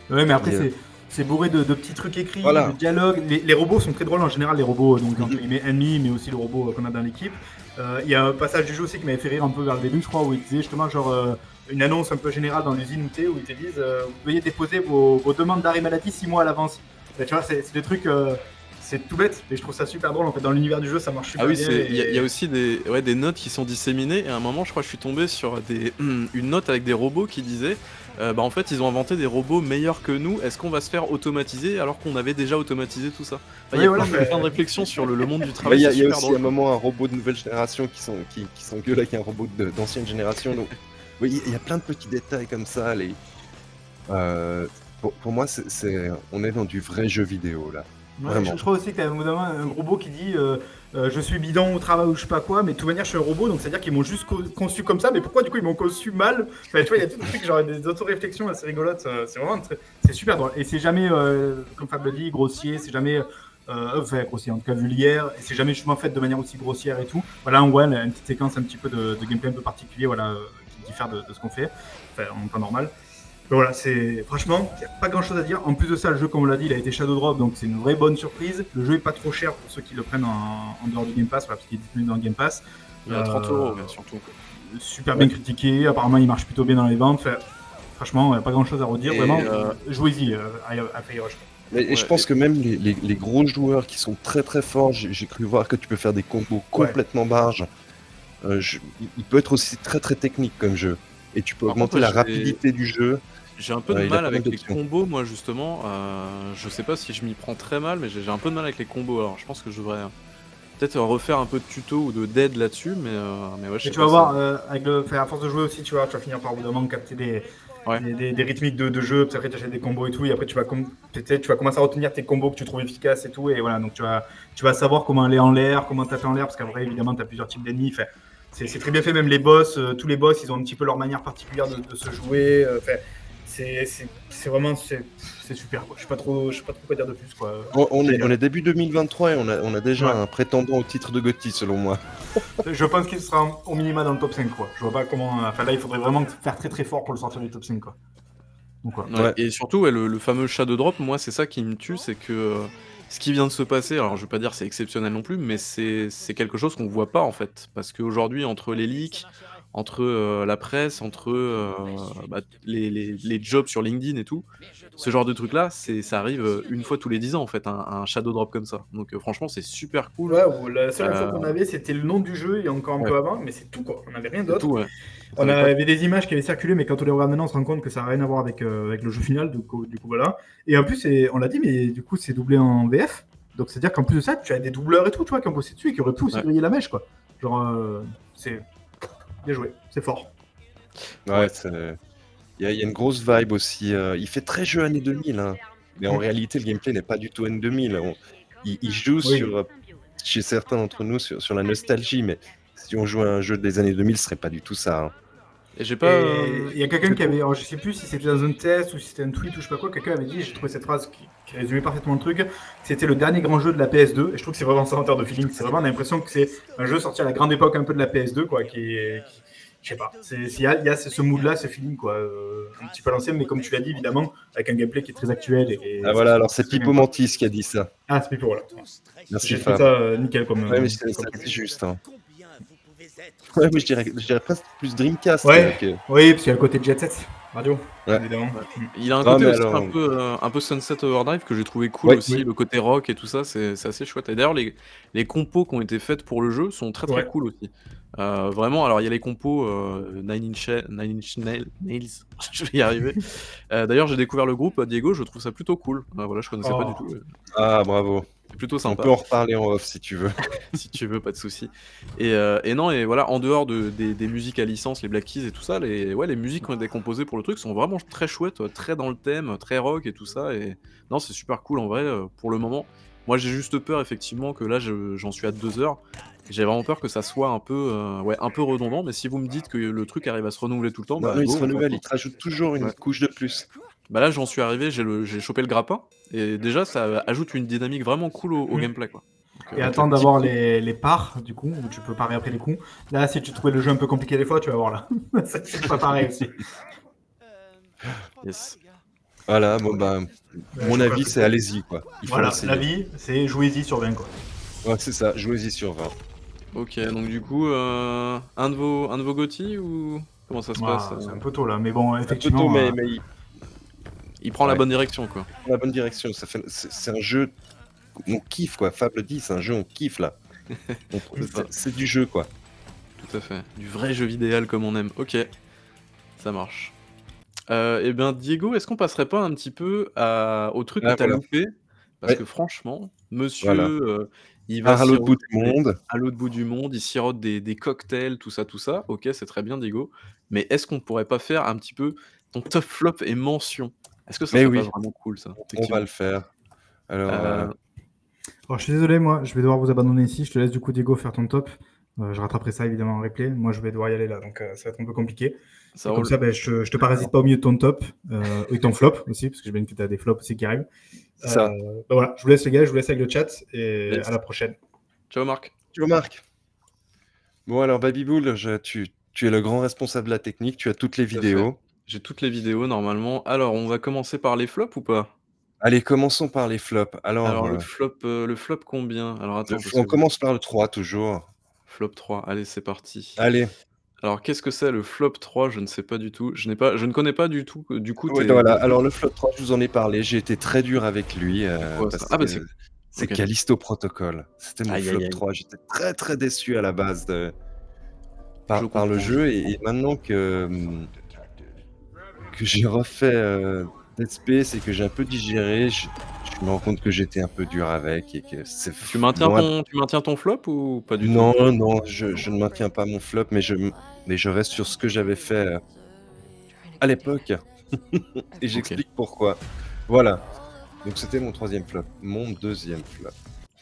Ouais, mais après, c'est c'est bourré de, petits trucs écrits, de dialogues. Les, robots sont très drôles en général, les robots, donc entre guillemets ennemis, mais aussi le robot qu'on a dans l'équipe. Euh, il y a un passage du jeu aussi qui m'avait fait rire un peu vers le début, je crois, où il disait justement genre euh, une annonce un peu générale dans l'usine où où ils te disent euh, vous veuillez déposer vos, demandes d'arrêt maladie 6 mois à l'avance. tu vois, c'est des trucs c'est tout bête, et je trouve ça super drôle. En fait, dans l'univers du jeu, ça marche super
ah oui,
bien.
Il y, a aussi des, ouais, des notes qui sont disséminées. Et à un moment, je crois que je suis tombé sur des, (clears throat) une note avec des robots qui disaient euh, bah en fait ils ont inventé des robots meilleurs que nous, est-ce qu'on va se faire automatiser alors qu'on avait déjà automatisé tout ça Il y a plein, de réflexions sur le, monde du travail.
Il y a, y a aussi un moment un robot de nouvelle génération qui sont qui, qui s'engueule avec un robot d'ancienne génération. Donc (laughs) oui, il y a plein de petits détails comme ça. Les... Euh, pour, pour, moi, c'est on est dans du vrai jeu vidéo là.
je, trouve aussi que tu as un robot qui dit euh, euh, je suis bidon au travail ou je sais pas quoi, mais de toute manière je suis un robot, donc c'est-à-dire qu'ils m'ont juste conçu comme ça, mais pourquoi du coup ils m'ont conçu mal? Tu vois, il y a tout des trucs, genre des auto-réflexions assez rigolotes, euh, c'est vraiment c'est super drôle. Et c'est jamais, euh, comme Fab le dit, grossier, c'est jamais, enfin grossier en tout cas vulgaire, et c'est jamais justement fait de manière aussi grossière et tout. Voilà, on voit une petite séquence un petit peu de, gameplay un peu particulier, voilà, qui diffère de, de ce qu'on fait, enfin en temps normal voilà, c'est franchement, il n'y a pas grand chose à dire. En plus de ça, le jeu, comme on l'a dit, il a été Shadow Drop, donc c'est une vraie bonne surprise. Le jeu est pas trop cher pour ceux qui le prennent en, dehors du Game Pass, parce qu'il est disponible dans le Game Pass.
Il a 30 euros, surtout.
Super bien critiqué, apparemment il marche plutôt bien dans les ventes. franchement, il n'y a pas grand chose à redire. Vraiment, euh, jouez-y euh, à, Firerush.
Mais, je pense que même les, gros joueurs qui sont très très forts, j'ai cru voir que tu peux faire des combos complètement barges. Euh, il peut être aussi très très technique comme jeu. Et tu peux augmenter la rapidité du jeu.
J'ai un peu de mal avec les combos, moi justement. Euh, je sais pas si je m'y prends très mal, mais j'ai un peu de mal avec les combos. Alors je pense que je devrais peut-être refaire un peu de tuto ou de dead là-dessus, mais, euh, mais ouais, je
tu vas voir, euh, avec le, à force de jouer aussi, tu vas, tu vas finir par vous capter des, des, rythmiques de, de jeu, puis après tu achètes des combos et tout, et après tu vas, tu vas commencer à retenir tes combos que tu trouves efficaces et tout, et voilà, donc tu vas, tu vas savoir comment aller en l'air, comment taper en l'air, parce qu'après évidemment tu as plusieurs types d'ennemis. C'est très bien fait, même les boss, tous les boss, ils ont un petit peu leur manière particulière de, se jouer. C'est vraiment c'est c'est super. Quoi. Je sais pas trop, je sais pas trop quoi dire de plus. Quoi.
On, on est, on est début 2023 et on a, on a déjà
Ouais.
un prétendant au titre de Gotti selon moi. (laughs)
Je pense qu'il sera au minima dans le top 5. Quoi. Je vois pas comment. Enfin là, il faudrait vraiment faire très très fort pour le sortir du top 5. Quoi. Donc.
Ouais,
Ouais.
Et surtout, ouais, le, le fameux Shadow Drop, moi, c'est ça qui me tue, c'est que euh, ce qui vient de se passer, alors je veux pas dire c'est exceptionnel non plus, mais c'est c'est quelque chose qu'on voit pas en fait. Parce qu'aujourd'hui, entre les leaks, entre euh, la presse, entre euh, bah, les, les- les jobs sur LinkedIn et tout, ce genre de truc là, c'est ça arrive euh, une fois tous les 10 ans en fait, un, un Shadow Drop comme ça. Donc euh, franchement, c'est super cool.
Ouais, ou la seule
Euh,
qu'on avait, c'était le nom du jeu et encore un
Ouais.
peu avant, mais c'est tout quoi. On n'avait rien d'autre.
ouais.
On
avait
des images qui avaient circulé, mais quand on les regarde maintenant, on se rend compte que ça n'a rien à voir avec, avec le jeu final. Du coup, du coup, voilà. Et en plus, on l'a dit, mais du coup, c'est doublé en VF. Donc, c'est-à-dire qu'en plus de ça, tu as des doubleurs et tout, tu vois, qui ont bossé dessus et qui auraient pu aussi griller la mèche, quoi. Genre, c'est bien joué, c'est fort.
Ouais, il y, a- il y a une grosse vibe aussi. euh, il fait très jeu années 2000, hein. mais en
Mm.
réalité, le gameplay n'est pas du tout années 2000. On- il, il joue
Oui.
sur, chez certains d'entre nous sur, sur la nostalgie, mais si on jouait à un jeu des années 2000, ce serait pas du tout ça. hein.
J'ai pas. Euh,
il y a quelqu'un qui avait, alors, je sais plus si c'était dans un test ou si c'était un tweet ou je sais pas quoi, quelqu'un avait dit, j'ai trouvé cette phrase qui, qui résumait parfaitement le truc, c'était le dernier grand jeu de la PS2, et je trouve que c'est vraiment ça en termes de feeling, c'est vraiment, on a l'impression que c'est un jeu sorti à la grande époque un peu de la PS2, quoi, qui est, qui- je sais pas, c'est- il y a, il y a ce ce mood-là, ce feeling, quoi, euh, un petit peu à l'ancienne, mais comme tu l'as dit, évidemment, avec un gameplay qui est très actuel. Et, et
Ah voilà, alors c'est Pipo Mantis qui a dit ça.
Ah, c'est Pipo, voilà.
Merci
J'ai
Fab.
ça euh, nickel comme.
Ouais,
euh,
mais c'est
comme-
c'est juste. Hein. Ouais, mais je dirais, je dirais presque plus Dreamcast.
Ouais.
euh, que-
Oui, parce qu'il y a le côté Jet Set, radio,
Ouais.
évidemment. Mm.
Il a un côté
mais
aussi
alors-
un, peu, euh, un peu Sunset Overdrive que j'ai trouvé cool
Ouais,
aussi,
oui.
le côté rock et tout ça, c'est assez chouette. Et d'ailleurs, les, les compos qui ont été faites pour le jeu sont très très
Ouais.
cool aussi. Euh, vraiment, alors il y a les compos euh, Nine Inch, Nine Inch Nail- Nails, (laughs) je vais y arriver. Euh, d'ailleurs, j'ai découvert le groupe, euh, Diego, je trouve ça plutôt cool. Euh, voilà, je connaissais pas
Oh.
du tout. euh,
Ah, bravo.
C'est plutôt
On
sympa
peut en reparler en off si tu veux. (laughs)
si tu veux, pas de souci. Et, euh, et non, et voilà, en dehors de, des, des musiques à licence, les Black Keys et tout ça, les, ouais, les musiques qui ont été composées pour le truc sont vraiment très chouettes, très dans le thème, très rock et tout ça. Et non, c'est super cool en vrai euh, pour le moment. Moi, j'ai juste peur effectivement que là, je- j'en suis à deux heures. J'ai vraiment peur que ça soit un peu, euh, ouais, un peu redondant. Mais si vous me dites que le truc arrive à se renouveler tout le temps, bah,
non, il se
on
renouvelle, il te rajoute toujours une
Ouais.
couche de plus.
Bah là, j'en suis arrivé, j'ai le- j'ai chopé le grappin, et déjà, ça ajoute une dynamique vraiment cool au, au
Mm.
gameplay, quoi. Donc,
Et
euh,
attends d'avoir les, les parts, du coup, où tu peux parer après les coups. Là, si tu trouvais le jeu un peu compliqué des fois, tu vas voir là. (laughs) C'est pas pareil aussi.
yes.
Voilà, bon bah,
Ouais,
mon avis, c'est allez-y quoi. Il
Voilà,
l'essayer.
la vie, c'est jouez-y sur 20, quoi.
Ouais, c'est ça, jouez-y sur 20.
Ok, donc du coup, euh, un de vos, un de vos ou comment ça se
Ah,
passe
c'est
euh
un peu tôt là, mais bon,
Un peu
effectivement.
tôt, mais,
euh,
mais il
prend la bonne direction, quoi.
la bonne direction. Ça fait, c'est, un jeu, on kiffe quoi. Fable 10, c'est un jeu, on kiffe là. (laughs)
C'est
du jeu quoi.
Tout à fait. Du vrai jeu vidéo comme on aime. Ok, ça marche. Euh, eh bien, Diego, est-ce qu'on passerait pas un petit peu à- au truc
Ah,
que t'as
voilà.
loupé? Parce
Ouais.
que franchement, monsieur,
Voilà.
euh, il va
À l'autre bout du monde.
à l'autre bout du monde, il sirote des, des cocktails, tout ça, tout ça. Ok, c'est très bien, Diego. Mais est-ce qu'on pourrait pas faire un petit peu ton top flop et mention? Est-ce que ça serait
oui.
pas vraiment cool, ça
On va le faire. Alors,
Euh,
euh,
Alors, Oh, je suis désolé, moi, je vais devoir vous abandonner ici. Je te laisse du coup, Diego, faire ton top. Euh, je rattraperai ça évidemment en replay. Moi, je vais devoir y aller là, donc euh, ça va être un peu compliqué.
ça
Comme ça, ben, je, te, je te parasite pas au milieu de ton top euh, et ton flop aussi, parce que je bien que tu as des flops aussi qui arrivent.
Ça.
Ben voilà, je vous laisse les gars, je vous laisse avec le chat et
Yes.
à la prochaine.
Ciao, Marc.
tu remarques. Bon alors, Babybull, je- tu, tu es le grand responsable de la technique. Tu as toutes les vidéos.
J'ai toutes les vidéos normalement. Alors, on va commencer par les flops ou pas?
Allez, commençons par les flops. Alors,
Alors,
euh,
le flop, euh, le flop combien? Alors, attends.
le-
parce
on
que-
commence par le 3 toujours.
Flop 3. Allez, c'est parti.
Allez.
Alors, qu'est-ce que c'est le flop 3 Je ne sais pas du tout. Je, n'ai pas, je ne connais pas du tout. euh, Du coup,
Ouais,
t'es-
voilà.
t'es-
Alors le flop 3, je vous en ai parlé. J'ai été très dur avec lui.
quoi,
parce
ça? Ah, bah,
que
c'est-
c'est
ok.
Callisto Protocol. C'était mon
Aïe,
flop
aïe.
3. J'étais très très déçu à la base de par,
Je
par le
comprends.
jeu et, et maintenant que hum, que j'ai refait euh, Dead Space et que j'ai un peu digéré, je, je me rends compte que j'étais un peu dur avec et que c'est
Tu maintiens,
loin-
ton, tu maintiens ton flop ou pas du tout?
Non, non, je, je ne maintiens pas mon flop, mais je, mais je reste sur ce que j'avais fait euh, à l'époque. (laughs) Et j'explique pourquoi. Voilà. Donc c'était mon troisième flop. Mon deuxième flop.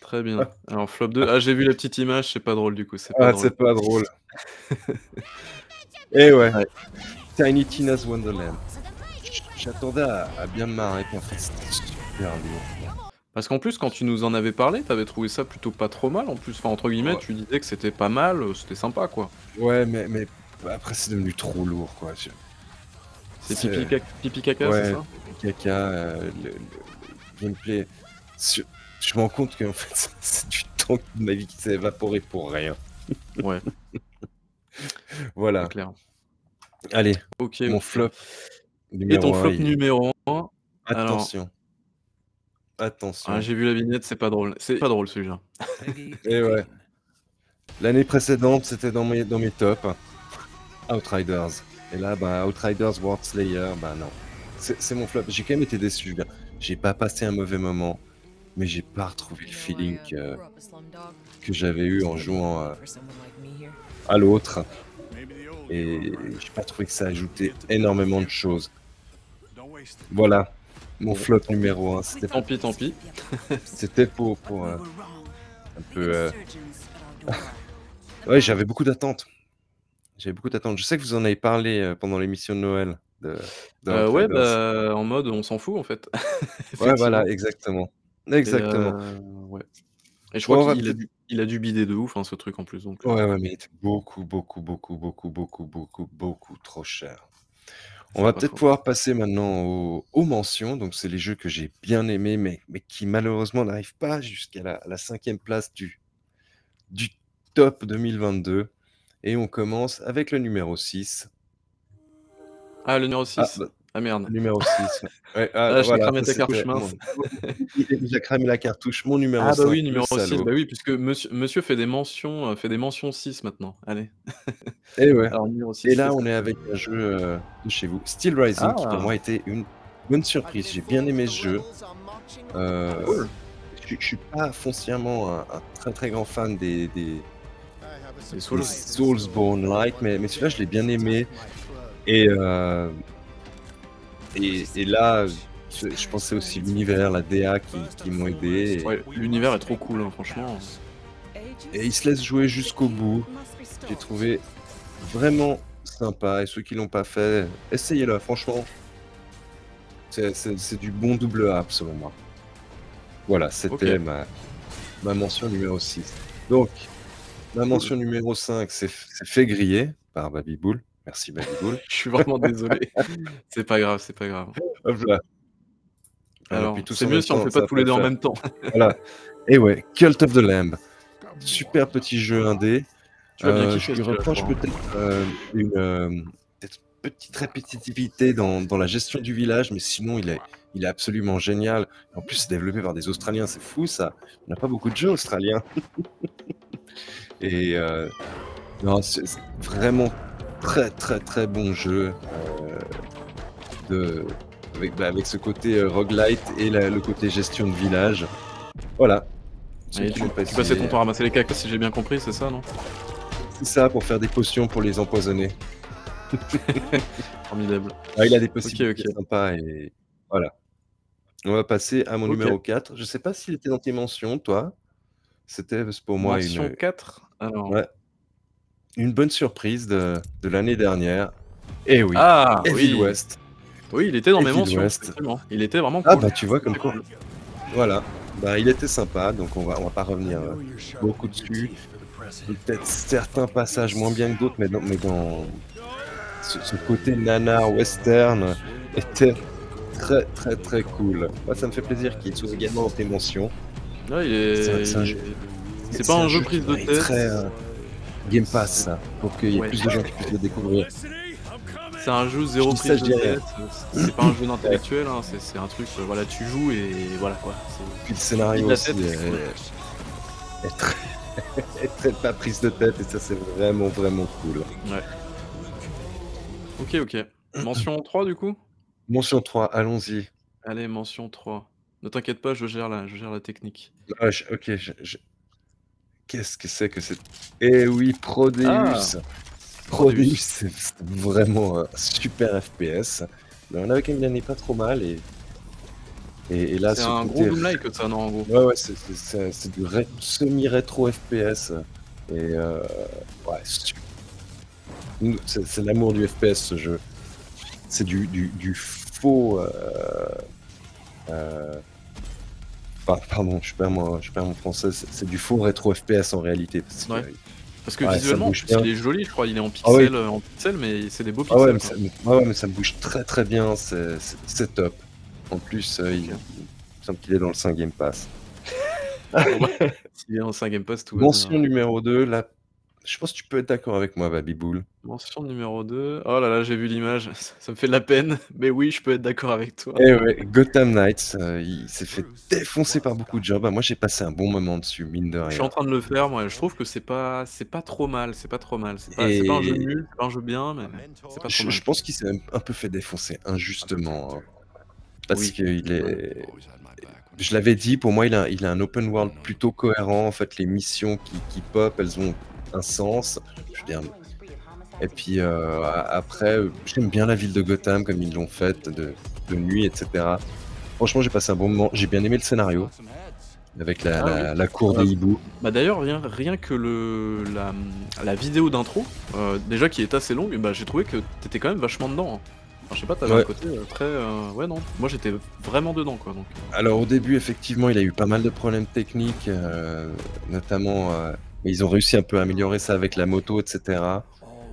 Très bien. Alors, flop 2. Ah, j'ai vu la petite image, c'est pas drôle du coup. C'est pas
Ah, c'est pas drôle. (laughs) Et ouais.
Ouais.
Tiny Tina's Wonderland. j'attendais à, à bien me marrer, puis en fait, c'était super lourd.
Parce qu'en plus, quand tu nous en avais parlé, t'avais trouvé ça plutôt pas trop mal en plus. Enfin, entre guillemets,
Ouais.
tu disais que c'était pas mal, euh, c'était sympa quoi.
Ouais, mais, mais après, c'est devenu trop lourd, quoi. Je-
C'est pipi, caca, pipi caca,
Ouais,
c'est ça
caca, euh, le, le- le gameplay. Je, je me rends compte que en fait, c'est- (laughs) c'est du temps de ma vie qui s'est évaporé pour rien.
Ouais, (laughs)
Voilà.
c'est clair.
Allez,
Ok.
mon flop.
Et ton flop numéro 1 Alors-
Attention. Attention.
Ah, j'ai vu la vignette, c'est pas drôle. C'est pas drôle celui-là. (laughs)
Et ouais. L'année précédente, c'était dans mes, dans mes tops. Outriders. Et là, bah, Outriders World Slayer, bah non. C'est mon flop. J'ai quand même été déçu. J'ai pas passé un mauvais moment, mais j'ai pas retrouvé le feeling que, que j'avais eu en jouant euh, à l'autre. Et j'ai pas trouvé que ça ajoutait énormément de choses. Voilà. Mon flop numéro 1. C'était
Tant pis, tant pis. (laughs)
c'était pour, pour euh, un peu. euh, (laughs) Ouais, j'avais beaucoup d'attentes. J'avais beaucoup d'attentes. Je sais que vous en avez parlé euh, pendant l'émission de Noël. De, de
Euh, ouais, bah, en mode on s'en fout en fait. (laughs)
ouais, voilà, exactement. Exactement.
Et, euh, ouais. Et je crois qu'il a, dû- il a dû bider de ouf hein, ce truc en plus. Donc, euh,
Ouais, ouais, mais il était beaucoup, beaucoup, beaucoup, beaucoup, beaucoup, beaucoup, beaucoup trop cher. On
C'est
va
pas
peut-être
faux.
pouvoir passer maintenant aux, aux mentions. Donc, c'est les jeux que j'ai bien aimés, mais, mais qui malheureusement n'arrivent pas jusqu'à la, la cinquième place du, du top 2022. Et on commence avec le numéro 6.
Ah, le numéro 6.
Ah,
Ah, merde.
numéro 6. Ouais, ah,
Ah, je
voilà,
cramé ta
c'était
cartouche
mon-
mince.
Il a déjà cramé la cartouche. Mon numéro
Ah
5.
bah oui, numéro 6.
salaud.
Bah oui, puisque monsieur, monsieur fait des mentions, euh, fait des mentions 6 maintenant. Allez.
Et ouais. (laughs)
Alors numéro 6.
Et là, on est avec un jeu euh, de chez vous, Steel Rising, qui
Ah.
pour moi était une bonne surprise. J'ai bien aimé ce jeu. Euh,
Cool.
je, je suis pas foncièrement un, un très très grand fan des, des, des
Souls.
Soulsborne-like, mais, mais celui-là, je l'ai bien aimé. Et, euh, et, et là, je, je pensais aussi l'univers, la DA qui, qui m'ont aidé. Et,
Ouais, l'univers est trop cool, hein, franchement.
et il se laisse jouer jusqu'au bout. J'ai trouvé vraiment sympa. Et ceux qui l'ont pas fait, essayez-le, franchement. C'est- du bon double A, selon moi. Voilà, c'était ma, ma mention numéro 6. Donc, ma mention numéro 5, c'est fait griller par Babyboul. Merci Babyboul. (laughs)
Je suis vraiment désolé. c'est pas grave, c'est pas grave.
Hop là.
Alors, c'est mieux si on
temps,
fait pas tous les deux en même temps. (laughs)
Voilà. Et ouais, Cult of the Lamb. Super petit jeu indé.
Tu vas bien
Euh, je lui reproche peut-être euh, une euh, petite répétitivité dans, dans la gestion du village, mais sinon il est, il est absolument génial. En plus, c'est développé par des Australiens, c'est fou ça. On n'a pas beaucoup de jeux australiens. (laughs) Et euh, non, c'est vraiment très très très bon jeu. euh, de, avec, bah, avec ce côté euh, roguelite et la- le côté gestion de village. Voilà.
Et tu, tu passais ton temps à ramasser les cacas si j'ai bien compris, c'est ça, non
C'est ça pour faire des potions pour les empoisonner. (laughs)
Formidable.
Ah, il a des possibilités
ok.
sympas et voilà. On va passer à mon numéro 4. Je sais pas s'il était dans tes mentions, toi. C'était pour moi
Mention
une,
4 Alors.
Ouais. Une bonne surprise de, de l'année dernière. Et oui,
Ah
Evil
oui.
West.
Oui, il était dans mes mentions. Il était vraiment cool.
Ah bah tu vois comme
cool.
Voilà. Bah, il était sympa, donc on va, on va pas revenir euh, beaucoup dessus. Peut-être certains passages moins bien que d'autres, mais dans, mais dans ce, ce côté nana western était très très très cool. Moi, ça me fait plaisir qu'il soit également dans tes mentions.
Ouais, il est.
C'est un- c'est un jeu-
C'est pas un jeu prise de tête.
Très, euh, Game Pass, ça, pour qu'il y ait
Ouais.
plus de gens qui puissent le découvrir.
C'est un jeu zéro
Je
prise
je
de tête. C'est pas un jeu d'intellectuel, hein, c'est c'est un truc, euh, voilà, tu joues et voilà quoi. C'est-
Puis le scénario aussi
tête,
est, est très, (laughs) est très pas prise de tête et ça c'est vraiment vraiment cool.
Ok, ok. Mention 3 du coup?
Mention 3, allons-y.
Allez, mention 3. Ne t'inquiète pas, je gère la, je gère la technique.
Ah, je- ok, je- je- qu'est-ce que c'est que c'est Eh oui, Prodeus
Ah.
Prodeus, c'est vraiment un super FPS. Mais on avait quand même gagné pas trop mal et, et, et là,
C'est
ce
un
côté-
gros Doom-like ça, non, en gros.
Ouais, ouais, c'est- du ré- semi-rétro FPS. Et euh, ouais, c'est c'est l'amour du FPS ce jeu. C'est du, du, du faux. euh, euh, par- pardon, je perds, mon, je perds mon français. C'est du faux rétro FPS en réalité. Parce que,
Ouais. Parce que
Ouais,
visuellement, plus, il est joli, je crois. Il est en
Ah oui.
pixels, euh, en mais c'est des beaux
Ah
pixels.
ouais, mais ça, ouais, ouais, mais ça bouge très très bien. C'est top. En plus, euh, il, il me semble qu'il est dans le 5 Game Pass. (laughs)
S'il est en 5 Game Pass, tout.
Mention numéro 2, là, je pense que tu peux être d'accord avec moi, Babiboul.
Mention numéro 2. Oh là là, j'ai vu l'image. Ça, (laughs) ça me fait de la peine. Mais oui, je peux être d'accord avec toi.
Eh ouais, Gotham Knights, euh, il s'est fait défoncer par beaucoup de gens. Bah, moi, j'ai passé un bon moment dessus, mine de
Je suis
rien.
en train de le faire, moi. Je trouve que c'est pas, c'est pas trop mal. C'est pas trop mal. C'est pas, c'est
Et-
pas un jeu nul, c'est pas un jeu bien, mais c'est pas trop
Je,
mal.
je pense qu'il s'est un peu fait défoncer injustement. hein. parce
Oui.
qu'il est. Je l'avais dit, pour moi, il a, il a un open world plutôt cohérent. En fait, les missions qui, qui pop, elles ont un sens. Je veux dire. Et puis euh, après, j'aime bien la ville de Gotham comme ils l'ont faite de, de nuit, etc. Franchement, j'ai passé un bon moment. J'ai bien aimé le scénario avec la,
Ah
la- la cour
Ah.
des hiboux.
Bah d'ailleurs, rien, rien que le, la, la vidéo d'intro, euh, déjà qui est assez longue, bah, j'ai trouvé que t'étais quand même vachement dedans. hein. Enfin, je sais pas, t'avais
Ouais.
un côté euh, très. euh, ouais, non. Moi j'étais vraiment dedans, quoi. Donc,
Alors au début, effectivement, il a eu pas mal de problèmes techniques, euh, notamment. Mais ils ont réussi un peu à améliorer ça avec la moto, etc.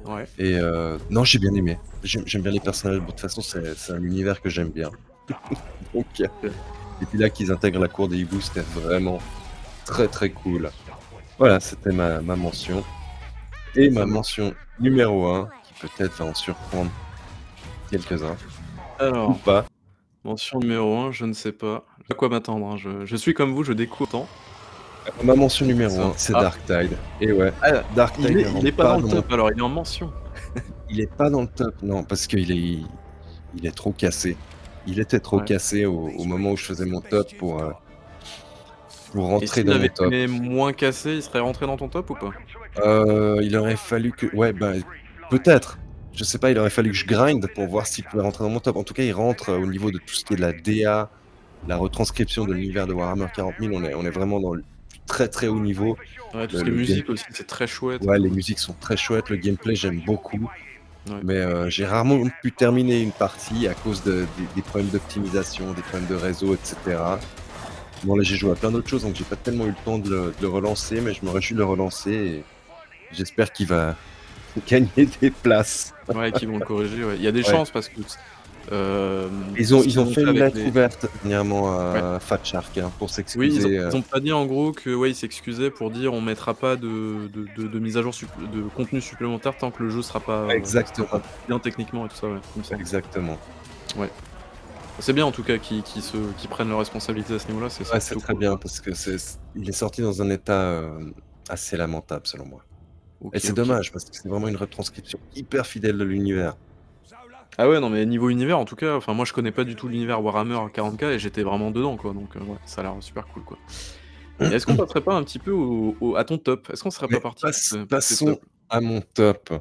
ouais.
Et euh, non, j'ai bien aimé. J'aime bien les personnages. De toute façon, c'est un univers que j'aime bien. (laughs) Donc, euh, et puis là, qu'ils intègrent la cour des hiboux, c'était vraiment très très cool. Voilà, c'était ma, ma mention. Et ma mention numéro 1, qui peut-être va en surprendre quelques-uns, ou
Alors,
pas.
mention numéro 1, je ne sais pas. À quoi m'attendre hein. je, je suis comme vous, je découvre tant.
Ma mention numéro
Ça.
1, c'est
Ah.
Dark Tide. Et ouais, Dark Tide
Il est, il est pas dans le
mon-
top, alors il est en mention. (laughs)
Il est pas dans le top, non, parce qu'il est, il est trop cassé. Il était trop
Ouais.
cassé au, au moment où je faisais mon top pour, euh, pour rentrer dans mon top.
été moins cassé, il serait rentré dans ton top ou pas?
Euh, il aurait fallu que, ouais, ben peut-être. Je sais pas, il aurait fallu que je grind pour voir s'il pouvait rentrer dans mon top. En tout cas, il rentre euh, au niveau de tout ce qui est de la DA, la retranscription de l'univers de Warhammer 40 000. On est, on est vraiment dans le très très haut niveau.
Ouais, tout
Le-
ce qui est
le
musique aussi, c'est très chouette.
Ouais, les musiques sont très chouettes, le gameplay j'aime beaucoup.
Ouais.
Mais euh, j'ai rarement pu terminer une partie à cause de- des, des problèmes d'optimisation, des problèmes de réseau, etc. Bon là j'ai joué à plein d'autres choses donc j'ai pas tellement eu le temps de le, de le relancer, mais je me réjouis de le relancer et j'espère qu'il va (laughs) gagner des places.
Ouais, qui vont le corriger. ouais. Il y a des
Ouais.
chances parce que. Euh,
Ils ont, ils ont fait une lettre
les-
ouverte dernièrement à Fat Shark hein, pour
Oui,
s'excuser.
ils ont,
euh.
ils ont pas dit en gros que ouais, ils s'excusaient pour dire on mettra pas de, de, de, de mise à jour de contenu supplémentaire tant que le jeu sera pas euh,
Exactement.
sera pas bien techniquement et tout ça. Ouais, il me semble.
Exactement.
C'est bien en tout cas qu'ils se qu'ils prennent leurs responsabilités à ce niveau-là. C'est
Ouais, très
cool.
bien parce que c'est, il est sorti dans un état euh, assez lamentable selon moi.
Ok,
Et c'est
ok.
dommage parce que c'est vraiment une retranscription hyper fidèle de l'univers.
Ah ouais, non, mais niveau univers, en tout cas, enfin, moi je connais pas du tout l'univers Warhammer 40k et j'étais vraiment dedans, quoi. Donc, euh, ouais, ça a l'air super cool, quoi. Et Est-ce qu'on passerait pas un petit peu au, au- à ton top? Est-ce qu'on serait
Mais
pas parti
passe- passons à mon top.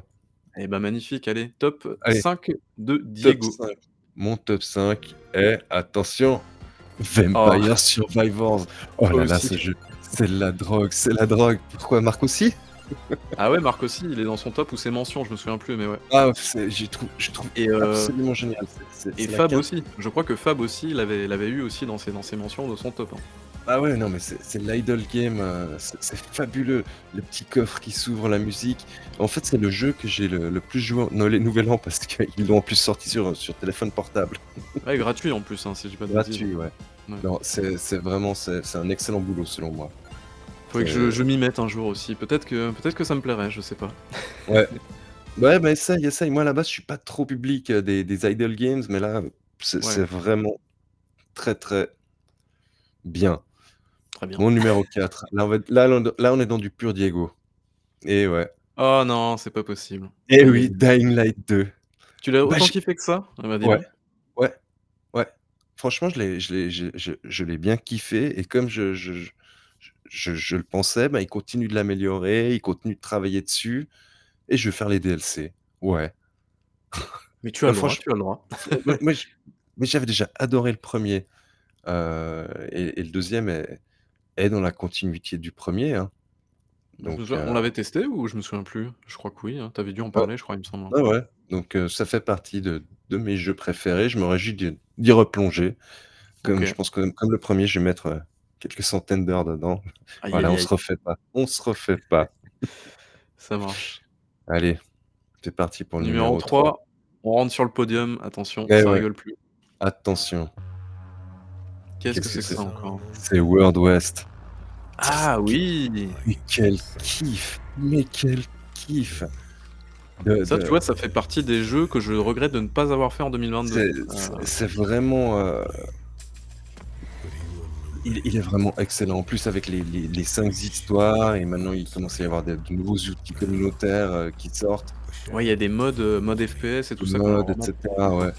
Eh ben magnifique, allez, top
Allez.
5 de Diego.
Top 5. Mon top 5 est, attention, Vampire Survivors. Oh là là,
Aussi.
ce jeu, c'est la drogue, c'est la drogue. Pourquoi Marc aussi? (laughs)
Ah ouais, Marc aussi, il est dans son top ou ses mentions, je me souviens plus, mais ouais.
Ah, j'ai je trouve
Et, euh,
absolument génial.
Et Fab
carte-
aussi, je crois que Fab aussi, il avait, l'avait eu aussi dans ses, dans ses mentions de son top. hein.
Ah ouais, non, mais c'est l'idle game, euh, c'est fabuleux. Le petit coffre qui s'ouvre, la musique. En fait, c'est le jeu que j'ai le, le plus joué les Nouvel An parce qu'ils l'ont en plus sorti sur, sur téléphone portable. (laughs)
Ouais, gratuit en plus, hein, si j'ai pas de.
Gratuit, ouais.
Ouais.
Non, c'est vraiment c'est un excellent boulot selon moi.
Faudrait que
C'est-
je, je m'y mette un jour aussi. Peut-être que, peut-être que ça me plairait, je sais pas. (laughs)
Ouais. Ouais, bah essaye, essaye. Moi, à la base, je suis pas trop public euh, des, des idle games, mais là, c'est
Ouais.
vraiment très, très bien.
Très bien.
Mon numéro 4. Là, on va- là, on- là, on est dans du pur Diego. Et ouais.
Oh non, c'est pas possible.
Et oui, Dying Light 2.
Tu l'as
Bah,
autant kiffé que ça? Ah bah, dis
Ouais.
donc.
Ouais. Ouais. Franchement, je l'ai, je l'ai, je, je- je l'ai bien kiffé. Et comme je, je, je, je- je le pensais, bah, il continue de l'améliorer, il continue de travailler dessus. Et je vais faire les DLC. Ouais.
Mais tu as
Bah,
le droit, tu as le droit. (laughs)
moi, moi, je- mais j'avais déjà adoré le premier. Euh, et, et le deuxième est, est dans la continuité du premier. hein. Donc, euh,
On l'avait testé ou je me souviens plus? Je crois que oui. hein. T'avais dû en parler, je crois, il me semble.
ah ouais. Donc euh, ça fait partie de, de mes jeux préférés. Je me réjouis d'y replonger. Comme je pense que comme le premier, je vais mettre, quelques centaines d'heures dedans. Voilà, on se refait pas, on se refait pas. (laughs)
Ça marche.
Allez, c'est parti pour le
Numéro
numéro 3.
3, on rentre sur le podium, attention,
Eh
ça
ouais.
rigole plus.
Attention,
Qu'est-ce que c'est
que
que
c'est
ça encore?
c'est World West.
Ah oui!
Mais quel kiff! Mais quel kiff! De
Ça,
de
tu vois, ça fait partie des jeux que je regrette de ne pas avoir fait en 2022.
c'est
Heu,
c'est vraiment, heu il il est vraiment excellent. En plus avec les les les 5 histoires et maintenant il commence à y avoir de nouveaux outils communautaires, heu, qui sortent.
ouais, il y a des modes, heu, mode FPS et tout ça,
Mode et
vraiment.
cetera, ouais.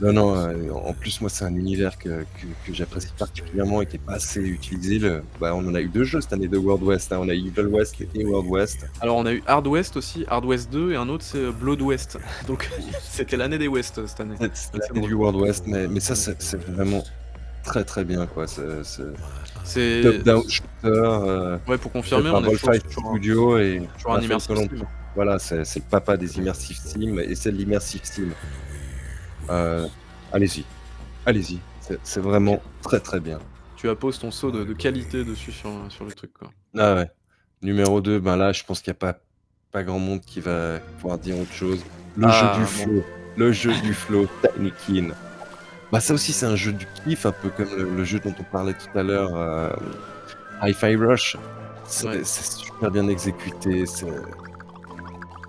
Non, non, heu, en plus moi c'est un univers que que que j'apprécie particulièrement et qui est pas assez utilisé. Le bah, on en a eu 2 jeux cette année de World West, hein. On a eu Evil West et World West.
Alors on a eu Hard West aussi, Hard West 2 et un autre c'est, heu, Blood West. (laughs) Donc (laughs) c'était l'année des West, heu, cette année.
C'est l'année du World West, mais mais ça c'est vraiment très, très bien quoi. C'est top-down shooter, heu,
ouais, pour confirmer, on est toujours sur un
Studio et
sur un immersive sim.
Voilà, c'est le papa des immersive sim et c'est l'immersive sim. Heu, allez-y, allez-y, c'est vraiment très, très bien.
Tu apposes ton sceau de de qualité dessus sur, sur le truc, quoi.
Ah ouais. Numéro 2, ben là, je pense qu'il y a pas pas grand monde qui va pouvoir dire autre chose. Le jeu
Ah
du
bon.
flow, le jeu du flow, Tiny. Bah ça aussi c'est un jeu du kiff, un peu comme le le jeu dont on parlait tout à l'heure, heu, Hi-Fi Rush. C'est
Ouais.
super bien exécuté,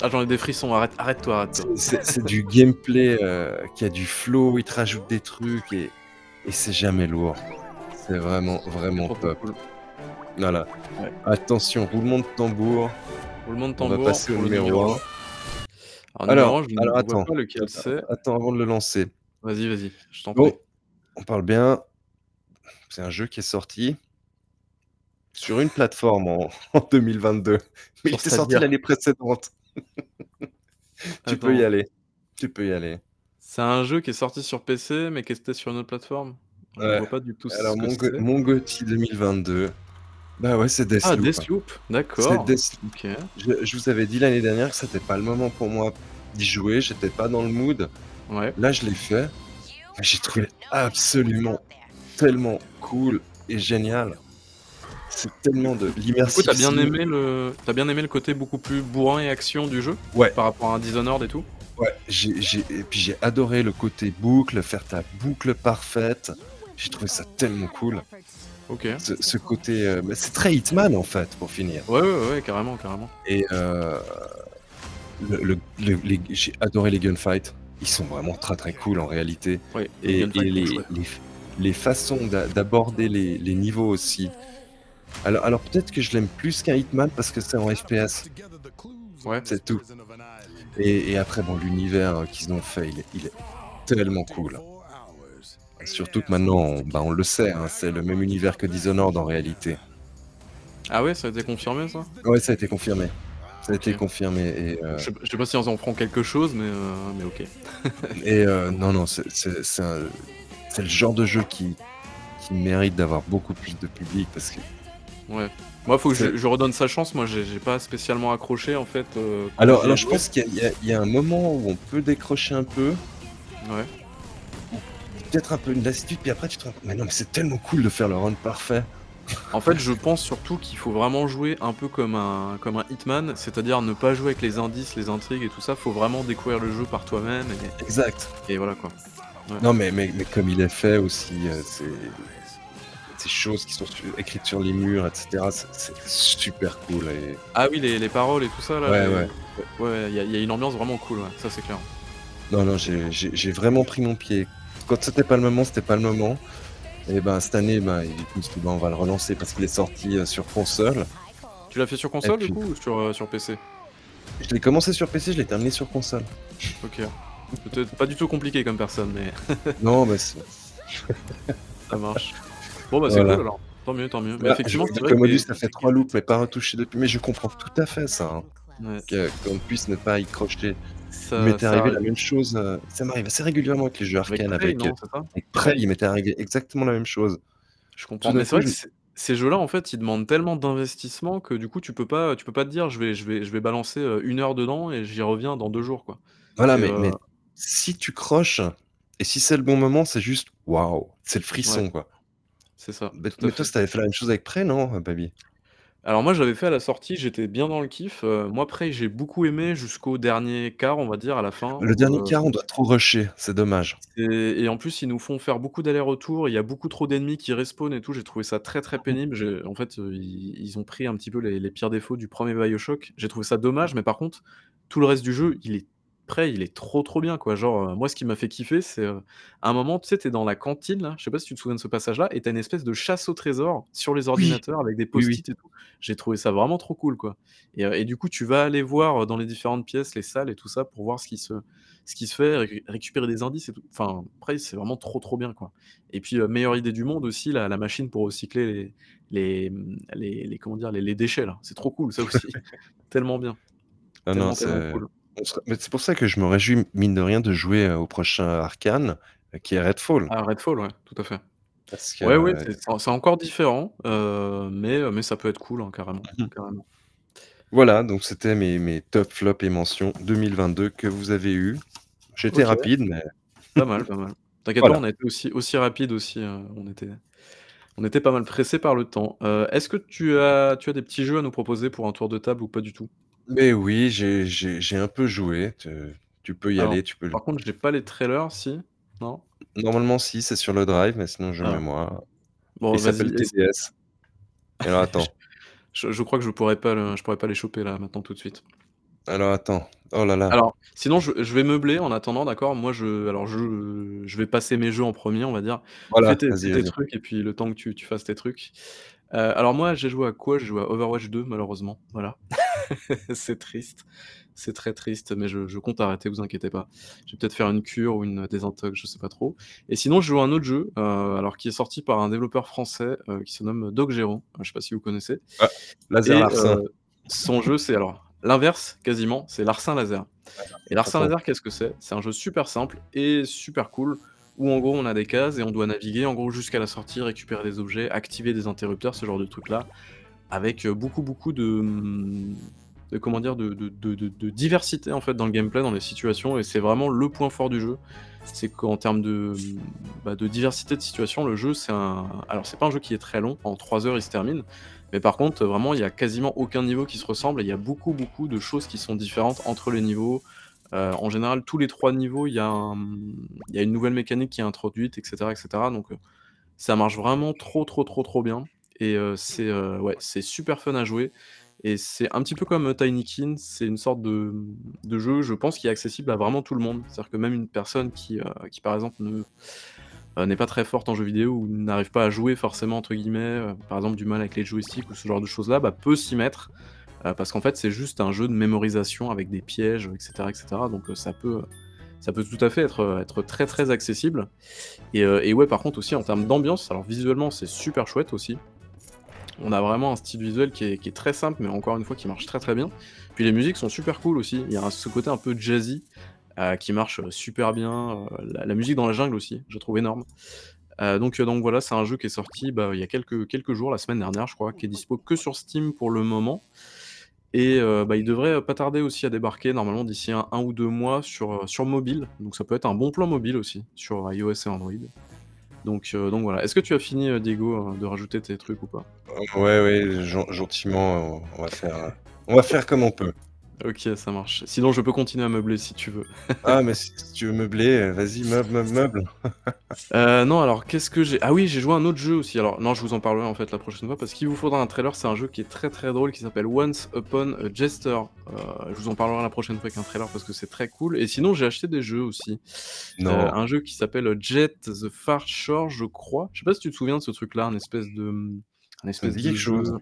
Ah, j'en ai des frissons, arrête arrête-toi,
c'est du gameplay, heu, qui a du flow, il te rajoute des trucs et et c'est jamais lourd. C'est vraiment, vraiment top.
cool.
Voilà.
Ouais.
Attention, roulement de tambour.
Roulement de
On va
tambour
passer au numéro
numéro
1.
1. Alors numéro
Alors
1, je ne
alors
vois
attends,
pas lequel c'est.
attends avant de le lancer.
Vas-y, vas-y, je t'en prie.
On parle bien. C'est un jeu qui est sorti sur une plateforme en (laughs) en 2022, mais il était sorti l'année précédente. (laughs) Tu peux y aller, tu peux y aller.
C'est un jeu qui est sorti sur PC, mais qui était sur une autre plateforme? Je
Ouais.
vois pas du tout
Alors
ce que
mon mon GOTY 2022, bah ouais, c'est
Ah,
Deathloop.
D'accord.
Deathloop.
OK.
Je je vous avais dit l'année dernière que c'était pas le moment pour moi d'y jouer, j'étais pas dans le mood.
Ouais.
Là, je l'ai fait. J'ai trouvé absolument tellement cool et génial. C'est tellement de
Du coup,
l'immersive
tu as bien aimé le as bien aimé le côté beaucoup plus bourrin et action du jeu?
Ouais.
Par rapport à un Dishonored et tout?
Ouais, j'ai j'ai et puis j'ai adoré le côté boucle, faire ta boucle parfaite. J'ai trouvé ça tellement cool.
OK.
Ce ce côté, heu, bah, c'est très Hitman en fait, pour finir.
Ouais, ouais, ouais, carrément, carrément.
Et heu, le le le les j'ai adoré les gunfights. Ils sont vraiment très, très cool en réalité.
Ouais,
Et
les
et les
chouettes.
les les façons d'a d'aborder les les niveaux aussi. Alors alors peut-être que je l'aime plus qu'un Hitman parce que c'est en FPS.
Ouais.
C'est tout. Et et après bon, l'univers, heu, qu'ils ont fait, il est il est tellement cool. Surtout que maintenant, on bah, on le sait, hein, c'est le même univers que Dishonored en réalité.
Ah ouais, ça a été confirmé ça?
Ouais, ça a été confirmé. Ça a été confirmé et heu
Je sais p je sais pas si ils en feront quelque chose, mais heu, mais OK. (laughs)
et heu, non, non, c'est le genre de jeu qui qui mérite d'avoir beaucoup plus de public parce que
Ouais. Moi, faut que je je redonne sa chance. Moi, j'ai pas spécialement accroché en fait, quand
alors alors je pense qu'il y y a un moment où on peut décrocher un peu
Ouais.
peut-être un peu une lassitude, puis après tu te rends compte: «Mais non, mais c'est tellement cool de faire le run parfait».
En fait, je pense surtout qu'il faut vraiment jouer un peu comme un comme un Hitman, c'est-à-dire ne pas jouer avec les indices, les intrigues et tout ça. Faut vraiment découvrir le jeu par toi-même et
Exact.
et voilà quoi. Ouais.
Non, mais mais mais comme il est fait aussi, heu, ces ces choses qui sont écrites sur les murs et cetera, c'est super cool et
Ah oui, les les paroles et tout ça là,
Ouais,
les
ouais.
ouais, il y a il y a une ambiance vraiment cool, ouais, ça c'est clair.
non, non, j'ai vraiment pris mon pied. Quand c'était pas le moment, c'était pas le moment et ben, cette année, ben, suis dit: «Ben, on va le relancer» parce qu'il est sorti, heu, sur console.
Tu l'as fait sur console du coup ou sur, sur PC?
Je l'ai commencé sur PC, je l'ai terminé sur console.
OK. Peut-être pas du tout compliqué comme personne, mais (laughs)
Non, mais c'est (laughs)
ça marche. Bon bah, c'est
Voilà.
cool alors. Tant mieux, tant mieux. Mais effectivement,
je
c'est
dis
vrai que
ça fait 3 loops, mais pas retouchés depuis. Mais je comprends tout à fait ça, hein,
ouais,
que qu'on puisse ne pas y crocheter. Il
ça
m'était arrivé la même chose, heu, ça m'arrive assez régulièrement avec les jeux
Avec
Arcane,
Prey,
avec, heu,
non, c'est ça?
avec Prey, il m'était arrivé exactement la même chose.
Je
Tout
comprends,
d'un
mais c'est
coup,
vrai que
je
ces ces jeux-là, en fait, ils demandent tellement d'investissement que du coup, tu peux pas tu peux pas te dire: «Je vais je vais je vais balancer, heu, 1 heure dedans et j'y reviens dans 2 jours», quoi.
voilà,
C'est,
mais si tu croches et si c'est le bon moment, c'est juste waouh, c'est le frisson, quoi.
C'est ça,
Mais
tout à
mais toi,
fait.
tu avais fait la même chose avec Prey, non, Baby?
Alors moi, j'avais fait à la sortie, j'étais bien dans le kiff, heu, moi Prey, j'ai beaucoup aimé jusqu'au dernier quart, on va dire, à la fin
Le
où,
dernier
heu
quart, on doit trop rusher, c'est dommage.
et et en plus, ils nous font faire beaucoup d'allers-retours, il y a beaucoup trop d'ennemis qui respawn et tout, j'ai trouvé ça très, très
Mmh
pénible. J'ai en fait, heu, ils ils ont pris un petit peu les les pires défauts du premier BioShock. J'ai trouvé ça dommage, mais par contre, tout le reste du jeu, il est Prey, il est trop, trop bien, quoi. Genre, heu, moi, ce qui m'a fait kiffer, c'est, heu, à un moment, tu sais, tu es dans la cantine là, je sais pas si tu te souviens de ce passage-là et tu as une espèce de chasse au trésor sur les
Oui,
ordinateurs avec des
oui, oui.
post-it et tout. J'ai trouvé ça vraiment trop cool, quoi et heu et du coup, tu vas aller voir, heu, dans les différentes pièces, les salles et tout ça pour voir ce qui se ce qui se fait, récu récupérer des indices et tout. Enfin, Prey, c'est vraiment trop, trop bien, quoi et puis, heu, meilleure idée du monde aussi, la la machine pour recycler les les, mmh, les les comment dire? Les les déchets là, c'est trop cool ça aussi. (laughs) Tellement bien,
Non, non,
tellement, tellement
c'est
cool.
On se mais c'est pour ça que je me réjouis, mine de rien, de jouer, au prochain Arcane, qui est Redfall.
Ah Redfall, ouais, tout à fait.
Parce
Ouais, ouais,
que
c'est encore différent, heu, mais heu, mais ça peut être cool, hein, carrément,
Mmh mh.
carrément.
Voilà, donc c'était mes mes top flops et mentions 2022 que vous avez eues.
OK.
rapide, mais (laughs)
Pas mal, pas mal. T'inquiète pas,
voilà.
on a été aussi aussi rapide aussi, heu, on était on était pas mal pressés par le temps. Heu, est-ce que tu as tu as des petits jeux à nous proposer pour un tour de table ou pas du tout?
Mais oui, j'ai j'ai j'ai un peu joué, te tu peux y
Alors,
aller, tu peux le
par contre, j'ai pas les trailers, si? Non?
normalement si, c'est sur le drive, mais sinon je mets
Ah.
moi.
Bon,
Il
vas-y,
s'appelle
ess
TDS. Alors (laughs) attends.
je je crois que je pourrais pas le je pourrais pas les choper là, maintenant, tout de suite.
Alors attends. Oh là là.
Alors, sinon je je vais meubler en attendant, d'accord? Moi je alors je je vais passer mes jeux en 1er, on va dire. Fais
Voilà,
tes fais
vas-y,
tes
vas-y.
trucs et puis le temps que tu tu fasses tes trucs. Heu, alors moi, j'ai joué à quoi? J'ai joué à Overwatch 2 malheureusement, voilà. (laughs) C'est triste, c'est très triste, mais je je compte arrêter, vous inquiétez pas. Je vais peut-être faire une cure ou une désintox, je sais pas trop et sinon, je joue à un autre jeu, heu, alors qui est sorti par un développeur français, heu, qui se nomme Doggerron, je sais pas si vous connaissez
Ah, Laser
et heu, son jeu, c'est alors l'inverse quasiment, c'est Larcin Laser et
Attends.
Laser, qu'est-ce que c'est? C'est un jeu super simple et super cool où en gros, on a des cases et on doit naviguer en gros jusqu'à la sortie, récupérer des objets, activer des interrupteurs, ce genre de trucs-là, avec, heu, beaucoup, beaucoup de, comment dire? De diversité en fait dans le gameplay, dans les situations et c'est vraiment le point fort du jeu. C'est qu'en termes de, bah, diversité de situations, le jeu, c'est un alors c'est pas un jeu qui est très long, en 3 heures, il se termine, mais par contre, vraiment, il y a quasiment aucun niveau qui se ressemble il y a beaucoup, beaucoup de choses qui sont différentes entre les niveaux. Heu, en général, tous les 3 niveaux, il y a une nouvelle mécanique qui est introduite et cetera et cetera. Donc heu, ça marche vraiment trop, trop, trop, trop bien. Et heu, c'est, super fun à jouer. Et c'est un petit peu comme, heu, Tinykin, c'est une sorte de, jeu, je pense, qui est accessible à vraiment tout le monde. C'est-à-dire que même une personne qui, qui par exemple n'est pas très forte en jeux vidéo ou n'arrive pas à «jouer» forcément entre guillemets, par exemple du mal avec les joysticks ou ce genre de choses-là, bah, peut s'y mettre, parce qu'en fait, c'est juste un jeu de mémorisation avec des pièges et cetera et cetera donc heu, ça peut, heu, ça peut tout à fait être, être très, très accessible et ouais, par contre aussi en termes d'ambiance, alors visuellement, c'est super chouette aussi. On a vraiment un style visuel qui est qui est très simple, mais encore une fois qui marche très, très bien. Puis les musiques sont super cool aussi. Il y a ce côté un peu jazzy, qui marche, super bien, la musique dans la jungle aussi, je trouve énorme. Donc donc voilà, c'est un jeu qui est sorti, bah, il y a quelques quelques jours, la semaine dernière, je crois, qui est dispo que sur Steam pour le moment et heu, bah, il devrait, heu, pas tarder aussi à débarquer normalement d'ici un 1 ou 2 mois sur, heu, sur mobile, donc ça peut être un bon plan mobile aussi, sur iOS et Android. Donc donc voilà. Est-ce que tu as fini, Diego, de rajouter tes trucs ou pas?
Ouais, ouais, gen gentiment, on va faire, on va faire comme on peut.
OK, ça marche. Sinon, je peux continuer à meubler si tu veux. (laughs)
Ah, mais si si tu veux meubler, vas-y, meuble, meuble, meuble.
Heu, (laughs) non, alors qu'est-ce que j'ai? Ah oui, j'ai joué à un autre jeu aussi. Alors non, je vous en parlerai en fait la prochaine fois parce qu'il vous faudra un trailer. C'est un jeu qui est très, très drôle qui s'appelle Once Upon a Jester. Heu, je vous en parlerai la prochaine fois avec un trailer parce que c'est très cool et sinon, j'ai acheté des jeux aussi. Heu,
Non.
un jeu qui s'appelle Jet the Far Shore, je crois. Je sais pas si tu te souviens de ce truc-là, un espèce de, un espèce de
quelque
jeu
chose.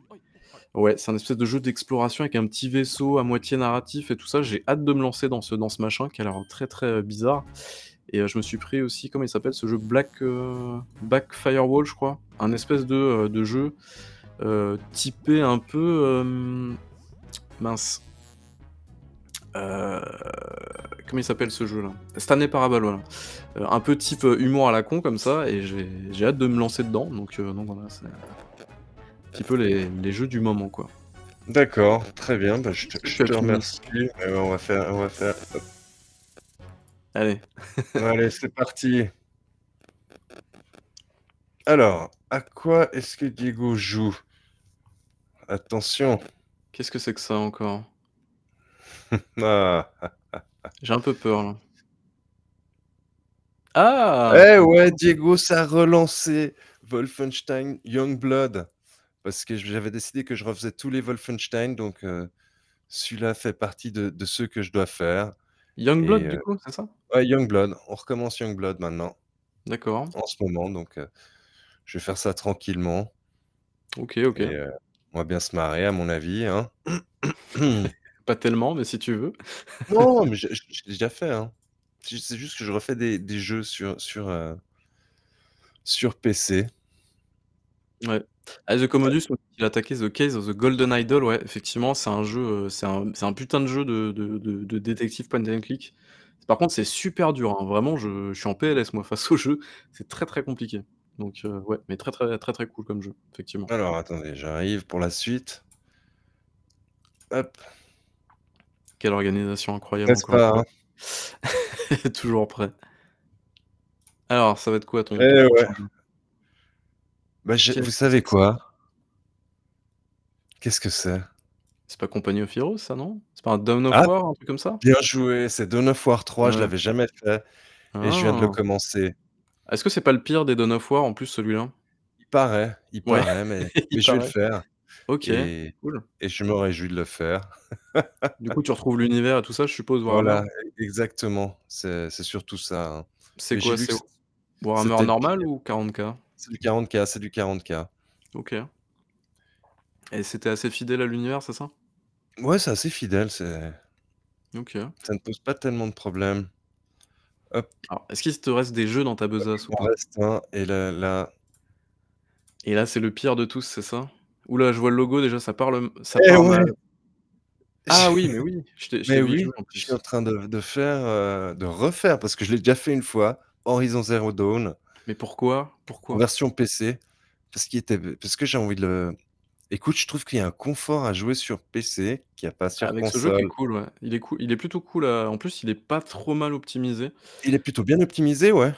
Ouais, c'est un espèce de jeu d'exploration avec un petit vaisseau à moitié narratif et tout ça. J'ai hâte de me lancer dans ce dans ce machin qui a l'air très, très, heu, bizarre et heu, je me suis pris aussi, comment il s'appelle ce jeu? Black, heu, Back Firewall, je crois. Un espèce de, heu, de jeu, typé un peu, mince. Comment il s'appelle ce jeu-là? Stanley Parable, voilà. Un peu type, humour à la con comme ça et j'ai hâte de me lancer dedans donc donc voilà, c'est petit peu les les jeux du moment, quoi.
D'accord, très bien, bah, je te je remercie. On va faire on va faire.
Allez.
Allez, c'est parti. Alors, à quoi est-ce que Diego joue? Attention.
Qu'est-ce que c'est que ça encore? (laughs)
Ah.
J'ai un peu peur là. Ah
Eh ouais, Diego, ça a relancé Wolfenstein Youngblood. Parce que j'avais décidé que je refaisais tous les Wolfenstein, donc euh, celui-là fait partie de, de ceux que je dois faire.
Youngblood, du coup, c'est ça?
Ouais, Youngblood. On recommence Youngblood maintenant,
D'accord.
en ce moment. Donc, euh, je vais faire ça tranquillement.
Ok, ok.
Et on va bien se marrer, à mon avis. Hein. (coughs)
Pas tellement, mais si tu veux.
non, mais (laughs) l'ai déjà fait. Hein. C'est juste que je refais des, des jeux sur, sur, sur PC.
Ouais. Ah, The Commodus, il a attaqué The Case of the Golden Idol, ouais, effectivement, c'est un jeu, euh, c'est un, c'est un putain de jeu de, de, de, de détective point and click. Par contre, c'est super dur, hein. Vraiment, je, je suis en PLS, moi, (laughs) face au jeu. C'est très, très compliqué. Donc, euh, ouais, mais très, très, très, très cool comme jeu, effectivement.
Alors, attendez, j'arrive pour la suite. Hop,
Quelle organisation incroyable,
n'est-ce
encore une
pas
fois.
hein (laughs)
Toujours prêt. Alors, ça va être quoi ton, ton
Eh
prochain
ouais.
jeu
Bah, je- vous savez quoi? Qu'est-ce que c'est?
C'est pas Company of Heroes, ça, non? C'est pas un Dawn of
Ah,
War, un truc comme ça?
bien joué, c'est Dawn of War 3, je
Ouais.
l'avais jamais fait et je viens de le
Ah.
commencer.
Est-ce que c'est pas le pire des Dawn of War, en plus, celui-là?
Il paraît, il
Ouais,
paraît, mais, (laughs)
il
mais je vais le
paraît.
faire
Ok,
et,
cool.
et je me réjouis de le faire.
Du coup, tu retrouves l'univers et tout ça, je suppose, Warhammer
Voilà, exactement, c'est c'est surtout ça. hein.
C'est
Mais j'ai
quoi
lu
C'est
que c-
Warhammer
c'était le
normal
pire.
ou 40k
C'est du 40K, c'est du 40K.
Ok. Et c'était assez fidèle à l'univers, c'est ça?
Ouais, c'est assez fidèle, c'est
Ok.
ça ne pose pas tellement de problèmes. Hop,
Alors, est-ce qu'il te reste des jeux dans ta
il
besace ou
m'en
pas?
reste un et là, là...
Et là, c'est le pire de tous, c'est ça? Oula, je vois le logo déjà, ça parle, ça
Eh ouais
mal. (laughs) Ah oui, mais oui, je t'ai je t'ai
Mais
vu y
oui,
jouer en
je suis en
plus.
train de, de faire, euh, de refaire, parce que je l'ai déjà fait une fois, Horizon Zero Dawn,
Mais pourquoi?
En
Pourquoi
version PC, parce, qu'il était, parce que j'ai envie de le... Écoute, je trouve qu'il y a un confort à jouer sur PC qu'il n'y a pas sur
Avec ce jeu qui est
console.
cool, ouais. Il est cool, il est plutôt cool. à- En plus, il est pas trop mal optimisé.
Il est plutôt bien optimisé, ouais.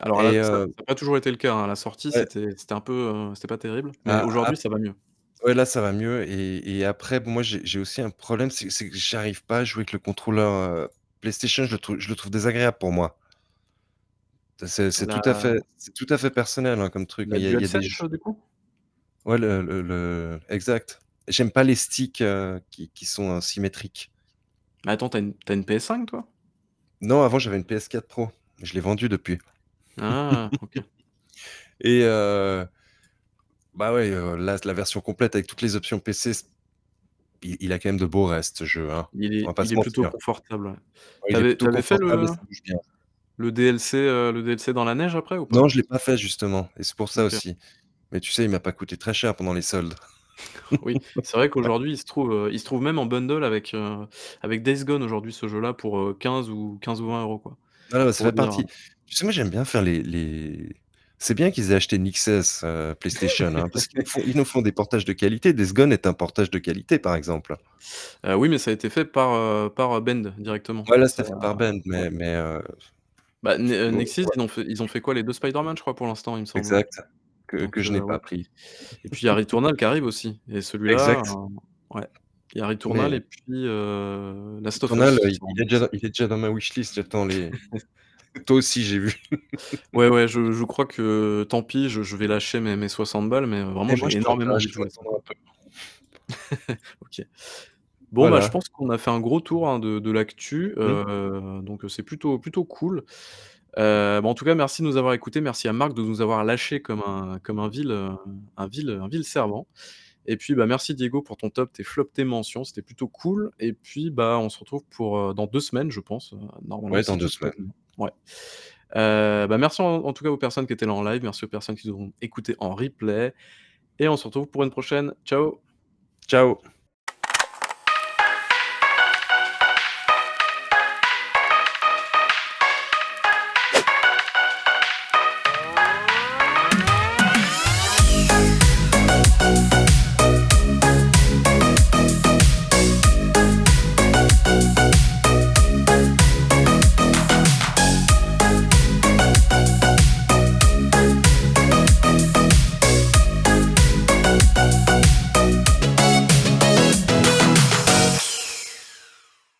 Alors là,
Et
ça
euh,
n'a pas toujours été le cas. hein. À la sortie,
ouais,
c'était c'était un peu, euh, c'était pas terrible. Mais
ah,
aujourd'hui, ça va mieux.
ouais, là ça va mieux. Et, et après, bon, moi j'ai j'ai aussi un problème, c'est c'est que j'arrive pas à jouer avec le contrôleur euh, PlayStation, je le je le trouve désagréable pour moi. C'est tout à fait, c'est tout à fait personnel hein, comme truc. Il y a, y a des,
du coup?
Ouais, le le le exact. J'aime pas les sticks, heu, qui qui sont, heu, symétriques.
Mais attends, t'as une, une PS5, toi?
Non, avant j'avais une PS4 Pro. Je l'ai vendue depuis
Ah, (laughs) ok.
et heu, bah, ouais, là, la version complète avec toutes les options PC, il il a quand même de beaux restes ce jeu, hein.
Il
On
est,
va pas
il
se
est plutôt confortable. ouais.
Il est plutôt
fait
confortable
le. Le DLC, euh, le DLC dans la neige après ou pas?
Non, je l'ai pas fait justement et c'est pour ça
Ok.
aussi. Mais tu sais, il m'a pas coûté très cher pendant les soldes. (laughs)
Oui, c'est vrai (laughs) qu'aujourd'hui, il se trouve, euh, il se trouve même en bundle avec, euh, avec Days Gone aujourd'hui, ce jeu-là, pour euh, 15 ou 15 ou 20 euros, quoi.
Voilà, bah, ça
Pour
fait partie tu sais, moi j'aime bien faire les les c'est bien qu'ils aient acheté Nixes, heu, PlayStation, hein, parce qu'ils nous font ils nous font des portages de qualité. Days Gone est un portage de qualité, par exemple.
Euh, oui, mais ça a été fait par, euh, par Bend directement.
Ouais, là,
Ça-
fait par Ben,
ouais.
mais mais
Bah, Ne- euh,
ouais,
ils ont fait, ils ont fait quoi Les deux Spider-Man, je crois, pour l'instant, il me semble.
exact, que
Donc,
je
euh,
n'ai
ouais.
pas pris.
Et puis il y a Returnal qui arrive aussi. Et celui-là,
Exact.
euh, ouais. Il y a Returnal
Mais
et puis euh, Last of
Returnal,
Us.
heu, il il est déjà dans il est déjà dans ma wishlist, j'attends les (laughs) toi aussi, j'ai vu.
Ouais, ouais, je, je crois que tant pis, je, je vais lâcher mes, mes 60 balles, mais vraiment,
Et moi,
j'ai
je
énormément
pas,
envie
je
de
dois
jouer.
attendre un peu. (laughs)
Ok. Bon, bah, je
Voilà.
pense qu'on a fait un gros tour hein, de, de l'actu,
Mmh.
euh, donc c'est plutôt, plutôt cool. Euh, en tout cas, merci de nous avoir écoutés, merci à Marc de nous avoir lâché comme un, comme un vil, euh, un vil, un vil servant. Et puis, bah, merci Diego pour ton top, tes flops, tes mentions, c'était plutôt cool. Et puis, bah, on se retrouve pour euh, dans deux semaines, je pense. euh, Normalement,
Ouais, dans
tout
2
se passe
semaines.
Ouais. Euh, bah, merci en, en tout cas aux personnes qui étaient là en live, merci aux personnes qui nous ont écoutés en replay. Et on se retrouve pour une prochaine. Ciao
Ciao.